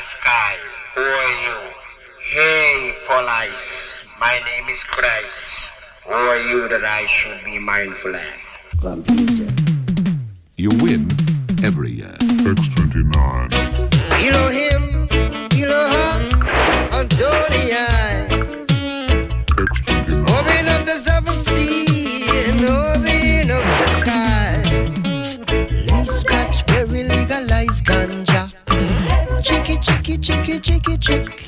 sky. Who are you? Hey, Police, my name is Christ. Who are you that I should be mindful of? Computer. You win chick.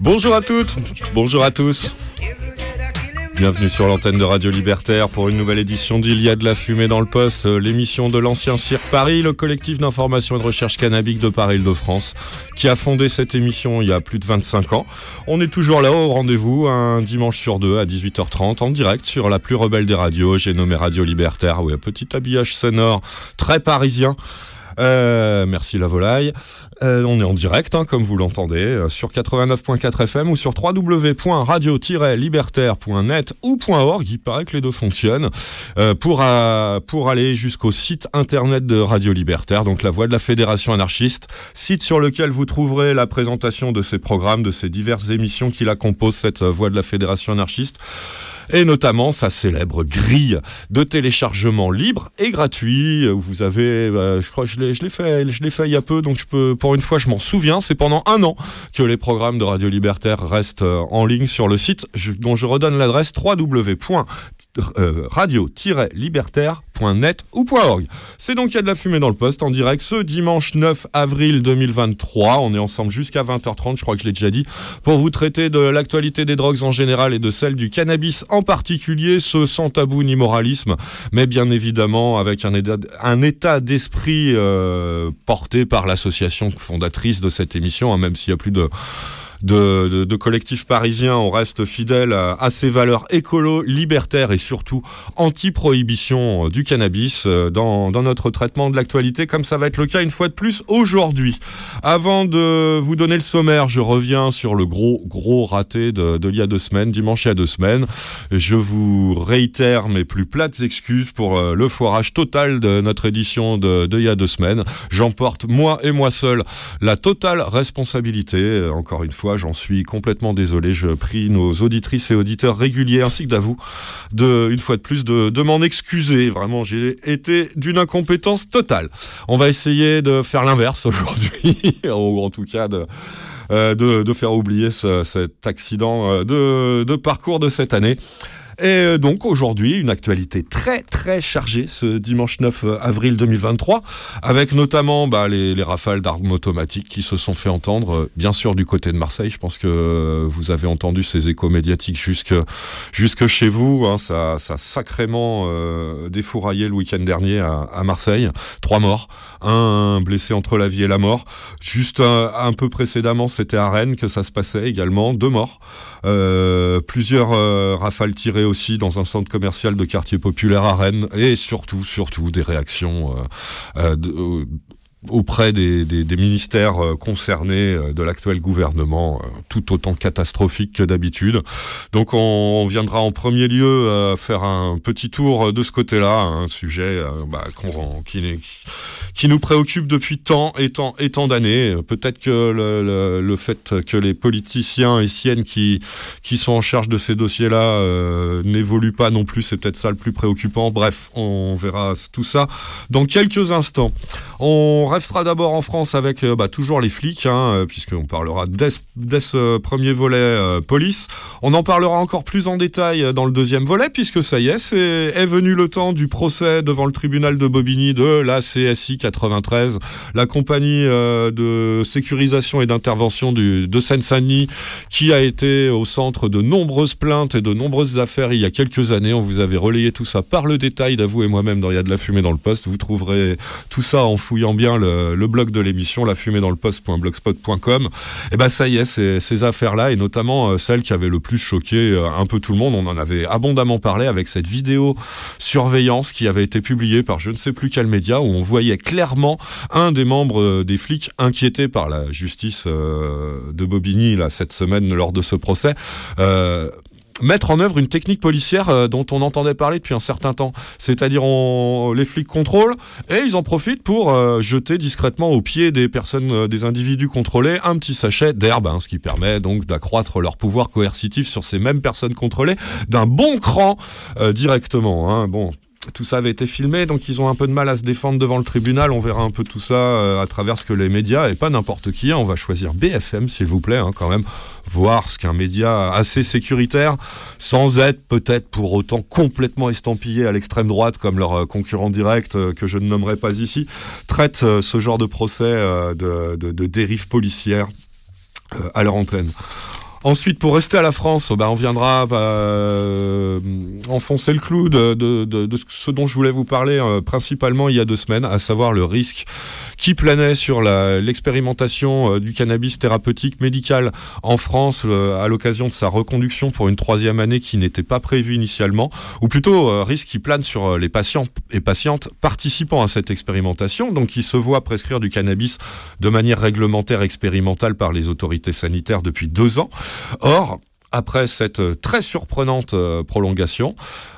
Bonjour à toutes, bonjour à tous. Bienvenue sur l'antenne de Radio Libertaire pour une nouvelle édition d'Il y a de la fumée dans le poste, euh, l'émission de l'ancien Cirque Paris, le collectif d'information et de recherche cannabique de Paris-Île-de-France, qui a fondé cette émission il y a plus de 25 ans. On est toujours là au rendez-vous un dimanche sur deux à 18h30 en direct sur la plus rebelle des radios, j'ai nommé Radio Libertaire, oui, un petit habillage sonore très parisien. Euh, merci la volaille. Euh, on est en direct, hein, comme vous l'entendez, euh, sur 89.4 FM ou sur www.radio-libertaire.net ou .org. Il paraît que les deux fonctionnent euh, pour, euh, pour aller jusqu'au site internet de Radio Libertaire, donc la voix de la Fédération anarchiste, site sur lequel vous trouverez la présentation de ces programmes, de ces diverses émissions qui la composent, cette euh, voix de la Fédération anarchiste et notamment sa célèbre grille de téléchargement libre et gratuit. Vous avez, euh, je crois, que je l'ai, fait, il y a peu, donc je peux, pour une fois, je m'en souviens. C'est pendant un an que les programmes de Radio Libertaire restent euh, en ligne sur le site, dont je redonne l'adresse .org. C'est donc il y a de la fumée dans le poste en direct ce dimanche 9 avril 2023. On est ensemble jusqu'à 20h30, je crois que je l'ai déjà dit, pour vous traiter de l'actualité des drogues en général et de celle du cannabis en particulier, ce sans tabou ni moralisme, mais bien évidemment avec un état, un état d'esprit euh, porté par l'association fondatrice de cette émission, hein, même s'il y a plus de de, de, de collectifs parisiens, on reste fidèle à, ces valeurs écolo, libertaires et surtout anti-prohibition euh, du cannabis euh, dans, notre traitement de l'actualité, comme ça va être le cas une fois de plus aujourd'hui. Avant de vous donner le sommaire, je reviens sur le gros, gros raté de, de il y a deux semaines, dimanche il y a deux semaines. Je vous réitère mes plus plates excuses pour euh, le foirage total de notre édition de, de il y a deux semaines. J'emporte, moi et moi seul, la totale responsabilité. Encore une fois, j'en suis complètement désolé. Je prie nos auditrices et auditeurs réguliers ainsi que d'avou de, une fois de plus, de, m'en excuser. Vraiment, j'ai été d'une incompétence totale. On va essayer de faire l'inverse aujourd'hui, ou en tout cas de, euh, faire oublier ce- cet accident euh, de parcours de cette année. Et euh, donc aujourd'hui, une actualité très très chargée ce dimanche 9 avril 2023, avec notamment bah, les, les rafales d'armes automatiques qui se sont fait entendre, euh, bien sûr du côté de Marseille. Je pense que euh, vous avez entendu ces échos médiatiques jusque, jusque chez vous. hein. ça, ça a sacrément euh, défouraillé le week-end dernier à, à Marseille. Trois morts, un blessé entre la vie et la mort. Juste un, peu précédemment, c'était à Rennes que ça se passait également. Deux morts. Euh, plusieurs euh, rafales tirées aussi dans un centre commercial de quartier populaire à Rennes. Et surtout, surtout des réactions euh, euh, euh, auprès des, ministères concernés de l'actuel gouvernement, tout autant catastrophique que d'habitude. Donc on, viendra en premier lieu faire un petit tour de ce côté-là, un sujet bah, qui, n'est- qui nous préoccupe depuis tant et tant et tant d'années. Peut-être que le, le- fait que les politiciens et siennes qui, qui sont en charge de ces dossiers-là euh, n'évoluent pas non plus, c'est peut-être ça le plus préoccupant. Bref, on verra tout ça dans quelques instants. On restera d'abord en France avec euh, bah, toujours les flics, hein, euh, puisqu'on parlera dès, ce premier volet euh, police. On en parlera encore plus en détail dans le deuxième volet, puisque ça y est, c'est est venu le temps du procès devant le tribunal de Bobigny de la CSI 93, la compagnie euh, de sécurisation et d'intervention de Seine-Saint-Denis, qui a été au centre de nombreuses plaintes et de nombreuses affaires il y a quelques années. On vous avait relayé tout ça par le détail d'avou et moi-même dans Il y a de la fumée dans le poste. Vous trouverez tout ça en fouillant bien le, le blog de l'émission, la fumée dans le poste.blogspot.com. Et ben ça y est, ces, ces affaires-là, et notamment euh, celle qui avait le plus choqué euh, un peu tout le monde, on en avait abondamment parlé avec cette vidéo surveillance qui avait été publiée par je ne sais plus quel média, où on voyait clairement un des membres euh, des flics inquiété par la justice euh, de Bobigny là, cette semaine lors de ce procès. euh, mettre en œuvre une technique policière dont on entendait parler depuis un certain temps. C'est-à-dire on, les flics contrôlent et ils en profitent pour jeter discrètement au pied des personnes, des individus contrôlés, un petit sachet d'herbe, hein, ce qui permet donc d'accroître leur pouvoir coercitif sur ces mêmes personnes contrôlées d'un bon cran directement. hein. Bon, tout ça avait été filmé, donc ils ont un peu de mal à se défendre devant le tribunal. On verra un peu tout ça euh, à travers ce que les médias, et pas n'importe qui, hein, on va choisir BFM s'il vous plaît, hein, quand même, voir ce qu'un média assez sécuritaire, sans être peut-être pour autant complètement estampillé à l'extrême droite comme leur euh, concurrent direct, euh, que je ne nommerai pas ici, traite ce genre de procès de, dérive policière à leur antenne. Ensuite, pour rester à la France, bah, on viendra bah, euh, enfoncer le clou de, de, de, ce dont je voulais vous parler euh, principalement il y a deux semaines, à savoir le risque qui planait sur l'expérimentation euh, du cannabis thérapeutique médical en France euh, à l'occasion de sa reconduction pour une troisième année qui n'était pas prévue initialement, ou plutôt risque qui plane sur les patients et patientes participant à cette expérimentation, donc qui se voient prescrire du cannabis de manière réglementaire expérimentale par les autorités sanitaires depuis deux ans. Or, après cette euh, très surprenante euh, prolongation,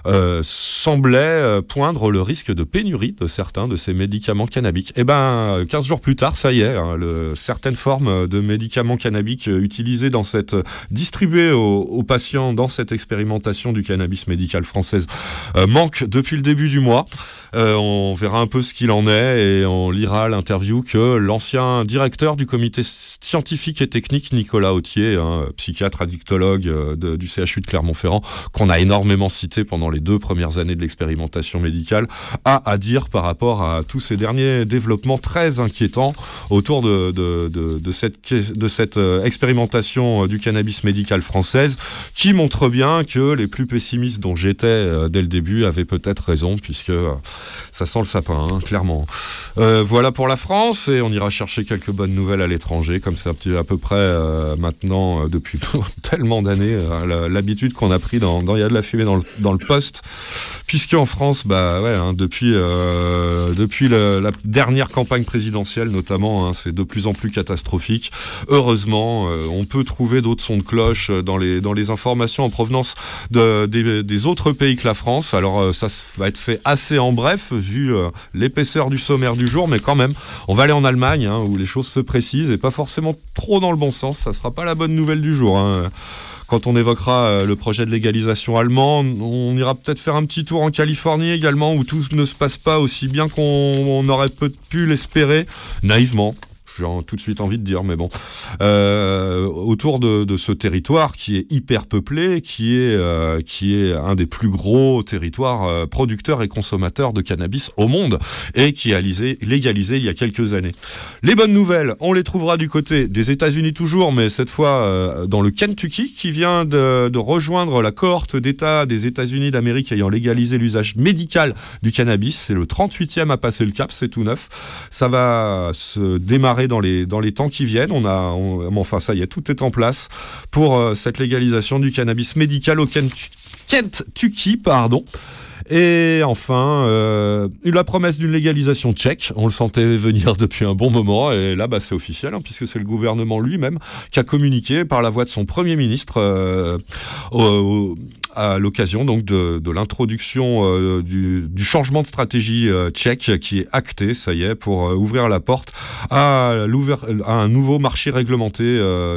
euh, semblait poindre le risque de pénurie de certains de ces médicaments cannabiques. Et ben, 15 jours plus tard, ça y est, hein, certaines formes de médicaments cannabiques utilisés dans cette, distribués aux, patients dans cette expérimentation du cannabis médical française manquent depuis le début du mois. On verra un peu ce qu'il en est et on lira l'interview que l'ancien directeur du comité scientifique et technique, Nicolas Autier, hein, psychiatre addictologue euh, du CHU de Clermont-Ferrand, qu'on a énormément cité pendant les deux premières années de l'expérimentation médicale, a à dire par rapport à tous ces derniers développements très inquiétants autour de, de, de, cette, de cette euh, expérimentation euh, du cannabis médical française, qui montre bien que les plus pessimistes dont j'étais dès le début avaient peut-être raison, puisque ça sent le sapin, hein, clairement. Voilà pour la France, et on ira chercher quelques bonnes nouvelles à l'étranger, comme c'est à peu près maintenant, depuis tellement d'années, euh, l'habitude qu'on a pris dans Il y a de la fumée dans le, dans le poste, puisque en France, bah ouais, hein, depuis, euh, depuis la dernière campagne présidentielle notamment, hein, c'est de plus en plus catastrophique. Heureusement, euh, on peut trouver d'autres sons de cloche dans les, dans les informations en provenance de, des, des autres pays que la France. Alors ça va être fait assez en bref, vu l'épaisseur du sommaire du jour, mais quand même, on va aller en Allemagne, hein, où les choses se précisent, et pas forcément trop dans le bon sens. Ça sera pas la bonne nouvelle du jour. Quand on évoquera euh, le projet de légalisation allemand, on ira peut-être faire un petit tour en Californie également, où tout ne se passe pas aussi bien qu'on on aurait pu l'espérer, naïvement. J'ai tout de suite envie de dire, mais bon. Euh, autour de, de ce territoire qui est hyper peuplé, qui est, euh, qui est un des plus gros territoires euh, producteurs et consommateurs de cannabis au monde, et qui a lisé- légalisé il y a quelques années. Les bonnes nouvelles, on les trouvera du côté des États-Unis toujours, mais cette fois euh, dans le Kentucky, qui vient de, de rejoindre la cohorte d'États des États-Unis d'Amérique ayant légalisé l'usage médical du cannabis. C'est le 38e à passer le cap, c'est tout neuf. Ça va se démarrer dans les, dans les temps qui viennent. On a, enfin, ça y est, tout est en place pour euh, cette légalisation du cannabis médical au Kentu- Kentucky, pardon. Et enfin, euh, la promesse d'une légalisation tchèque, on le sentait venir depuis un bon moment, et là, bah, c'est officiel, hein, puisque c'est le gouvernement lui-même qui a communiqué par la voix de son Premier ministre euh, au- à l'occasion donc de, l'introduction euh, du, changement de stratégie euh, tchèque qui est acté, ça y est, pour euh, ouvrir la porte à, à un nouveau marché réglementé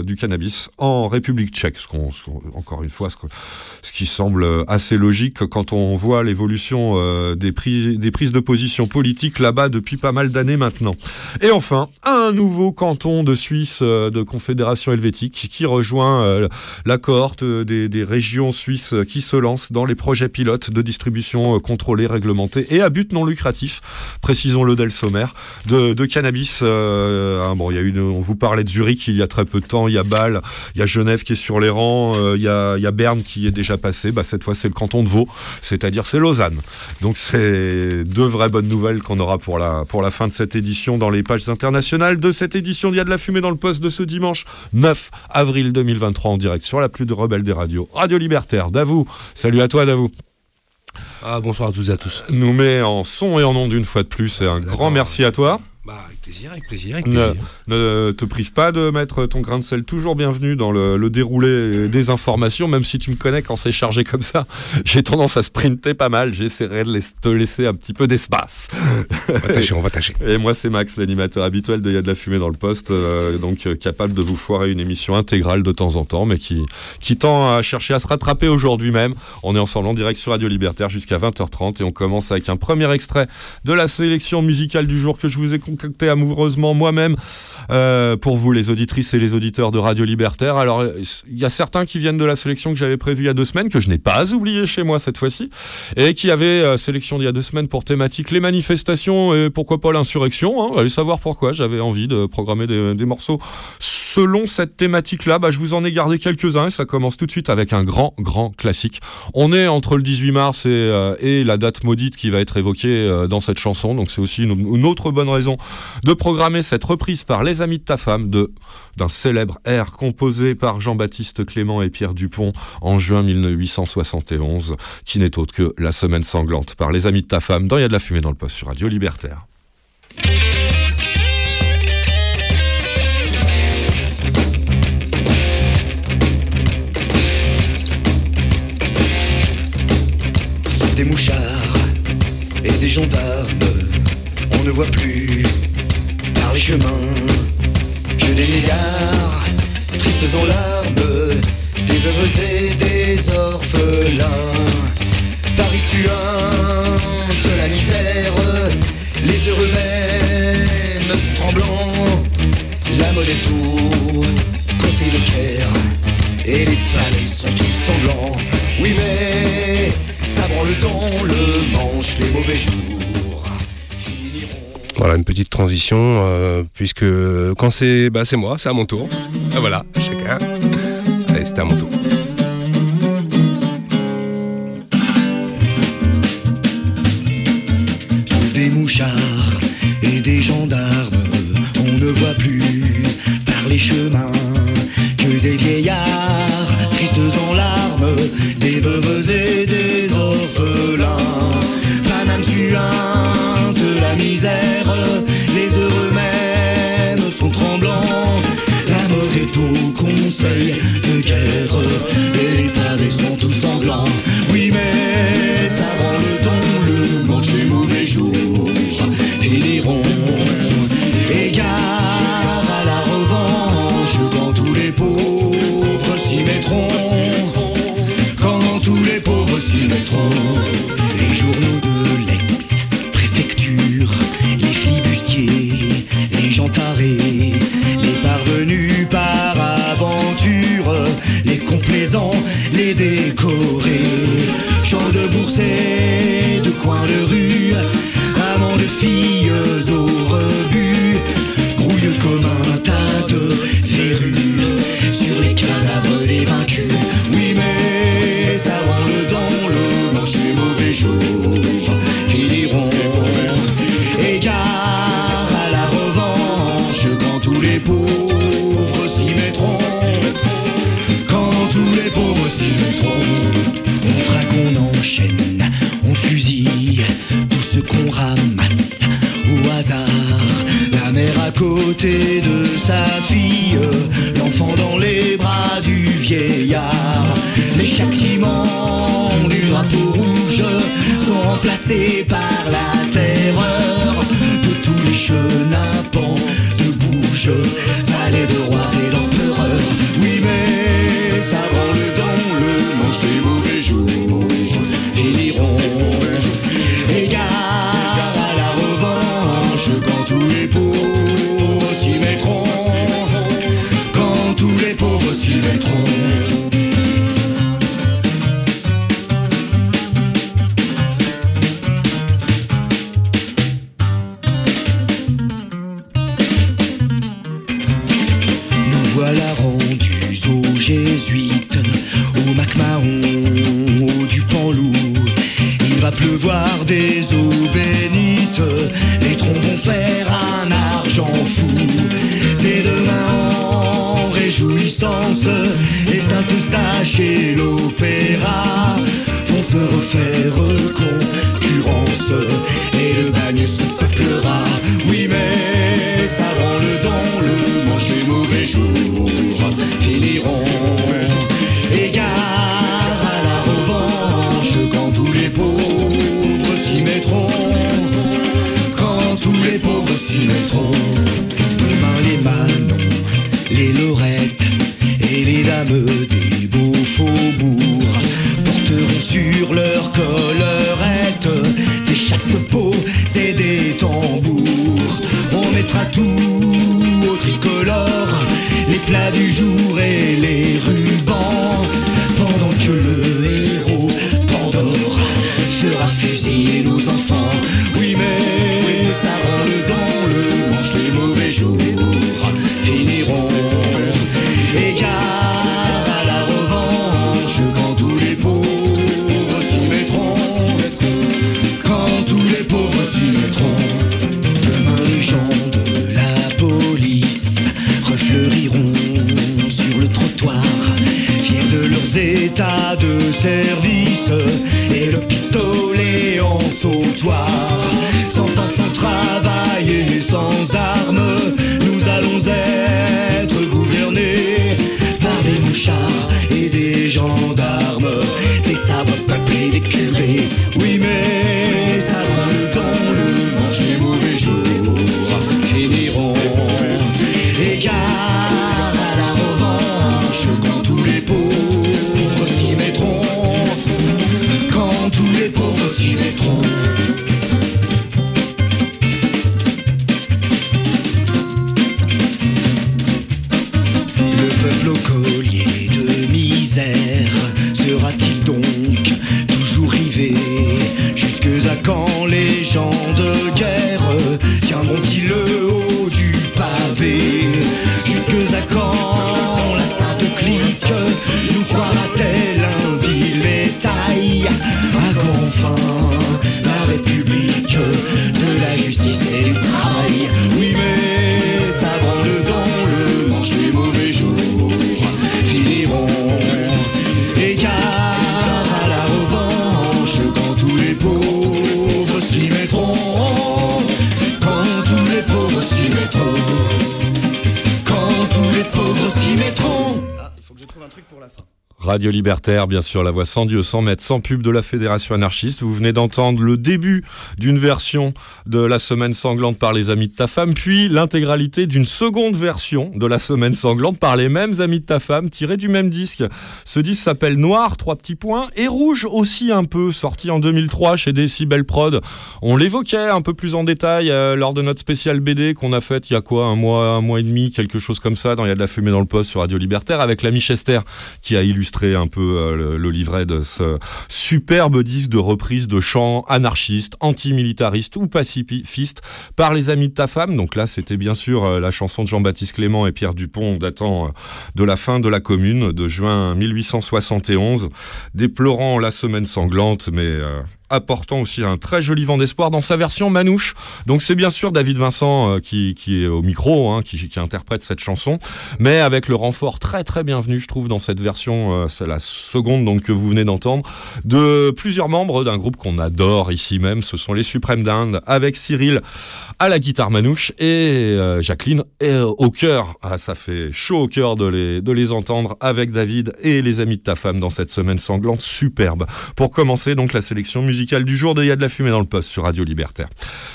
du cannabis en République tchèque. Ce qu'on, encore une fois, ce, qui semble assez logique quand on voit l'évolution des, pri- des prises de position politiques là-bas depuis pas mal d'années maintenant. Et enfin, un nouveau canton de Suisse de Confédération helvétique qui rejoint la cohorte des, des régions suisses qui se lancent dans les projets pilotes de distribution euh, contrôlée, réglementée et à but non lucratif, précisons-le dès le sommaire, de, cannabis. euh, hein, bon, il y a on vous parlait de Zurich il y a très peu de temps, il y a Bâle, il y a Genève qui est sur les rangs, euh, il y, a, il y a Berne qui est déjà passé, bah, cette fois c'est le canton de Vaud, c'est-à-dire c'est Lausanne. Donc c'est deux vraies bonnes nouvelles qu'on aura pour la, pour la fin de cette édition dans les pages internationales de cette édition d'Il y a de la fumée dans le poste de ce dimanche 9 avril 2023 en direct sur la plus de rebelle des radios, Radio Libertaire. Davou, salut à toi Davou. Ah, bonsoir à tous et à tous. Nous met en son et en ondes une fois de plus et un grand merci à toi. Bah, plaisir, avec plaisir, avec Ne, plaisir. ne te prive pas de mettre ton grain de sel toujours bienvenu dans le, le déroulé des informations, même si tu me connais quand c'est chargé comme ça. J'ai tendance à sprinter pas mal, j'essaierai de laisser- te laisser un petit peu d'espace. On va tâcher, on va tâcher. Et moi, c'est Max, l'animateur habituel de Y a de la fumée dans le poste, euh, donc euh, capable de vous foirer une émission intégrale de temps en temps, mais qui, qui tend à chercher à se rattraper aujourd'hui même. On est ensemble en direct sur Radio Libertaire jusqu'à 20h30 et on commence avec un premier extrait de la sélection musicale du jour que je vous ai concocté amoureusement moi-même euh, pour vous, les auditrices et les auditeurs de Radio Libertaire. Alors, il y a certains qui viennent de la sélection que j'avais prévue il y a deux semaines, que je n'ai pas oublié chez moi cette fois-ci, et qui avait euh, sélection il y a deux semaines pour thématique les manifestations et pourquoi pas l'insurrection. Hein. Allez savoir pourquoi j'avais envie de programmer des, morceaux selon cette thématique-là. Bah, je vous en ai gardé quelques-uns et ça commence tout de suite avec un grand, grand classique. On est entre le 18 mars et, euh, et la date maudite qui va être évoquée euh, dans cette chanson, donc c'est aussi une, une autre bonne raison de programmer cette reprise par Les Amis de ta femme de d'un célèbre air composé par Jean-Baptiste Clément et Pierre Dupont en juin 1871, qui n'est autre que La Semaine sanglante par Les Amis de ta femme dans Il y a de la fumée dans le poste sur Radio Libertaire. Des mouchards et des gendarmes, on ne voit plus les chemins. Je tristes en larmes, des veuves et des orphelins. Paris suinte de la misère, les heureux mêmes tremblants. La mode est tout, construit de guerre, et les palais sont tous sanglants. Oui, mais ça prend le temps, le manche, les mauvais jours. Voilà, une petite transition, euh, puisque quand c'est bah, c'est moi, c'est à mon tour. Ah, voilà, chacun. Allez, c'était à mon tour. Sauf des mouchards et des gendarmes, on ne voit plus par les chemins que des vieillards tristes en larmes, des veuves et des orphelins, paname suinte, la misère. say. remplacé par la terreur de tous les chenapans de bouge, vallée de rois et d'empereurs. soir. Radio Libertaire, bien sûr, la voix sans Dieu, sans maître, sans pub de la Fédération anarchiste. Vous venez d'entendre le début d'une version de la semaine sanglante par les amis de ta femme, puis l'intégralité d'une seconde version de la semaine sanglante par les mêmes amis de ta femme, tirée du même disque. Ce disque s'appelle Noir, trois petits points, et Rouge aussi un peu, sorti en 2003 chez Decibel Prod. On l'évoquait un peu plus en détail euh, lors de notre spécial BD qu'on a fait il y a quoi, un mois, un mois et demi, quelque chose comme ça, dans Il y a de la fumée dans le poste sur Radio Libertaire, avec l'ami Chester qui a illustré un peu euh, le, le livret de ce superbe disque de reprise de chants anarchistes, antimilitaristes ou pacifistes par les amis de ta femme. Donc là, c'était bien sûr euh, la chanson de Jean-Baptiste Clément et Pierre Dupont datant euh, de la fin de la commune de juin 1871, déplorant la semaine sanglante, mais apportant aussi un très joli vent d'espoir dans sa version manouche. Donc c'est bien sûr David Vincent euh, qui, qui est au micro, hein, qui, qui interprète cette chanson, mais avec le renfort très très bienvenu, je trouve, dans cette version, euh, c'est la seconde donc que vous venez d'entendre, de plusieurs membres d'un groupe qu'on adore ici même, ce sont les Suprêmes d'Inde, avec Cyril à la guitare manouche et euh, Jacqueline est au cœur. Ah, ça fait chaud au cœur de les, de les entendre avec David et les amis de ta femme dans cette semaine sanglante superbe. Pour commencer donc la sélection musicale du jour de y a de la fumée dans le poste sur Radio Libertaire.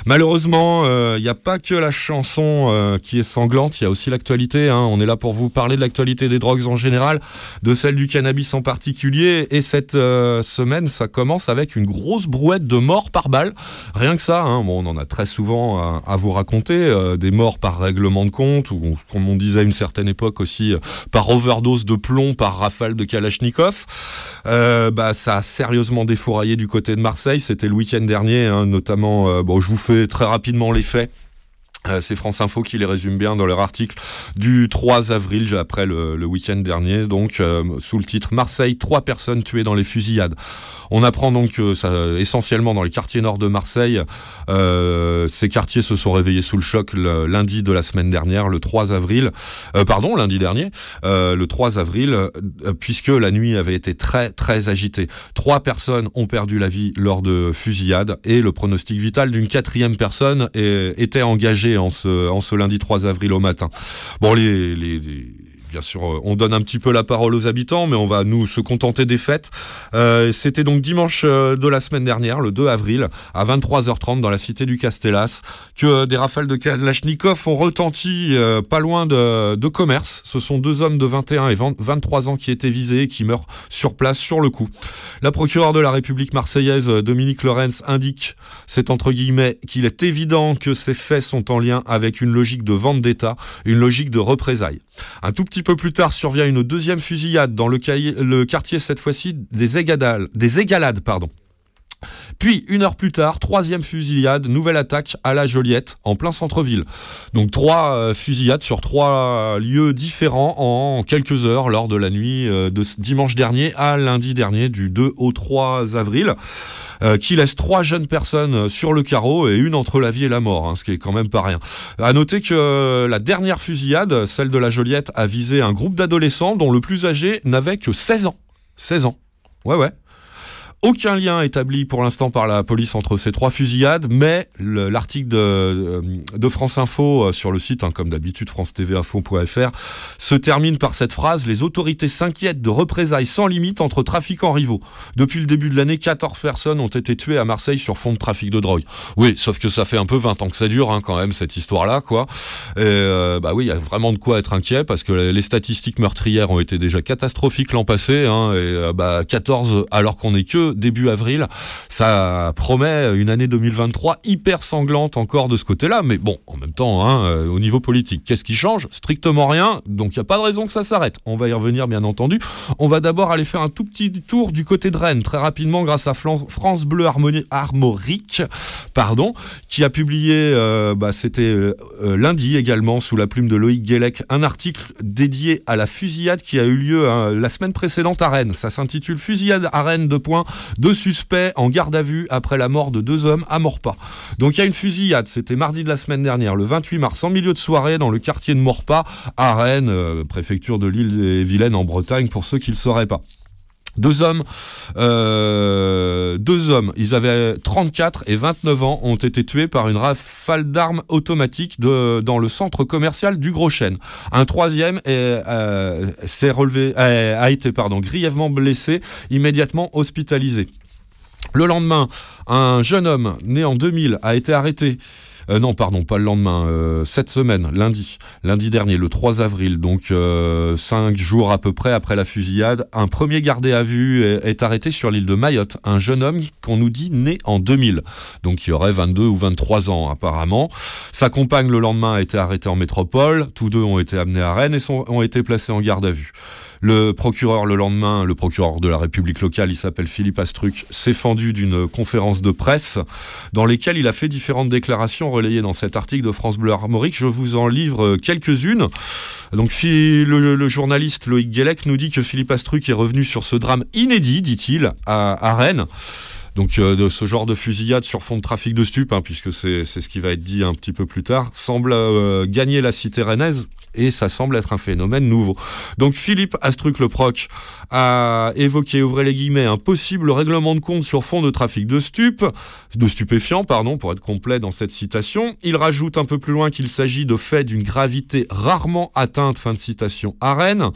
Malheureusement, euh, il n'y a pas que la chanson euh, qui est sanglante, il y a aussi l'actualité. hein. On est là pour vous parler de l'actualité des drogues en général, de celle du cannabis en particulier. Et cette euh, semaine, ça commence avec une grosse brouette de morts par balle. Rien que ça, hein. bon, on en a très souvent à, vous raconter, euh, des morts par règlement de compte, ou comme on disait à une certaine époque aussi, euh, par overdose de plomb, par rafale de Kalachnikov. Euh, bah, ça a sérieusement défouraillé du côté de Marseille. C'était le week-end dernier, hein, notamment. bon, je vous fais très rapidement les faits. Euh, c'est France Info qui les résume bien dans leur article du 3 avril après le, week-end dernier, donc euh, sous le titre Marseille, trois personnes tuées dans les fusillades. On apprend donc que essentiellement dans les quartiers nord de Marseille, euh, ces quartiers se sont réveillés sous le choc lundi de la semaine dernière, le 3 avril, pardon, lundi dernier, le 3 avril, puisque la nuit avait été très très agitée. Trois personnes ont perdu la vie lors de fusillades et le pronostic vital d'une quatrième personne était engagé en ce, en ce lundi 3 avril au matin. Bon, les, les, les- Bien sûr, euh, on donne un petit peu la parole aux habitants, mais on va nous se contenter des fêtes. Euh, C'était donc dimanche euh, de la semaine dernière, le 2 avril, à 23h30 dans la cité du Castellas, que des rafales de Kalachnikov ont retenti pas loin de, commerce. Ce sont deux hommes de 21 et 20 23 ans qui étaient visés et qui meurent sur place sur le coup. La procureure de la République marseillaise, Dominique Lorenz, indique, c'est entre guillemets, qu'il est évident que ces faits sont en lien avec une logique de vente d'État, une logique de représailles. Un tout petit peu plus tard survient une deuxième fusillade dans le, quartier cette fois-ci des Égadales, des Égalades, pardon. Puis, une heure plus tard, troisième fusillade, nouvelle attaque à la Joliette, en plein centre-ville. Donc trois euh, fusillades sur trois lieux différents en quelques heures lors de la nuit euh, de dimanche dernier à lundi dernier, du 2 au 3 avril. euh, qui laisse trois jeunes personnes sur le carreau et une entre la vie et la mort, hein, ce qui est quand même pas rien. À noter que la dernière fusillade, celle de la Joliette, a visé un groupe d'adolescents dont le plus âgé n'avait que 16 ans. 16 ans. Ouais, ouais. Aucun lien établi pour l'instant par la police entre ces trois fusillades, mais le- l'article de, de France Info euh, sur le site, hein, comme d'habitude, france-tv-info.fr, se termine par cette phrase Les autorités s'inquiètent de représailles sans limite entre trafiquants rivaux. Depuis le début de l'année, 14 personnes ont été tuées à Marseille sur fond de trafic de drogue. Oui, sauf que ça fait un peu 20 ans que ça dure, hein, quand même, cette histoire-là, quoi. Et, euh, bah oui, il y a vraiment de quoi être inquiet parce que les statistiques meurtrières ont été déjà catastrophiques l'an passé, hein, et euh, bah 14 alors qu'on est que début avril, ça promet une année 2023 hyper sanglante encore de ce côté-là. Mais bon, en même temps, hein, euh, au niveau politique, qu'est-ce qui change? Strictement rien. Donc il n'y a pas de raison que ça s'arrête. On va y revenir, bien entendu. On va d'abord aller faire un tout petit tour du côté de Rennes, très rapidement, grâce à France Bleu Armorique, pardon, qui a publié, euh, bah, c'était euh, lundi également, sous la plume de Loïc Guélec, un article dédié à la fusillade qui a eu lieu hein, la semaine précédente à Rennes. Ça s'intitule Fusillade à Rennes, de points, Deux suspects en garde à vue après la mort de deux hommes à Morpas. Donc il y a une fusillade, c'était mardi de la semaine dernière, le 28 mars, en milieu de soirée, dans le quartier de Morpas, à Rennes, euh, préfecture de l'île et Vilaine en Bretagne, pour ceux qui ne le sauraient pas. Deux hommes, euh, deux hommes, ils avaient 34 et 29 ans, ont été tués par une rafale d'armes automatiques dans le centre commercial du Gros Chêne. Un troisième euh, relevé, euh, a été pardon, grièvement blessé, immédiatement hospitalisé. Le lendemain, un jeune homme né en 2000 a été arrêté. Euh, non, pardon, pas le lendemain, euh, cette semaine, lundi, lundi dernier, le 3 avril, donc euh, cinq jours à peu près après la fusillade, un premier gardé à vue est, arrêté sur l'île de Mayotte, un jeune homme qu'on nous dit né en 2000, donc qui aurait 22 ou 23 ans apparemment. Sa compagne le lendemain a été arrêtée en métropole, tous deux ont été amenés à Rennes et ont été placés en garde à vue. Le procureur le lendemain, le procureur de la République locale, il s'appelle Philippe Astruc, s'est fendu d'une conférence de presse dans lesquelles il a fait différentes déclarations relayées dans cet article de France Bleu Armorique. Je vous en livre quelques-unes. Donc le, journaliste Loïc Guélec nous dit que Philippe Astruc est revenu sur ce drame inédit, dit-il, à Rennes. Donc euh, de ce genre de fusillade sur fond de trafic de stupes, hein, puisque c'est ce qui va être dit un petit peu plus tard, semble euh, gagner la cité rennaise et ça semble être un phénomène nouveau. Donc Philippe Astruc le proc a évoqué, ouvrez les guillemets, un possible règlement de compte sur fond de trafic de stupes, de stupéfiants, pardon, pour être complet dans cette citation. Il rajoute un peu plus loin qu'il s'agit de faits d'une gravité rarement atteinte, fin de citation, à Rennes.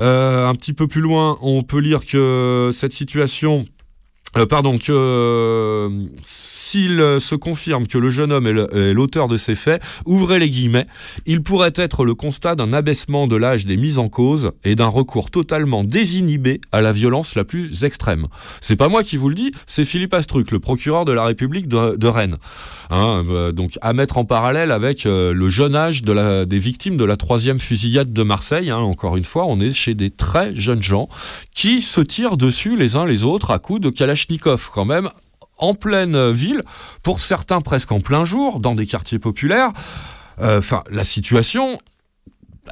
Euh, un petit peu plus loin, on peut lire que cette situation pardon, que euh, s'il euh, se confirme que le jeune homme est l'auteur de ces faits, ouvrez les guillemets, il pourrait être le constat d'un abaissement de l'âge des mises en cause et d'un recours totalement désinhibé à la violence la plus extrême. C'est pas moi qui vous le dis, c'est Philippe Astruc, le procureur de la République de, Rennes. Hein, euh, donc à mettre en parallèle avec euh, le jeune âge des victimes de la troisième fusillade de Marseille. hein. encore une fois, on est chez des très jeunes gens qui se tirent dessus les uns les autres à coups de Kalachnikov quand même en pleine ville, pour certains presque en plein jour, dans des quartiers populaires. Euh, Enfin, la situation,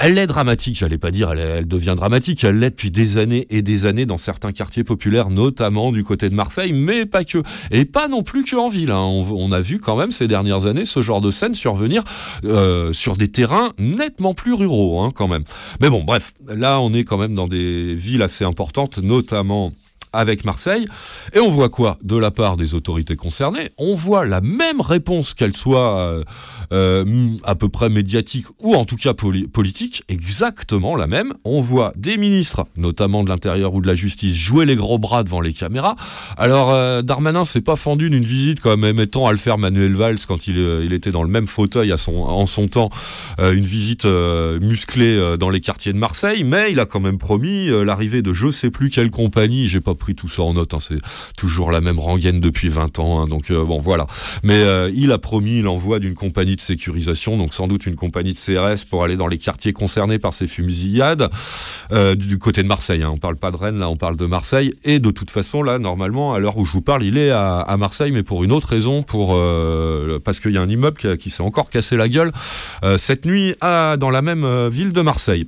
elle est dramatique, j'allais pas dire, elle, devient dramatique, elle l'est depuis des années et des années dans certains quartiers populaires, notamment du côté de Marseille, mais pas que. Et pas non plus que en ville. hein. On, on a vu quand même ces dernières années ce genre de scène survenir euh, sur des terrains nettement plus ruraux, hein, quand même. Mais bon, bref, là on est quand même dans des villes assez importantes, notamment avec Marseille. Et on voit quoi de la part des autorités concernées? On voit la même réponse, qu'elle soit euh, à peu près médiatique ou en tout cas poli- politique, exactement la même. On voit des ministres, notamment de l'Intérieur ou de la Justice, jouer les gros bras devant les caméras. Alors euh, Darmanin s'est pas fendu d'une visite comme émettant à le faire Manuel Valls quand il, euh, il était dans le même fauteuil à son, en son temps, euh, une visite euh, musclée euh, dans les quartiers de Marseille, mais il a quand même promis euh, l'arrivée de je sais plus quelle compagnie, j'ai pas pris tout ça en note, hein, c'est toujours la même rengaine depuis 20 ans, hein, donc euh, bon voilà. Mais euh, il a promis l'envoi d'une compagnie de sécurisation, donc sans doute une compagnie de CRS pour aller dans les quartiers concernés par ces fusillades, euh, du côté de Marseille. Hein. On parle pas de Rennes, là on parle de Marseille. Et de toute façon, là, normalement, à l'heure où je vous parle, il est à, Marseille, mais pour une autre raison, pour euh, parce qu'il y a un immeuble qui, s'est encore cassé la gueule euh, cette nuit à, dans la même ville de Marseille.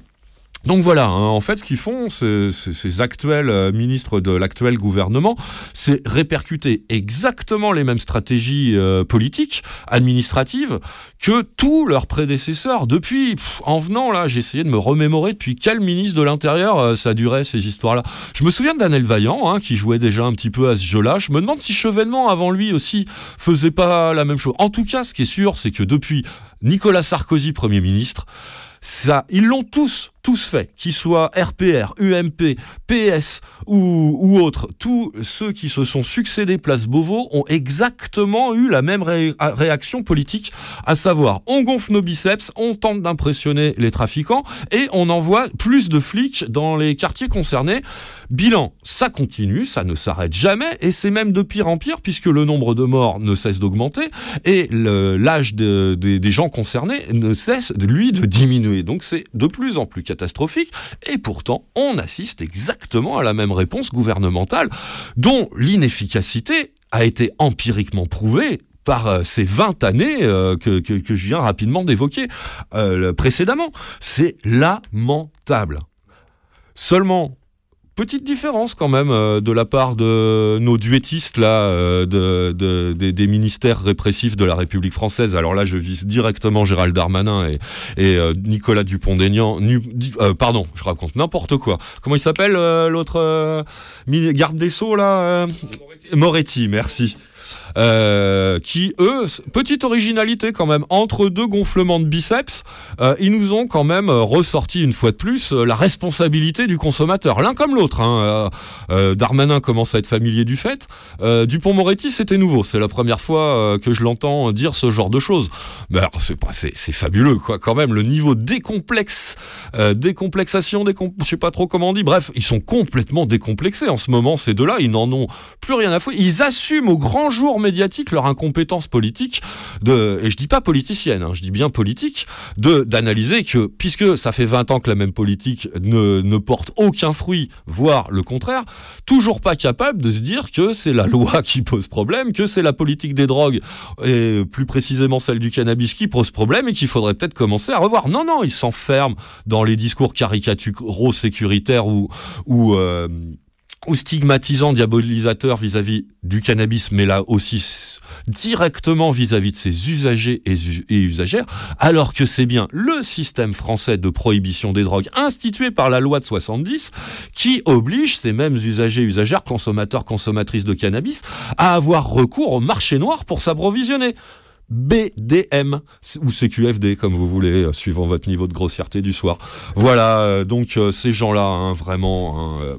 Donc voilà, hein, en fait, ce qu'ils font, ces, ces- actuels euh, ministres de l'actuel gouvernement, c'est répercuter exactement les mêmes stratégies euh, politiques, administratives, que tous leurs prédécesseurs. Depuis, en venant là, j'ai essayé de me remémorer depuis quel ministre de l'Intérieur euh, ça durait ces histoires-là. Je me souviens d'Anel Vaillant, hein, qui jouait déjà un petit peu à ce jeu-là. Je me demande si Chevènement, avant lui aussi, faisait pas la même chose. En tout cas, ce qui est sûr, c'est que depuis Nicolas Sarkozy, Premier ministre, ça, ils l'ont tous, tous fait, qu'ils soient RPR, UMP, PS ou, ou autres. Tous ceux qui se sont succédés place Beauvau ont exactement eu la même ré- réaction politique, à savoir, on gonfle nos biceps, on tente d'impressionner les trafiquants et on envoie plus de flics dans les quartiers concernés. Bilan, ça continue, ça ne s'arrête jamais et c'est même de pire en pire puisque le nombre de morts ne cesse d'augmenter et l'âge de- de- des gens concernés ne cesse, lui, de diminuer. Donc c'est de plus en plus catastrophique. Et pourtant, on assiste exactement à la même réponse gouvernementale, dont l'inefficacité a été empiriquement prouvée par euh, ces 20 années euh, que, je viens rapidement d'évoquer euh, précédemment. C'est lamentable. Seulement, petite différence quand même euh, de la part de nos duettistes là, euh, de, de- des- ministères répressifs de la République française. Alors là, je vise directement Gérald Darmanin et, et euh, Nicolas Dupont-Aignan. Pardon, je raconte n'importe quoi. Comment il s'appelle l'autre garde des sceaux là euh, Moretti, merci. Euh, qui eux, petite originalité quand même, entre deux gonflements de biceps, euh, ils nous ont quand même euh, ressorti une fois de plus la responsabilité du consommateur, l'un comme l'autre. hein. Darmanin commence à être familier du fait. Dupont-Moretti, c'était nouveau. C'est la première fois que je l'entends dire ce genre de choses. Mais c'est fabuleux, quoi. Quand même, le niveau décomplexe, décomplexation, décom... je sais pas trop comment on dit. Bref, ils sont complètement décomplexés en ce moment. Ces deux-là, ils n'en ont plus rien à foutre. Ils assument au grand jour médiatique leur incompétence politique de, et je dis pas politicienne, hein, je dis bien politique, de d'analyser que puisque ça fait 20 ans que la même politique ne, ne porte aucun fruit, voire le contraire, toujours pas capable de se dire que c'est la loi qui pose problème, que c'est la politique des drogues et plus précisément celle du cannabis qui pose problème et qu'il faudrait peut-être commencer à revoir. Non, non, ils s'enferment dans les discours caricaturaux sécuritaires ou euh, ou stigmatisant, diabolisateur vis-à-vis du cannabis, mais là aussi directement vis-à-vis de ses usagers et, us- et usagères, alors que c'est bien le système français de prohibition des drogues institué par la loi de 70 qui oblige ces mêmes usagers, usagères, consommateurs, consommatrices de cannabis à avoir recours au marché noir pour s'approvisionner. BDM ou CQFD comme vous voulez, euh, suivant votre niveau de grossièreté du soir. Voilà, euh, donc euh, ces gens-là, hein, vraiment, hein,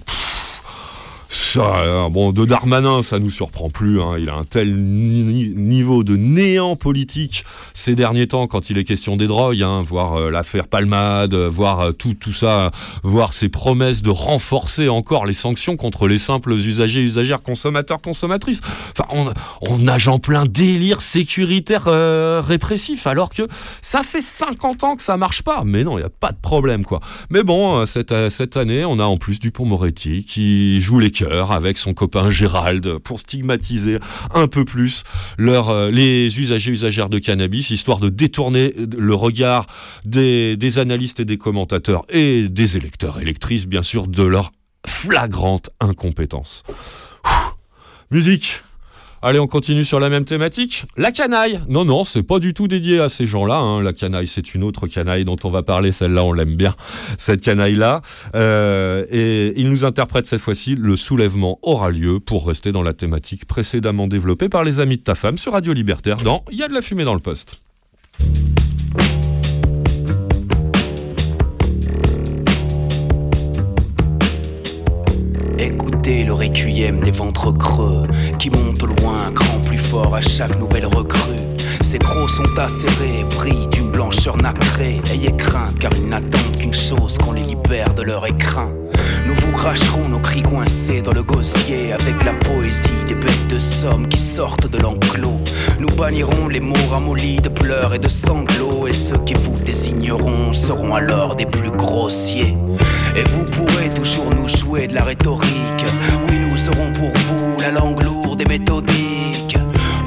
ça, euh, bon, de Darmanin, ça nous surprend plus. hein. Il a un tel ni- niveau de néant politique ces derniers temps quand il est question des drogues, hein, voir euh, l'affaire Palmade, euh, voir euh, tout, tout ça, voir ses promesses de renforcer encore les sanctions contre les simples usagers, usagères, consommateurs, consommatrices. Enfin, on, on nage en plein délire sécuritaire euh, répressif, alors que ça fait 50 ans que ça marche pas. Mais non, il n'y a pas de problème, quoi. Mais bon, cette, cette année, on a en plus Dupont-Moretti qui joue les avec son copain Gérald pour stigmatiser un peu plus euh, les usagers, usagères de cannabis, histoire de détourner le regard des, des analystes et des commentateurs et des électeurs, électrices, bien sûr, de leur flagrante incompétence. Musique Allez, on continue sur la même thématique. La canaille. Non, non, c'est pas du tout dédié à ces gens-là. hein. La canaille, c'est une autre canaille dont on va parler. Celle-là, on l'aime bien. Cette canaille-là. Euh, et il nous interprète cette fois-ci le soulèvement aura lieu pour rester dans la thématique précédemment développée par les amis de ta femme sur Radio Libertaire dans Il y a de la fumée dans le poste. Écoutez le requiem des ventres creux qui montent loin, grand plus fort à chaque nouvelle recrue. Ces crocs sont acérés, brillent d'une blancheur nacrée. Ayez crainte car ils n'attendent qu'une chose qu'on les libère de leur écrin. Nous cracherons nos cris coincés dans le gosier avec la poésie des bêtes de somme qui sortent de l'enclos. Nous bannirons les mots ramollis de pleurs et de sanglots et ceux qui vous désigneront seront alors des plus grossiers. Et vous pourrez toujours nous jouer de la rhétorique. Oui, nous serons pour vous la langue lourde et méthodique.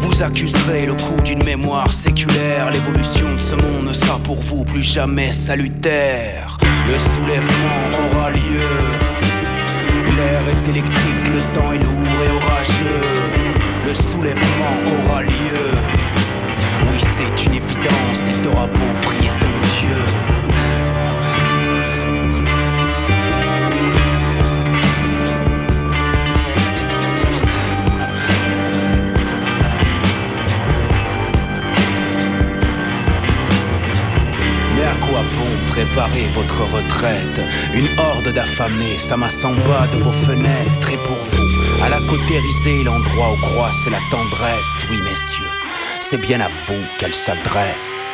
Vous accuserez le coup d'une mémoire séculaire. L'évolution de ce monde ne sera pour vous plus jamais salutaire. Le soulèvement aura lieu. L'air est électrique, le temps est lourd et orageux. Le soulèvement aura lieu. Oui, c'est une évidence et t'auras beau prier ton Dieu. Mais à quoi bon préparer votre retraite Une horde d'affamés s'amasse en bas de vos fenêtres Et pour vous, à la cautériser l'endroit où croisse la tendresse Oui messieurs, c'est bien à vous qu'elle s'adresse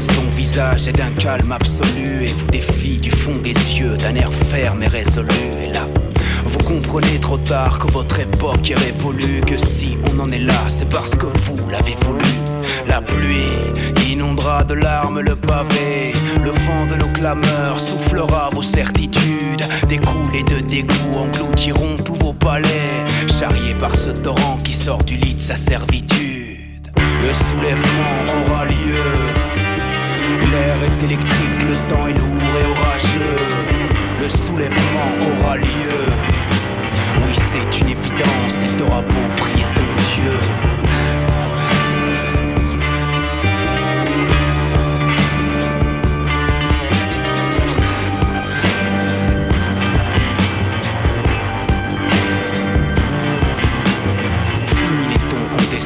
son visage est d'un calme absolu et vous défie du fond des yeux d'un air ferme et résolu. Et là, vous comprenez trop tard que votre époque est révolue, que si on en est là, c'est parce que vous l'avez voulu. La pluie de larmes le pavé, le vent de nos clameurs soufflera vos certitudes, des coulées de dégoût engloutiront tous vos palais, charriés par ce torrent qui sort du lit de sa servitude. Le soulèvement aura lieu. L'air est électrique, le temps est lourd et orageux. le soulèvement aura lieu. Oui, c'est une évidence, et t'auras beau prier ton Dieu.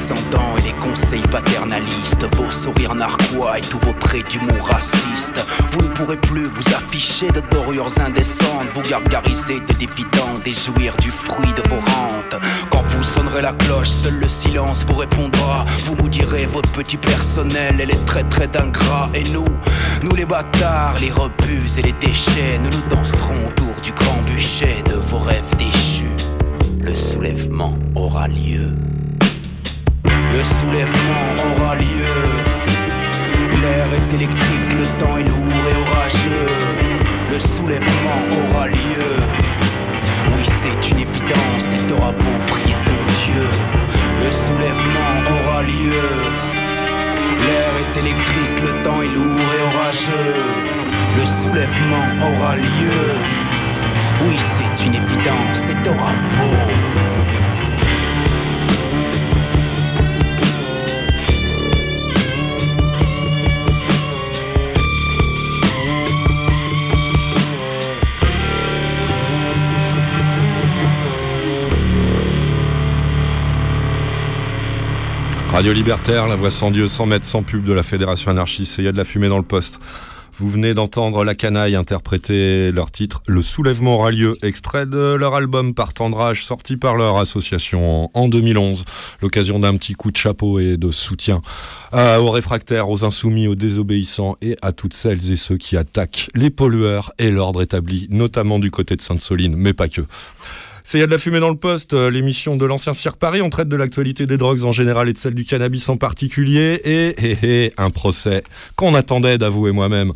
Condescendants et les conseils paternalistes, vos sourires narquois et tous vos traits d'humour raciste. Vous ne pourrez plus vous afficher de dorures indécentes, vous gargariser des dividendes et jouir du fruit de vos rentes. Quand vous sonnerez la cloche, seul le silence vous répondra. Vous nous direz votre petit personnel et les traits traits d'ingrats. Et nous, nous les bâtards, les rebuts et les déchets, nous nous danserons autour du grand bûcher de vos rêves déchus. Le soulèvement aura lieu. Le soulèvement aura lieu. L'air est électrique, le temps est lourd et orageux. Le soulèvement aura lieu. Oui, c'est une évidence, et t'auras beau prier ton Dieu. Le soulèvement aura lieu. L'air est électrique, le temps est lourd et orageux. Le soulèvement aura lieu. Oui, c'est une évidence, et t'auras beau. Radio Libertaire, la voix sans Dieu, sans mètres, sans pub de la Fédération anarchiste. Il y a de la fumée dans le poste. Vous venez d'entendre La Canaille interpréter leur titre Le Soulèvement aura lieu, extrait de leur album Partendrage, sorti par leur association en 2011. L'occasion d'un petit coup de chapeau et de soutien euh, aux réfractaires, aux insoumis, aux désobéissants et à toutes celles et ceux qui attaquent les pollueurs et l'ordre établi, notamment du côté de Sainte-Soline, mais pas que. C'est y a de la fumée dans le poste, euh, l'émission de l'ancien Cirque Paris. On traite de l'actualité des drogues en général et de celle du cannabis en particulier. Et, un procès qu'on attendait d'avouer moi-même,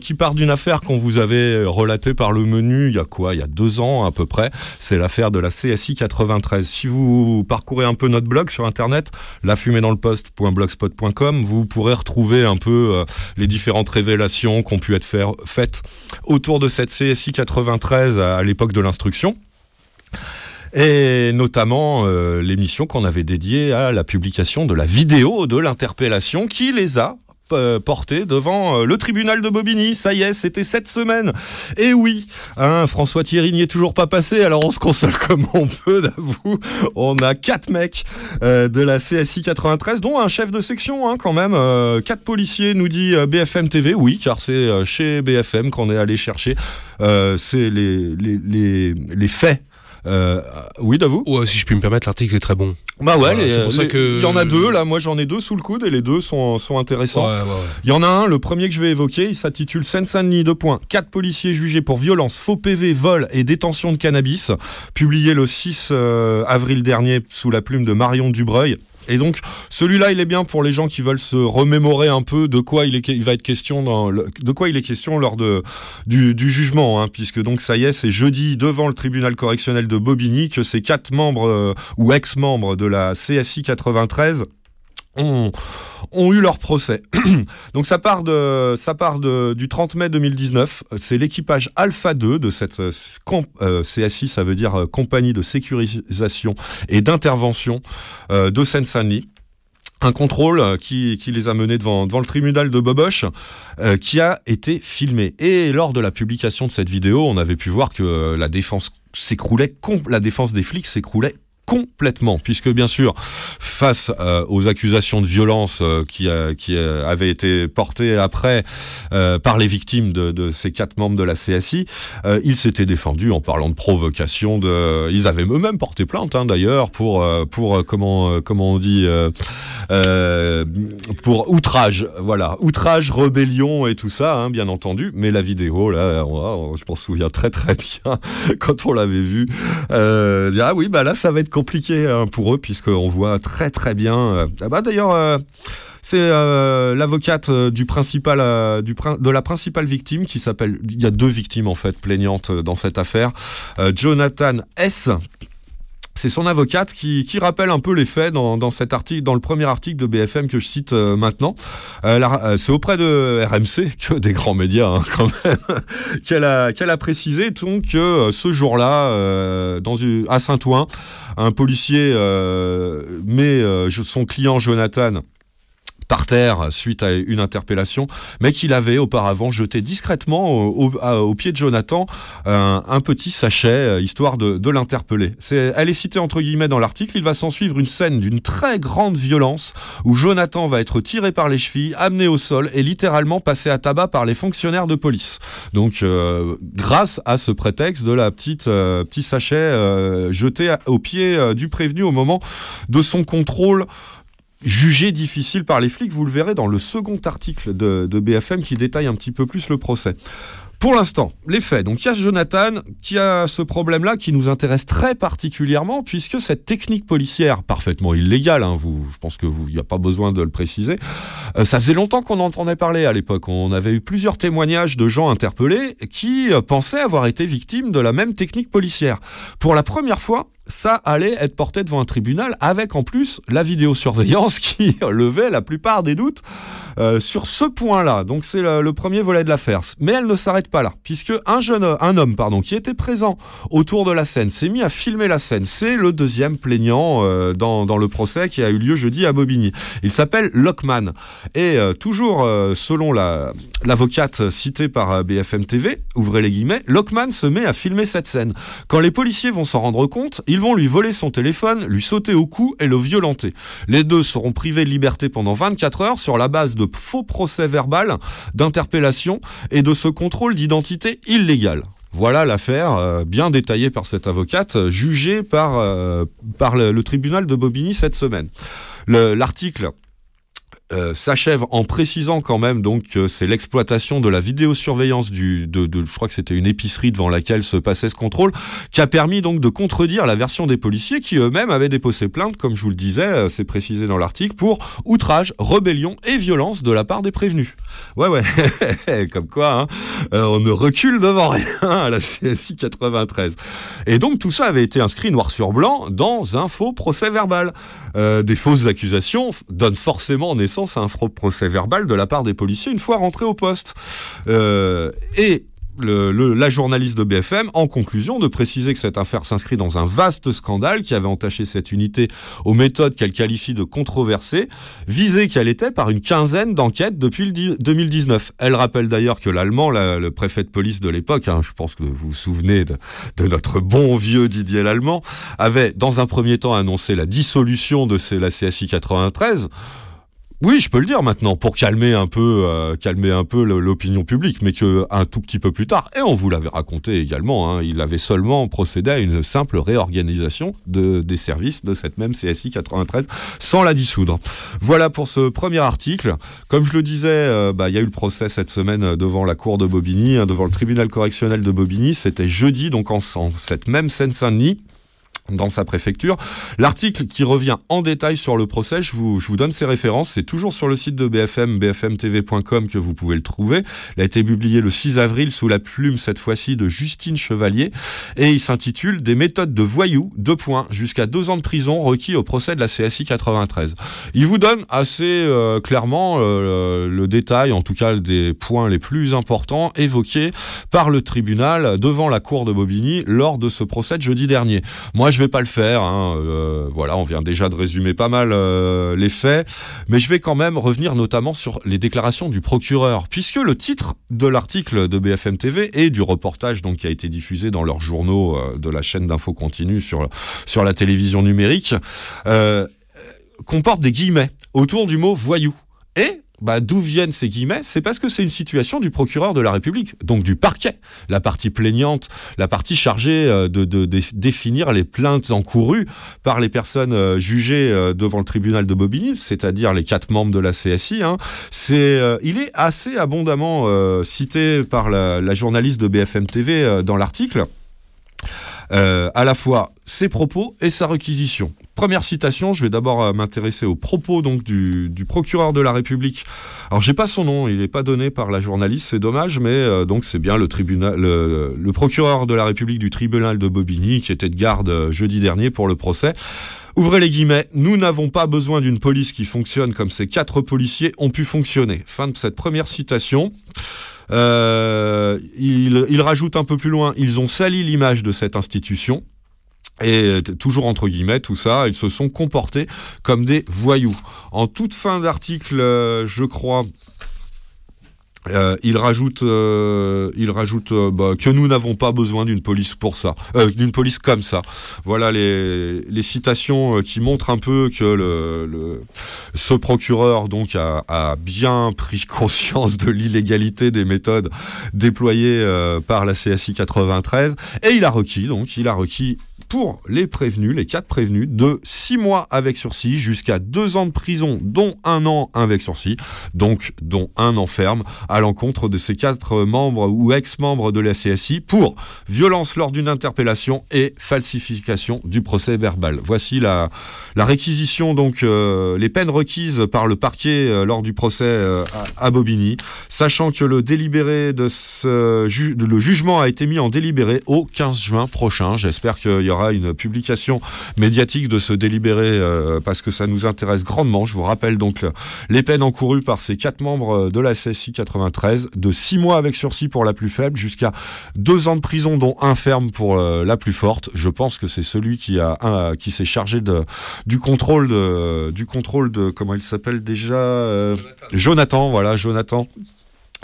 qui part d'une affaire qu'on vous avait relatée par le menu il y a quoi? Il y a deux ans à peu près. C'est l'affaire de la CSI 93. Si vous parcourez un peu notre blog sur internet, lafumédansleposte.blogspot.com, vous pourrez retrouver un peu euh, les différentes révélations qui ont pu être faites autour de cette CSI 93 à, à l'époque de l'instruction. Et notamment euh, l'émission qu'on avait dédiée à la publication de la vidéo de l'interpellation qui les a euh, portés devant euh, le tribunal de Bobigny. Ça y est, c'était cette semaine. Et oui, hein, François Thierry n'y est toujours pas passé, alors on se console comme on peut, d'avoue. On a quatre mecs euh, de la CSI 93, dont un chef de section hein, quand même. Quatre policiers, nous dit BFM TV. Oui, car c'est chez BFM qu'on est allé chercher. C'est les faits. Euh, oui, d'avoue. Ouais, si je puis me permettre, l'article est très bon. Bah ouais, Voilà, les- c'est pour ça les- que- il y en a deux là. Moi, j'en ai deux sous le coude et les deux sont, sont intéressants. Ouais, ouais, ouais. Il y en a un, le premier que je vais évoquer, il s'intitule Seine-Saint-Denis, deux points. Quatre policiers jugés pour violence, faux PV, vol et détention de cannabis, publié le 6 euh, avril dernier sous la plume de Marion Dubreuil. Et donc, celui-là, il est bien pour les gens qui veulent se remémorer un peu de quoi il, est, question lors du jugement, hein, puisque donc ça y est, c'est jeudi devant le tribunal correctionnel de Bobigny que ces quatre membres euh, ou ex-membres de la CSI 93 ont, eu leur procès. Donc ça part, de, ça part de, du 30 mai 2019. C'est l'équipage Alpha 2 de cette euh, comp- euh, CSI, ça veut dire euh, compagnie de sécurisation et d'intervention euh, de Seine-Saint-Denis. Un contrôle qui, qui les a menés devant, devant le tribunal de Boboche, qui a été filmé. Et lors de la publication de cette vidéo, on avait pu voir que la défense s'écroulait, la défense des flics s'écroulait complètement, puisque bien sûr, face euh, aux accusations de violence euh, qui, euh, qui avaient été portées après par les victimes de, ces quatre membres de la CSI, ils s'étaient défendus en parlant de provocation. De, ils avaient eux-mêmes porté plainte, hein, d'ailleurs, pour pour comment comment on dit pour outrage, voilà, outrage, rébellion et tout ça, hein, bien entendu. Mais la vidéo, là, je m'en souviens très très bien quand on l'avait vue. Ah oui, bah là, ça va être compliqué hein, pour eux puisqu'on voit très très bien. euh, ah bah d'ailleurs. euh, c'est euh, l'avocate du principal, du de la principale victime qui s'appelle. Il y a deux victimes en fait plaignantes dans cette affaire. Jonathan S. C'est son avocate qui, qui rappelle un peu les faits dans, dans cet article, dans le premier article de BFM que je cite maintenant. C'est auprès de RMC, que des grands médias hein, quand même, qu'elle a, qu'elle a précisé donc, que ce jour-là, dans à Saint-Ouen, un policier euh, met euh, son client Jonathan par terre suite à une interpellation, mais qu'il avait auparavant jeté discrètement au, pied de Jonathan un, un petit sachet, euh, histoire de, de l'interpeller. Elle est citée entre guillemets dans l'article. Il va s'en suivre une scène d'une très grande violence où Jonathan va être tiré par les chevilles, amené au sol et littéralement passé à tabac par les fonctionnaires de police. Donc, euh, grâce à ce prétexte de la petite euh, petit sachet euh, jeté au pied euh, du prévenu au moment de son contrôle jugé difficile par les flics. Vous le verrez dans le second article de, BFM qui détaille un petit peu plus le procès. Pour l'instant, les faits. Donc il y a Jonathan qui a ce problème-là qui nous intéresse très particulièrement puisque cette technique policière, parfaitement illégale, hein, vous, je pense que n'y a pas besoin de le préciser, euh, ça faisait longtemps qu'on en entendait parler à l'époque. On avait eu plusieurs témoignages de gens interpellés qui pensaient avoir été victimes de la même technique policière. Pour la première fois, ça allait être porté devant un tribunal avec en plus la vidéosurveillance qui levait la plupart des doutes euh, sur ce point-là. Donc c'est le, premier volet de l'affaire. Mais elle ne s'arrête pas là, puisque un jeune, un homme, pardon, qui était présent autour de la scène, s'est mis à filmer la scène. C'est le deuxième plaignant euh, dans, le procès qui a eu lieu jeudi à Bobigny. Il s'appelle Lockman. Et euh, toujours selon la- l'avocate citée par BFM TV, ouvrez les guillemets, Lockman se met à filmer cette scène. Quand les policiers vont s'en rendre compte, ils vont lui voler son téléphone, lui sauter au cou et le violenter. Les deux seront privés de liberté pendant 24 heures sur la base de faux procès verbal, d'interpellation et de ce contrôle d'identité illégal. Voilà l'affaire euh, bien détaillée par cette avocate, jugée par, euh, le, tribunal de Bobigny cette semaine. Le- L'article euh, s'achève en précisant quand même donc que c'est l'exploitation de la vidéosurveillance du, de, je crois que c'était une épicerie devant laquelle se passait ce contrôle, qui a permis donc de contredire la version des policiers qui eux-mêmes avaient déposé plainte, comme je vous le disais, euh, c'est précisé dans l'article, pour outrage, rébellion et violence de la part des prévenus. Ouais, ouais, comme quoi, hein, euh, on ne recule devant rien à la CSI 93. Et donc tout ça avait été inscrit noir sur blanc dans un faux procès verbal. Des fausses accusations donnent forcément naissance à un procès verbal de la part des policiers une fois rentrés au poste. Euh, et la journaliste de BFM, en conclusion, de préciser que cette affaire s'inscrit dans un vaste scandale qui avait entaché cette unité aux méthodes qu'elle qualifie de controversées, visée qu'elle était par une quinzaine d'enquêtes depuis le di- 2019. Elle rappelle d'ailleurs que l'Allemand, la- le préfet de police de l'époque, hein, je pense que vous vous souvenez de, de notre bon vieux Didier l'Allemand, avait dans un premier temps annoncé la dissolution de la CSI 93. Oui, je peux le dire maintenant pour calmer un peu, euh, calmer un peu l'opinion publique, mais que un tout petit peu plus tard, et on vous l'avait raconté également, hein, il avait seulement procédé à une simple réorganisation de, des services de cette même CSI 93 sans la dissoudre. Voilà pour ce premier article. Comme je le disais, euh, bah, il y a eu le procès cette semaine devant la cour de Bobigny, hein, devant le tribunal correctionnel de Bobigny. C'était jeudi, donc en, en cette même Seine-Saint-Denis dans sa préfecture. L'article qui revient en détail sur le procès, je vous, je vous donne ses références, c'est toujours sur le site de BFM, bfmtv.com que vous pouvez le trouver. Il a été publié le 6 avril sous la plume cette fois-ci de Justine Chevalier et il s'intitule Des méthodes de voyous, deux points, jusqu'à deux ans de prison requis au procès de la CSI 93. Il vous donne assez euh, clairement euh, le détail, en tout cas des points les plus importants évoqués par le tribunal devant la cour de Bobigny lors de ce procès de jeudi dernier. Moi, je vais pas le faire. hein, euh, voilà, on vient déjà de résumer pas mal euh, les faits, mais je vais quand même revenir notamment sur les déclarations du procureur, puisque le titre de l'article de BFM TV et du reportage donc qui a été diffusé dans leurs journaux euh, de la chaîne d'info continue sur sur la télévision numérique comporte des guillemets autour du mot voyou. Et bah, d'où viennent ces guillemets? C'est parce que c'est une situation du procureur de la République, donc du parquet, la partie plaignante, la partie chargée euh, de, définir les plaintes encourues par les personnes euh, jugées euh, devant le tribunal de Bobigny, c'est-à-dire les quatre membres de la CSI. hein. C'est, il est assez abondamment cité par la, journaliste de BFM TV dans l'article. À la fois ses propos et sa réquisition. Première citation, je vais d'abord euh, m'intéresser aux propos donc du, procureur de la République. Alors j'ai pas son nom, il n'est pas donné par la journaliste, c'est dommage, mais euh, donc c'est bien le tribunal, le, procureur de la République du tribunal de Bobigny qui était de garde euh, jeudi dernier pour le procès. Ouvrez les guillemets, nous n'avons pas besoin d'une police qui fonctionne comme ces quatre policiers ont pu fonctionner. Fin de cette première citation. Il rajoute un peu plus loin, ils ont sali l'image de cette institution. Et euh, toujours entre guillemets, tout ça, ils se sont comportés comme des voyous. En toute fin d'article, euh, je crois, euh, il rajoute, euh, euh, bah, que nous n'avons pas besoin d'une police pour ça, d'une police comme ça. Voilà les, les citations qui montrent un peu que le, ce procureur donc a, bien pris conscience de l'illégalité des méthodes déployées par la CSI 93 et il a requis donc il a requis pour les prévenus, les quatre prévenus, de six mois avec sursis jusqu'à deux ans de prison, dont un an avec sursis, donc dont un an ferme, à l'encontre de ces quatre membres ou ex-membres de la CSI pour violence lors d'une interpellation et falsification du procès verbal. Voici la, la réquisition, donc euh, les peines requises par le parquet euh, lors du procès euh, à, Bobigny, sachant que le délibéré de ce le jugement a été mis en délibéré au 15 juin prochain. J'espère qu'il y aura une publication médiatique de ce délibéré euh, parce que ça nous intéresse grandement. Je vous rappelle donc le- les peines encourues par ces quatre membres de la CSI 93, de six mois avec sursis pour la plus faible jusqu'à deux ans de prison dont un ferme pour euh, la plus forte. Je pense que c'est celui qui a un- qui s'est chargé de du contrôle de du contrôle de comment il s'appelle déjà euh, Jonathan. Voilà Jonathan.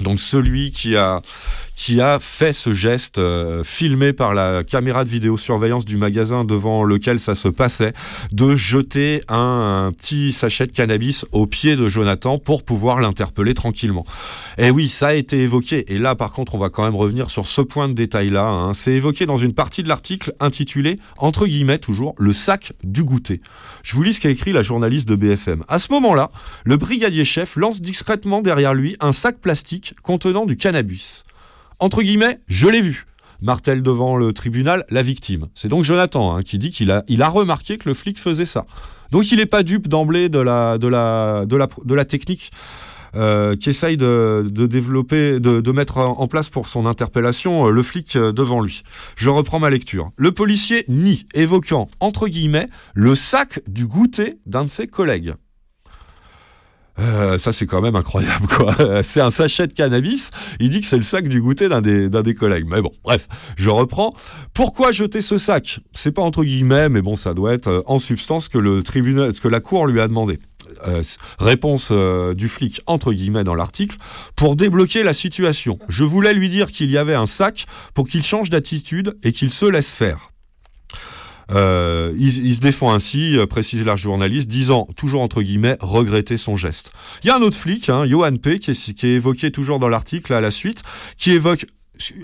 Donc celui qui a qui a fait ce geste euh, filmé par la caméra de vidéosurveillance du magasin devant lequel ça se passait, de jeter un, petit sachet de cannabis au pied de Jonathan pour pouvoir l'interpeller tranquillement. Et oui, ça a été évoqué. Et là, par contre, on va quand même revenir sur ce point de détail-là. hein. C'est évoqué dans une partie de l'article intitulé, entre guillemets toujours, le sac du goûter. Je vous lis ce qu'a écrit la journaliste de BFM. À ce moment-là, le brigadier chef lance discrètement derrière lui un sac plastique contenant du cannabis. Entre guillemets, je l'ai vu. Martèle devant le tribunal la victime. C'est donc Jonathan hein, qui dit qu'il a, remarqué que le flic faisait ça. Donc il n'est pas dupe d'emblée de la, de, la, de, la, technique euh, qu'essaye de, de développer, de, mettre en en place pour son interpellation euh, le flic euh, devant lui. Je reprends ma lecture. Le policier nie, évoquant, entre guillemets, le sac du goûter d'un de ses collègues. Euh, ça c'est quand même incroyable quoi. C'est un sachet de cannabis. Il dit que c'est le sac du goûter d'un des, collègues. Mais bon, bref, je reprends. Pourquoi jeter ce sac? C'est pas entre guillemets, mais bon, ça doit être euh, en substance que le tribunal, ce que la cour lui a demandé. Euh, réponse du flic entre guillemets dans l'article pour débloquer la situation. Je voulais lui dire qu'il y avait un sac pour qu'il change d'attitude et qu'il se laisse faire. Euh, il, il se défend ainsi, euh, précise la journaliste, disant, toujours entre guillemets, regretter son geste. Il y a un autre flic, hein, Johan P., qui est, qui est évoqué toujours dans l'article à la suite, qui évoque,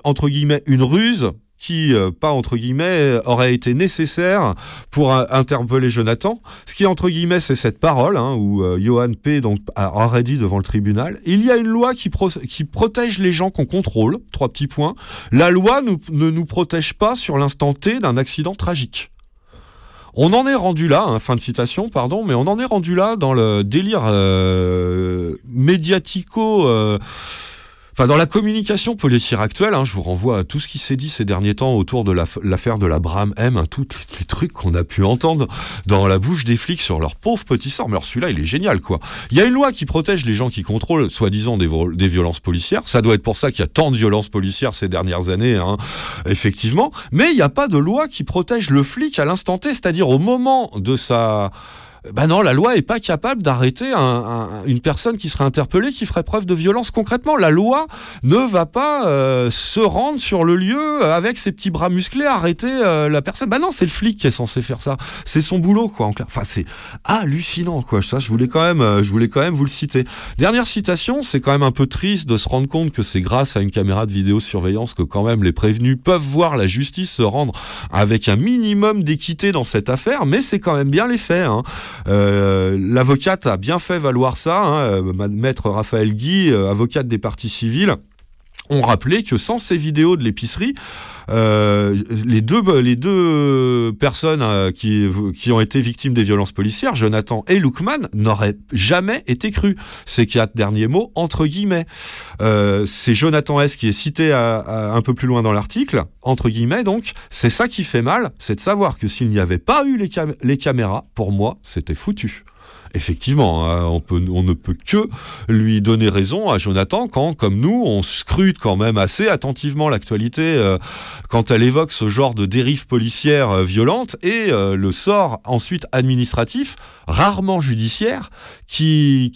entre guillemets, une ruse qui, euh, pas entre guillemets, aurait été nécessaire pour euh, interpeller Jonathan. Ce qui, entre guillemets, c'est cette parole, hein, où euh, Johan P. Donc, aurait dit devant le tribunal, il y a une loi qui, pro- qui protège les gens qu'on contrôle, trois petits points. La loi ne nous protège pas sur l'instant T d'un accident tragique. On en est rendu là, hein, fin de citation, pardon, mais on en est rendu là dans le délire euh, médiatico. euh, Enfin, dans la communication policière actuelle, hein, je vous renvoie à tout ce qui s'est dit ces derniers temps autour de la- l'affaire de la Bram M, hein, tous les, trucs qu'on a pu entendre dans la bouche des flics sur leur pauvre petit sort. Mais alors celui-là, il est génial, quoi. Il y a une loi qui protège les gens qui contrôlent, soi-disant, des violences policières. Ça doit être pour ça qu'il y a tant de violences policières ces dernières années, hein, effectivement. Mais il n'y a pas de loi qui protège le flic à l'instant T, c'est-à-dire au moment de sa... Ben non, la loi est pas capable d'arrêter un- un- une personne qui serait interpellée, qui ferait preuve de violence concrètement. La loi ne va pas euh, se rendre sur le lieu avec ses petits bras musclés, arrêter euh, la personne. Ben non, c'est le flic qui est censé faire ça. C'est son boulot, quoi. En clair. Enfin, c'est hallucinant, quoi. Ça, je voulais quand même, euh, je voulais quand même vous le citer. Dernière citation, c'est quand même un peu triste de se rendre compte que c'est grâce à une caméra de vidéosurveillance que quand même les prévenus peuvent voir la justice se rendre avec un minimum d'équité dans cette affaire, mais c'est quand même bien les faits. Hein. Euh, L'avocate a bien fait valoir ça, hein, euh, ma- maître Raphaël Guy, euh, avocate des parties civiles ont rappelé que sans ces vidéos de l'épicerie, euh, les, deux, les deux personnes euh, qui, qui ont été victimes des violences policières, Jonathan et Lookman, n'auraient jamais été crus. Ces quatre derniers mots, entre guillemets. Euh, c'est Jonathan S. qui est cité un peu plus loin dans l'article, entre guillemets donc. C'est ça qui fait mal, c'est de savoir que s'il n'y avait pas eu les, cam- les caméras, pour moi, c'était foutu. Effectivement, hein, on, ne peut que lui donner raison à Jonathan quand, comme nous, on scrute quand même assez attentivement l'actualité euh, quand elle évoque ce genre de dérive policière euh, violente et euh, le sort ensuite administratif, rarement judiciaire, qui,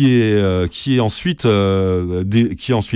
est, ensuite,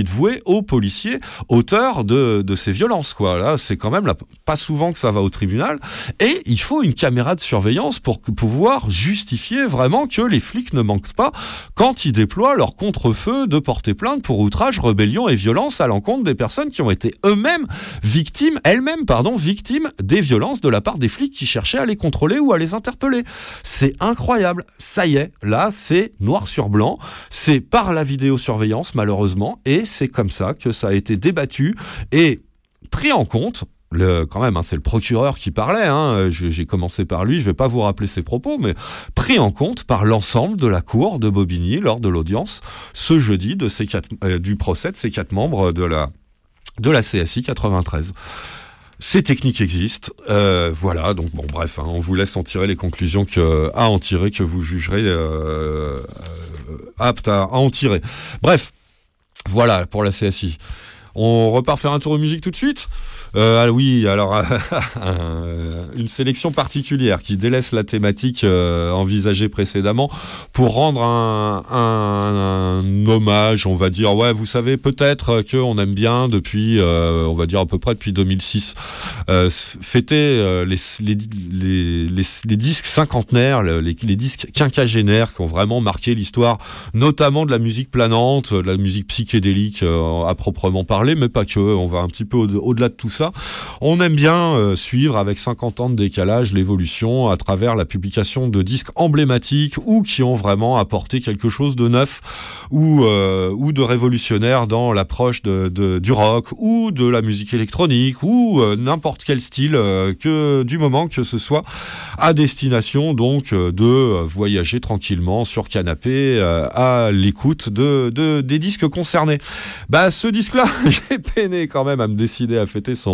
voué aux policiers auteurs de, ces violences. Là, c'est quand même pas souvent que ça va au tribunal. Et il faut une caméra de surveillance pour pouvoir justifier vraiment que les flics ne manquent pas quand ils déploient leur contre-feu de porter plainte pour outrage, rébellion et violence à l'encontre des personnes qui ont été eux-mêmes victimes, elles-mêmes, pardon, victimes des violences de la part des flics qui cherchaient à les contrôler ou à les interpeller. C'est incroyable. Ça y est, là, c'est noir sur blanc. C'est par la vidéosurveillance, malheureusement, et c'est comme ça que ça a été débattu et pris en compte. Le, quand même, hein, c'est le procureur qui parlait. hein, je- J'ai commencé par lui. Je vais pas vous rappeler ses propos, mais pris en compte par l'ensemble de la cour de Bobigny lors de l'audience ce jeudi de ces quatre, euh, du procès de ces quatre membres de la de la CSI 93. Ces techniques existent, euh, voilà. Donc bon, bref, hein, on vous laisse en tirer les conclusions que à en tirer que vous jugerez euh, euh, apte à, à en tirer. Bref, voilà pour la CSI. On repart faire un tour de musique tout de suite? Euh, ah oui, alors euh, une sélection particulière qui délaisse la thématique euh, envisagée précédemment pour rendre un, hommage, on va dire. Ouais, vous savez peut-être qu'on aime bien depuis, on va dire à peu près depuis 2006, euh, s- fêter les, les, les, les- disques cinquantenaires, le- les, disques quinquagénaires qui ont vraiment marqué l'histoire, notamment de la musique planante, de la musique psychédélique à proprement parler, mais pas que. On va un petit peu au- au-delà de tout ça. On aime bien euh, suivre avec 50 ans de décalage l'évolution à travers la publication de disques emblématiques ou qui ont vraiment apporté quelque chose de neuf ou, euh, ou de révolutionnaire dans l'approche du rock ou de la musique électronique ou euh, n'importe quel style que du moment que ce soit à destination donc de voyager tranquillement sur canapé à l'écoute de, de- des disques concernés. Bah ce disque-là, j'ai peiné quand même à me décider à fêter son,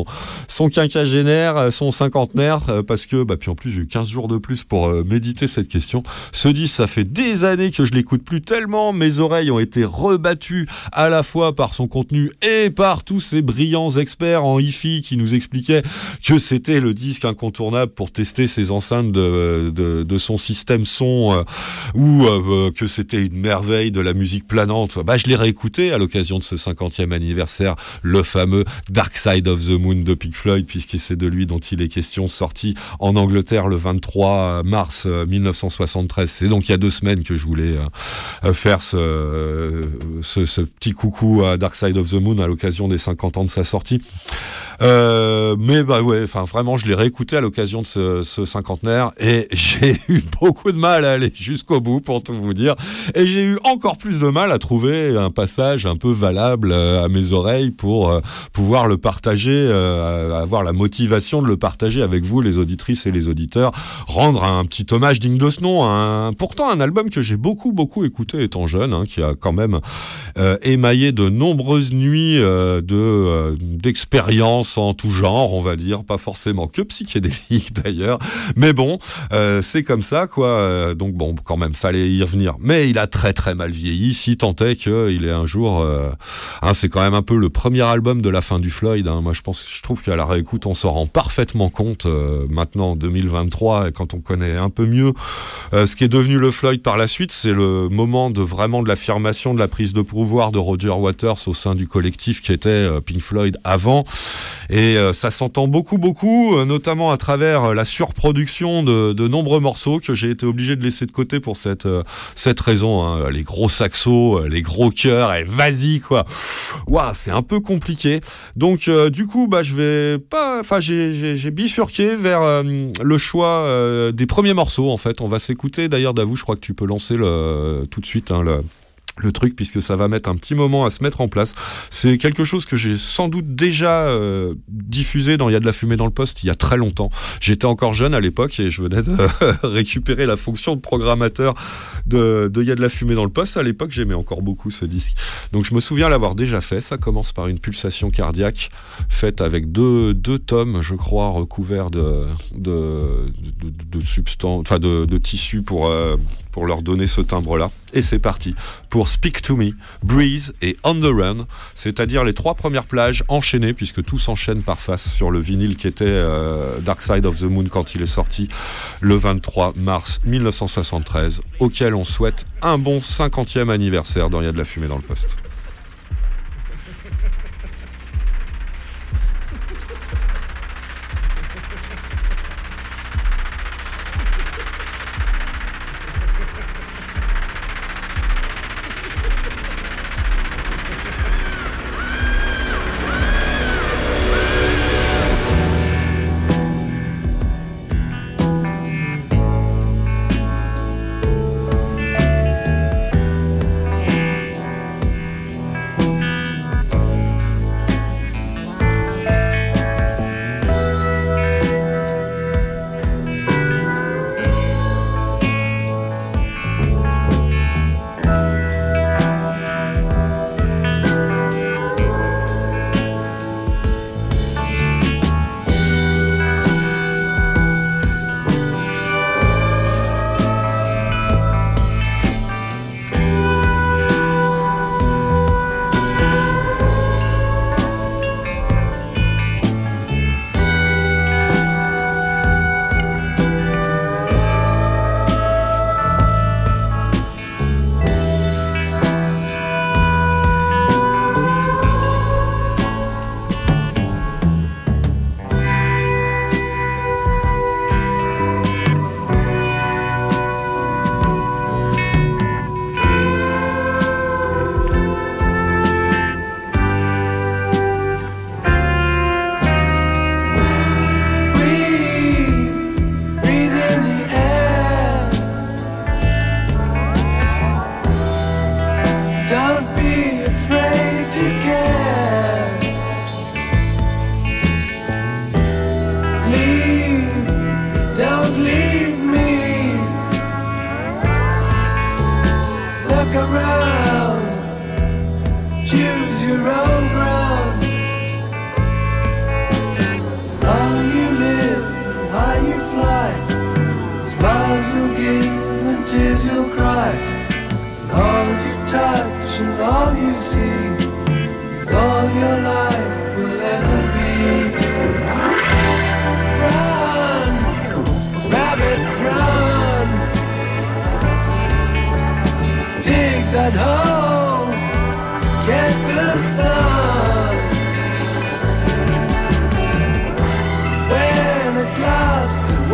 son quinquagénaire, euh, son cinquantenaire, euh, parce que, bah, puis en plus j'ai eu 15 jours de plus pour euh, méditer cette question. Ce disque, ça fait des années que je l'écoute plus tellement, mes oreilles ont été rebattues à la fois par son contenu et par tous ces brillants experts en hi-fi qui nous expliquaient que c'était le disque incontournable pour tester ses enceintes de, son système son ou que c'était une merveille de la musique planante. Bah, je l'ai réécouté à l'occasion de ce 50e anniversaire, le fameux Dark Side of the Moon de Pink Floyd, puisque c'est de lui dont il est question, sorti en Angleterre le 23 mars euh, 1973. C'est donc il y a deux semaines que je voulais euh, euh, faire euh, ce, ce petit coucou à Dark Side of the Moon à l'occasion des 50 ans de sa sortie. Euh, mais bah ouais, enfin vraiment, je l'ai réécouté à l'occasion de ce, ce cinquantenaire et j'ai eu beaucoup de mal à aller jusqu'au bout pour tout vous dire. Et j'ai eu encore plus de mal à trouver un passage un peu valable euh, à mes oreilles pour euh, pouvoir le partager, avoir la motivation de le partager avec vous, les auditrices et les auditeurs, rendre un petit hommage digne de ce nom. Un, pourtant un album que j'ai beaucoup beaucoup écouté étant jeune, hein, qui a quand même euh, émaillé de nombreuses nuits euh, de euh, d'expériences en tout genre, on va dire, pas forcément que psychédélique d'ailleurs, mais bon, euh, c'est comme ça quoi. Euh, donc bon, quand même, fallait y revenir. Mais il a très très mal vieilli, si tant est qu'il est un jour. euh, hein, c'est quand même un peu le premier album de la fin du Floyd. hein. Moi, je pense, je trouve qu'à la réécoute, on s'en rend parfaitement compte euh, maintenant, en 2023, et quand on connaît un peu mieux euh, ce qui est devenu le Floyd par la suite, c'est le moment de vraiment de l'affirmation de la prise de pouvoir de Roger Waters au sein du collectif qui était Pink Floyd avant. Et euh, ça s'entend beaucoup, beaucoup, euh, notamment à travers euh, la surproduction de, de nombreux morceaux que j'ai été obligé de laisser de côté pour cette, cette raison. hein. Les gros saxos, les gros chœurs, et vas-y quoi. Waouh, c'est un peu compliqué. Donc euh, du coup, bah je vais pas, enfin j'ai bifurqué vers euh, le choix euh, des premiers morceaux en fait. On va s'écouter. D'ailleurs, Davou, je crois que tu peux lancer le tout de suite hein, le le truc puisque ça va mettre un petit moment à se mettre en place. C'est quelque chose que j'ai sans doute déjà euh, diffusé dans Il y a de la fumée dans le poste il y a très longtemps. J'étais encore jeune à l'époque et je venais de récupérer la fonction de programmateur de, Il y a de la fumée dans le poste. À l'époque, j'aimais encore beaucoup ce disque. Donc je me souviens l'avoir déjà fait. Ça commence par une pulsation cardiaque faite avec deux, deux tomes, je crois, recouverts de, de, de, enfin de, de tissu pour, euh, pour leur donner ce timbre-là. Et c'est parti pour Speak to Me, Breeze et On the Run, c'est-à-dire les trois premières plages enchaînées, puisque tout s'enchaîne par face sur le vinyle qui était euh, Dark Side of the Moon quand il est sorti le 23 mars 1973, auquel on souhaite un bon 50e anniversaire dans Il y a de la fumée dans le poste.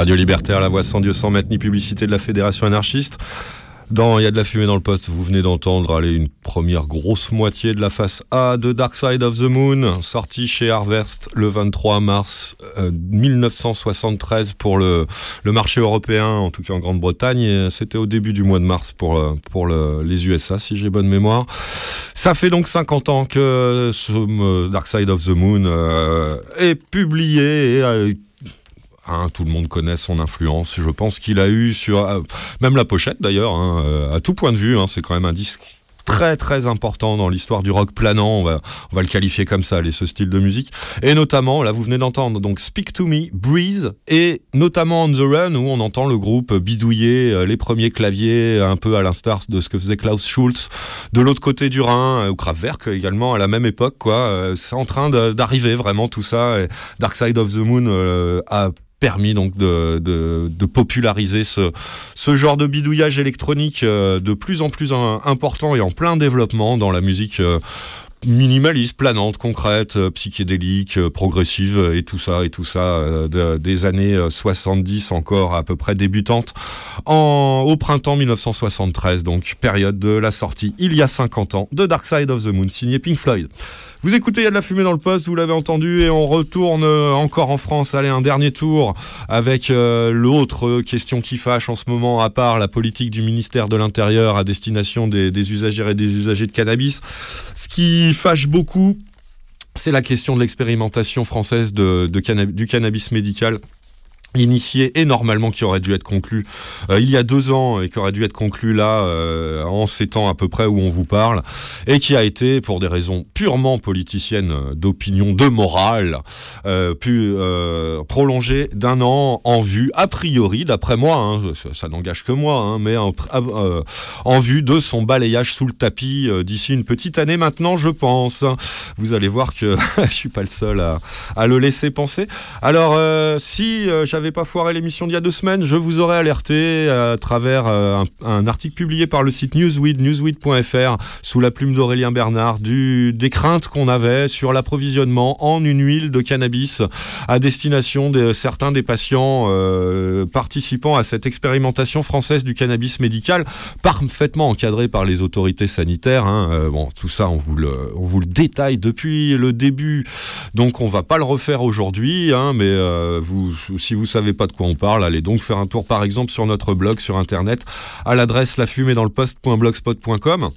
Radio Libertaire, la voix sans Dieu sans maître ni publicité de la Fédération anarchiste. Dans Il y a de la fumée dans le poste, vous venez d'entendre aller une première grosse moitié de la face A de Dark Side of the Moon, sorti chez Harvest le 23 mars euh, 1973 pour le, marché européen, en tout cas en Grande-Bretagne. et C'était au début du mois de mars pour, euh, pour le- les USA, si j'ai bonne mémoire. Ça fait donc 50 ans que ce euh, Dark Side of the Moon euh, est publié euh, Hein, tout le monde connaît son influence. Je pense qu'il a eu sur euh, même la pochette d'ailleurs, hein, euh, à tout point de vue. hein, c'est quand même un disque très très important dans l'histoire du rock planant. On va, on va le qualifier comme ça, les, ce style de musique. Et notamment, là vous venez d'entendre donc Speak to Me, Breeze, et notamment On the Run où on entend le groupe bidouiller euh, les premiers claviers, un peu à l'instar de ce que faisait Klaus Schulz de l'autre côté du Rhin, ou Kraftwerk également à la même époque. quoi. C'est en train d'arriver vraiment tout ça. Et Dark Side of the Moon a permis donc de, de, populariser ce, ce genre de bidouillage électronique euh, de plus en plus important et en plein développement dans la musique euh, minimaliste, planante, concrète, euh, psychédélique, progressive et tout ça et tout ça de- des années euh, 70 encore à peu près débutantes en, au printemps 1973 donc période de la sortie il y a 50 ans de Dark Side of the Moon signé Pink Floyd. Vous écoutez, il y a de la fumée dans le poste, vous l'avez entendu, et on retourne euh, encore en France. Allez, un dernier tour avec euh, l'autre question qui fâche en ce moment, à part la politique du ministère de l'Intérieur à destination des, usagers et des usagers de cannabis. Ce qui fâche beaucoup, c'est la question de l'expérimentation française du cannabis médical initié et normalement qui aurait dû être conclu euh, il y a deux ans et qui aurait dû être conclu là euh, en ces temps à peu près où on vous parle et qui a été pour des raisons purement politiciennes euh, d'opinion de morale euh, pu d'un an en vue a priori d'après moi hein, ça, n'engage que moi hein, mais en, euh, en vue de son balayage sous le tapis d'ici une petite année maintenant je pense. Vous allez voir que je suis pas le seul à, à le laisser penser. Alors si euh, j'avais pas foiré l'émission d'il y a deux semaines, je vous aurais alerté à travers euh, un, article publié par le site Newsweed, newsweed.fr, sous la plume d'Aurélien Bernard, des craintes qu'on avait sur l'approvisionnement en une huile de cannabis à destination de certains des patients euh, participant à cette expérimentation française du cannabis médical, parfaitement encadrée par les autorités sanitaires. hein. Euh, bon, tout ça, on vous le, détaille depuis le début, donc on va pas le refaire aujourd'hui, hein, mais euh, si vous savez pas de quoi on parle, allez donc faire un tour par exemple sur notre blog sur internet à l'adresse lafumée-dans-le-poste.blogspot.com.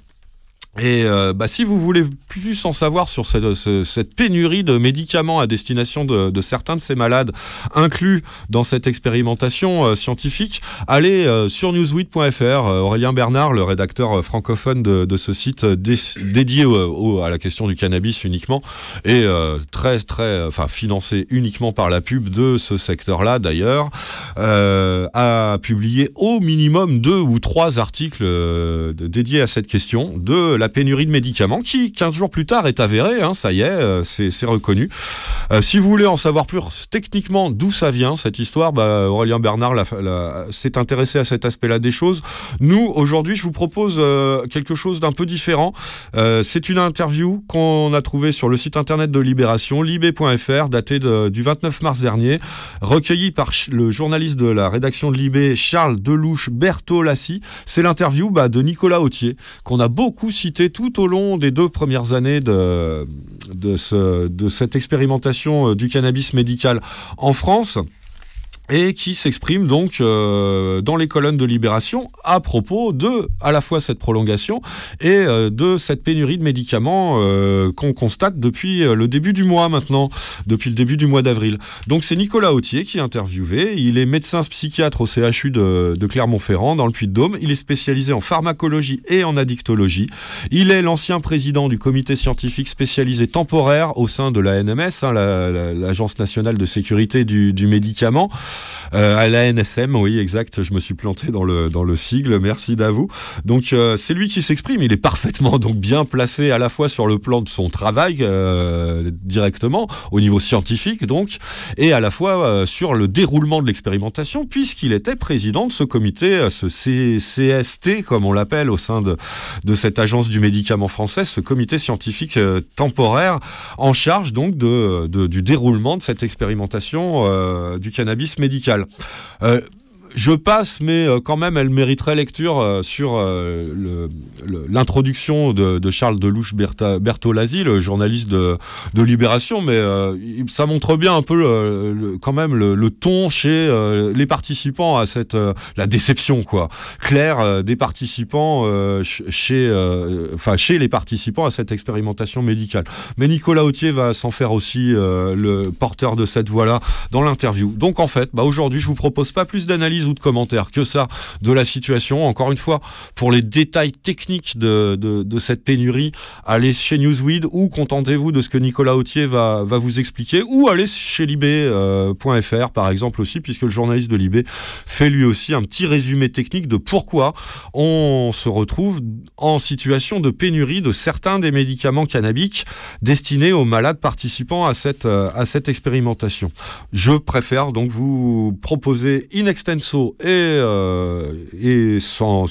Et euh, bah, si vous voulez plus en savoir sur cette, ce- cette pénurie de médicaments à destination de, certains de ces malades inclus dans cette expérimentation euh, scientifique, allez euh, sur newsweek.fr. Euh, Aurélien Bernard, le rédacteur francophone de, ce site dé- dédié à la question du cannabis uniquement, et très très, enfin financé uniquement par la pub de ce secteur-là d'ailleurs, a publié au minimum deux ou trois articles dédiés à cette question de la pénurie de médicaments qui, 15 jours plus tard, est avérée, hein, ça y est, euh, c'est reconnu. Euh, si vous voulez en savoir plus techniquement d'où ça vient, cette histoire, bah, Aurélien Bernard l'a- l'a- s'est intéressé à cet aspect-là des choses. Nous, aujourd'hui, je vous propose euh, quelque chose d'un peu différent. C'est une interview qu'on a trouvée sur le site internet de Libération, libé.fr, datée du 29 mars dernier, recueillie par le journaliste de la rédaction de Libé, Charles Delouche Bertolassi. C'est l'interview bah, de Nicolas Autier, qu'on a beaucoup cité tout au long des deux premières années de, de, ce- de cette expérimentation euh, du cannabis médical en France et qui s'exprime donc euh, dans les colonnes de Libération à propos de à la fois cette prolongation et euh, de cette pénurie de médicaments euh, qu'on constate depuis euh, le début du mois maintenant, depuis le début du mois d'avril. Donc c'est Nicolas Autier qui est interviewé, il est médecin psychiatre au CHU de, de Clermont-Ferrand dans le Puy-de-Dôme, il est spécialisé en pharmacologie et en addictologie, il est l'ancien président du comité scientifique spécialisé temporaire au sein de la NMS, hein, la- la- l'Agence nationale de sécurité du, du médicament. Euh, à la NSM, oui, exact. Je me suis planté dans le dans le sigle. Merci d'avou. Donc euh, c'est lui qui s'exprime. Il est parfaitement donc bien placé à la fois sur le plan de son travail euh, directement au niveau scientifique donc, et à la fois euh, sur le déroulement de l'expérimentation puisqu'il était président de ce comité, ce CST comme on l'appelle au sein de de cette agence du médicament français, ce comité scientifique temporaire en charge donc de, du déroulement de cette expérimentation du cannabis médical. Médicale. Euh, je passe, mais euh, quand même, elle mériterait lecture euh, sur euh, l'introduction de, Charles Delouche Bertolazzi, le journaliste de, Libération. Mais ça montre bien un peu le- quand même le, ton chez les participants à cette la déception quoi claire des participants ch- chez enfin chez les participants à cette expérimentation médicale. Mais Nicolas Autier va s'en faire aussi le porteur de cette voix-là dans l'interview. Donc en fait, bah, aujourd'hui, je vous propose pas plus d'analyse ou de commentaires que ça de la situation. Encore une fois, pour les détails techniques de, de, cette pénurie, allez chez Newsweed ou contentez-vous de ce que Nicolas Autier va, va vous expliquer ou allez chez libé.fr par exemple aussi, puisque le journaliste de Libé fait lui aussi un petit résumé technique de pourquoi on se retrouve en situation de pénurie de certains des médicaments cannabiques destinés aux malades participant à cette, euh, à cette expérimentation. Je préfère donc vous proposer in extenso et, euh, sans,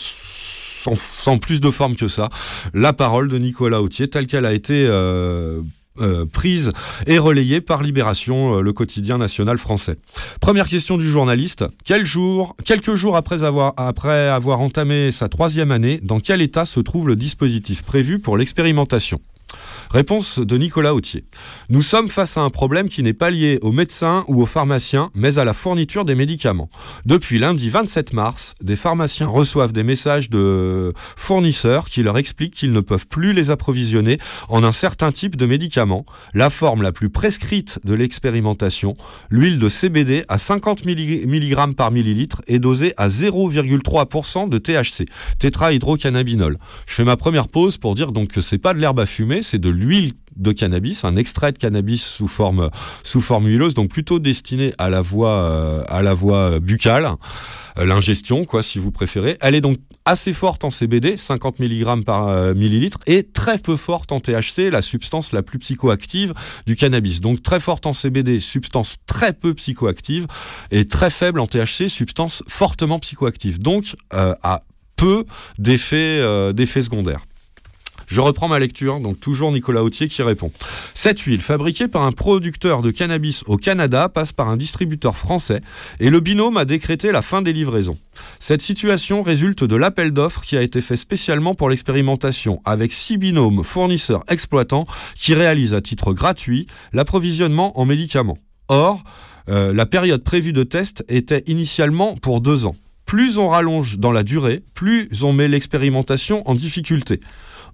plus de forme que ça, la parole de Nicolas Autier telle qu'elle a été euh, euh, prise et relayée par Libération, le quotidien national français. Première question du journaliste. Quel jour, quelques jours après avoir entamé sa troisième année, dans quel état se trouve le dispositif prévu pour l'expérimentation? Réponse de Nicolas Autier. Nous sommes face à un problème qui n'est pas lié aux médecins ou aux pharmaciens, mais à la fourniture des médicaments. Depuis lundi 27 mars, des pharmaciens reçoivent des messages de fournisseurs qui leur expliquent qu'ils ne peuvent plus les approvisionner en un certain type de médicaments, la forme la plus prescrite de l'expérimentation, l'huile de CBD à 50 mg par millilitre est dosée à 0,3% de THC, tétrahydrocannabinol. Je fais ma première pause pour dire donc que c'est pas de l'herbe à fumer, c'est de l'huile de cannabis, un extrait de cannabis sous forme sous forme huileuse, donc plutôt destiné à la voie euh, à la voie buccale, euh, l'ingestion quoi si vous préférez. Elle est donc assez forte en CBD, 50 mg par euh, millilitre, et très peu forte en THC, la substance la plus psychoactive du cannabis. Donc très forte en CBD, substance très peu psychoactive, et très faible en THC, substance fortement psychoactive. Donc à peu d'effets secondaires. Je reprends ma lecture, donc toujours Nicolas Autier qui répond. Cette huile, fabriquée par un producteur de cannabis au Canada, passe par un distributeur français et le binôme a décrété la fin des livraisons. Cette situation résulte de l'appel d'offres qui a été fait spécialement pour l'expérimentation, avec six binômes fournisseurs exploitants qui réalisent à titre gratuit l'approvisionnement en médicaments. Or, euh, la période prévue de test était initialement pour deux ans. Plus on rallonge dans la durée, plus on met l'expérimentation en difficulté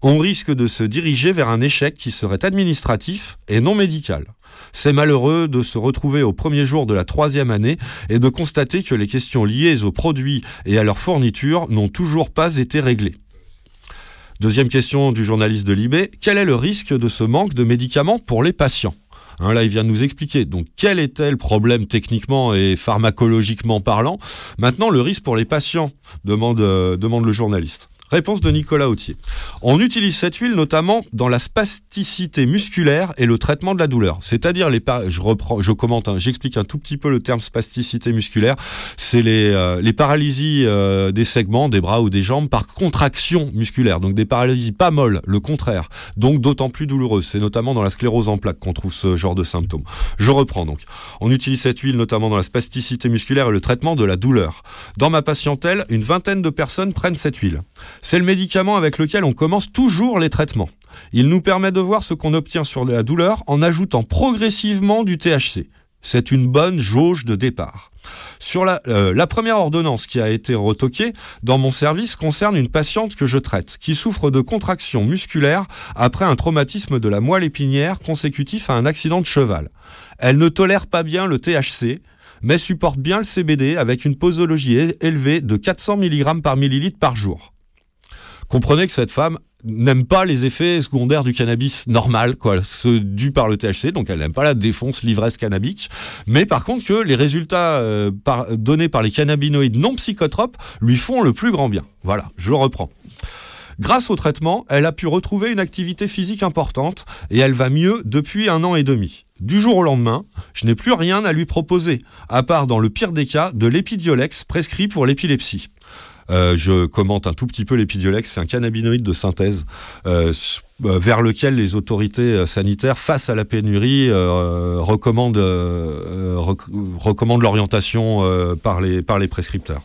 on risque de se diriger vers un échec qui serait administratif et non médical. C'est malheureux de se retrouver au premier jour de la troisième année et de constater que les questions liées aux produits et à leur fourniture n'ont toujours pas été réglées. Deuxième question du journaliste de Libé, quel est le risque de ce manque de médicaments pour les patients? Hein, là, il vient de nous expliquer. Donc, quel était le problème techniquement et pharmacologiquement parlant? Maintenant, le risque pour les patients, demande, euh, demande le journaliste. Réponse de Nicolas Autier. On utilise cette huile notamment dans la spasticité musculaire et le traitement de la douleur. C'est-à-dire les je reprends, je commente, hein, j'explique un tout petit peu le terme spasticité musculaire. C'est les, euh, paralysies euh, des segments, des bras ou des jambes par contraction musculaire. Donc des paralysies pas molles, le contraire. Donc d'autant plus douloureuses. C'est notamment dans la sclérose en plaques qu'on trouve ce genre de symptômes. Je reprends donc. On utilise cette huile notamment dans la spasticité musculaire et le traitement de la douleur. Dans ma patientèle, une vingtaine de personnes prennent cette huile. C'est le médicament avec lequel on commence toujours les traitements. Il nous permet de voir ce qu'on obtient sur la douleur en ajoutant progressivement du THC. C'est une bonne jauge de départ. Sur la, euh, la première ordonnance qui a été retoquée dans mon service concerne une patiente que je traite, qui souffre de contractions musculaires après un traumatisme de la moelle épinière consécutif à un accident de cheval. Elle ne tolère pas bien le THC, mais supporte bien le CBD avec une posologie élevée de 400 mg par millilitre par jour comprenez que cette femme n'aime pas les effets secondaires du cannabis normal, quoi, ceux dus par le THC, donc elle n'aime pas la défonce l'ivresse cannabique, mais par contre que les résultats euh, donnés par les cannabinoïdes non psychotropes lui font le plus grand bien. Voilà, je reprends. Grâce au traitement, elle a pu retrouver une activité physique importante et elle va mieux depuis un an et demi. Du jour au lendemain, je n'ai plus rien à lui proposer, à part dans le pire des cas de l'épidiolex prescrit pour l'épilepsie. Euh, je commente un tout petit peu l'épidiolex, c'est un cannabinoïde de synthèse euh, euh, vers lequel les autorités sanitaires, face à la pénurie, recommandent, rec- recommandent l'orientation par les prescripteurs.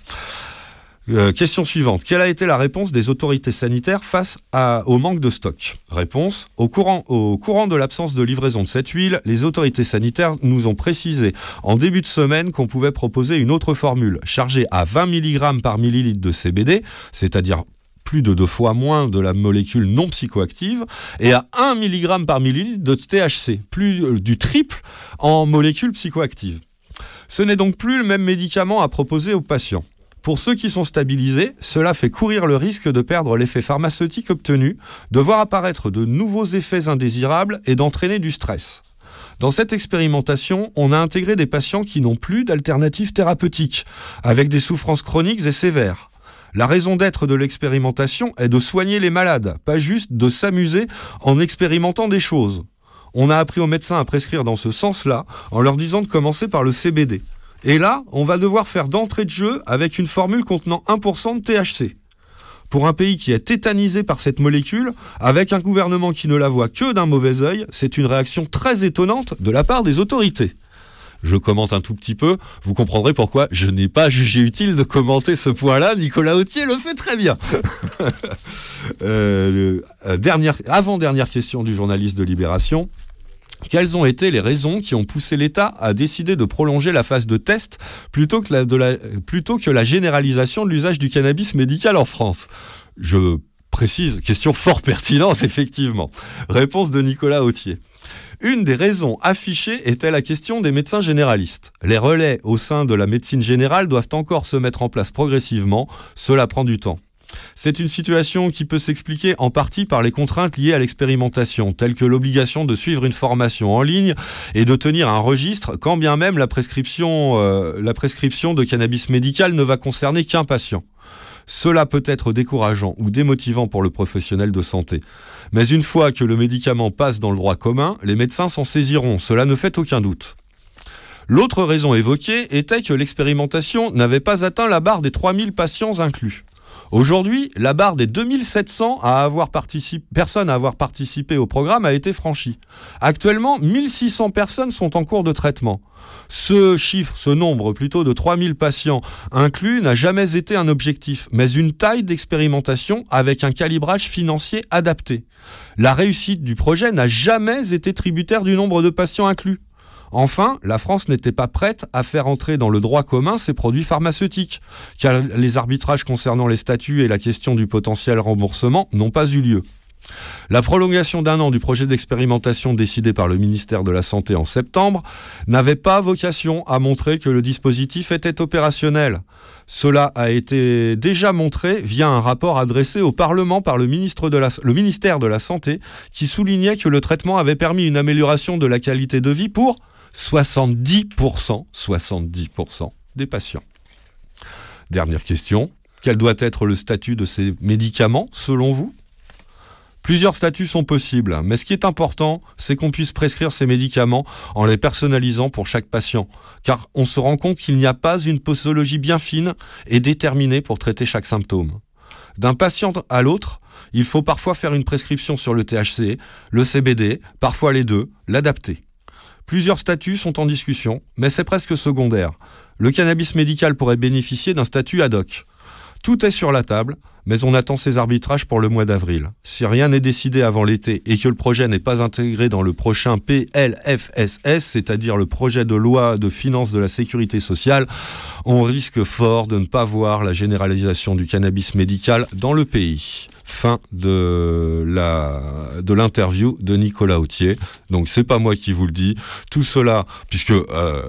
Euh, question suivante. Quelle a été la réponse des autorités sanitaires face au manque de stock? Réponse. Au courant, de l'absence de livraison de cette huile, les autorités sanitaires nous ont précisé en début de semaine qu'on pouvait proposer une autre formule chargée à 20 mg par millilitre de CBD, c'est-à-dire plus de deux fois moins de la molécule non psychoactive, et à 1 mg par millilitre de THC, plus euh, du triple en molécules psychoactives. Ce n'est donc plus le même médicament à proposer aux patients. Pour ceux qui sont stabilisés, cela fait courir le risque de perdre l'effet pharmaceutique obtenu, de voir apparaître de nouveaux effets indésirables et d'entraîner du stress. Dans cette expérimentation, on a intégré des patients qui n'ont plus d'alternatives thérapeutiques, avec des souffrances chroniques et sévères. La raison d'être de l'expérimentation est de soigner les malades, pas juste de s'amuser en expérimentant des choses. On a appris aux médecins à prescrire dans ce sens-là, en leur disant de commencer par le CBD. Et là, on va devoir faire d'entrée de jeu avec une formule contenant 1% de THC. Pour un pays qui est tétanisé par cette molécule, avec un gouvernement qui ne la voit que d'un mauvais œil, c'est une réaction très étonnante de la part des autorités. Je commente un tout petit peu, vous comprendrez pourquoi je n'ai pas jugé utile de commenter ce point-là. Nicolas Autier le fait très bien. Euh, euh, dernière, avant-dernière question du journaliste de Libération. Quelles ont été les raisons qui ont poussé l'État à décider de prolonger la phase de test plutôt que la, généralisation de l'usage du cannabis médical en France? Je précise, question fort pertinente, effectivement. Réponse de Nicolas Autier. Une des raisons affichées était la question des médecins généralistes. Les relais au sein de la médecine générale doivent encore se mettre en place progressivement, cela prend du temps. C'est une situation qui peut s'expliquer en partie par les contraintes liées à l'expérimentation, telles que l'obligation de suivre une formation en ligne et de tenir un registre, quand bien même la prescription, euh, la prescription de cannabis médical ne va concerner qu'un patient. Cela peut être décourageant ou démotivant pour le professionnel de santé. Mais une fois que le médicament passe dans le droit commun, les médecins s'en saisiront, cela ne fait aucun doute. L'autre raison évoquée était que l'expérimentation n'avait pas atteint la barre des 3000 patients inclus. Aujourd'hui, la barre des 2700 à avoir personnes à avoir participé au programme a été franchie. Actuellement, 1600 personnes sont en cours de traitement. Ce chiffre, ce nombre plutôt de 3000 patients inclus n'a jamais été un objectif, mais une taille d'expérimentation avec un calibrage financier adapté. La réussite du projet n'a jamais été tributaire du nombre de patients inclus. Enfin, la France n'était pas prête à faire entrer dans le droit commun ces produits pharmaceutiques, car les arbitrages concernant les statuts et la question du potentiel remboursement n'ont pas eu lieu. La prolongation d'un an du projet d'expérimentation décidé par le ministère de la Santé en septembre n'avait pas vocation à montrer que le dispositif était opérationnel. Cela a été déjà montré via un rapport adressé au Parlement par le, ministère de la Santé qui soulignait que le traitement avait permis une amélioration de la qualité de vie pour 70%, 70% des patients. Dernière question. Quel doit être le statut de ces médicaments selon vous? Plusieurs statuts sont possibles, mais ce qui est important, c'est qu'on puisse prescrire ces médicaments en les personnalisant pour chaque patient, car on se rend compte qu'il n'y a pas une posologie bien fine et déterminée pour traiter chaque symptôme. D'un patient à l'autre, il faut parfois faire une prescription sur le THC, le CBD, parfois les deux, l'adapter. Plusieurs statuts sont en discussion, mais c'est presque secondaire. Le cannabis médical pourrait bénéficier d'un statut ad hoc. Tout est sur la table, mais on attend ces arbitrages pour le mois d'avril. Si rien n'est décidé avant l'été et que le projet n'est pas intégré dans le prochain PLFSS, c'est-à-dire le projet de loi de finances de la sécurité sociale, on risque fort de ne pas voir la généralisation du cannabis médical dans le pays. Fin de la de l'interview de Nicolas Autier. Donc c'est pas moi qui vous le dis. Tout cela, puisque euh,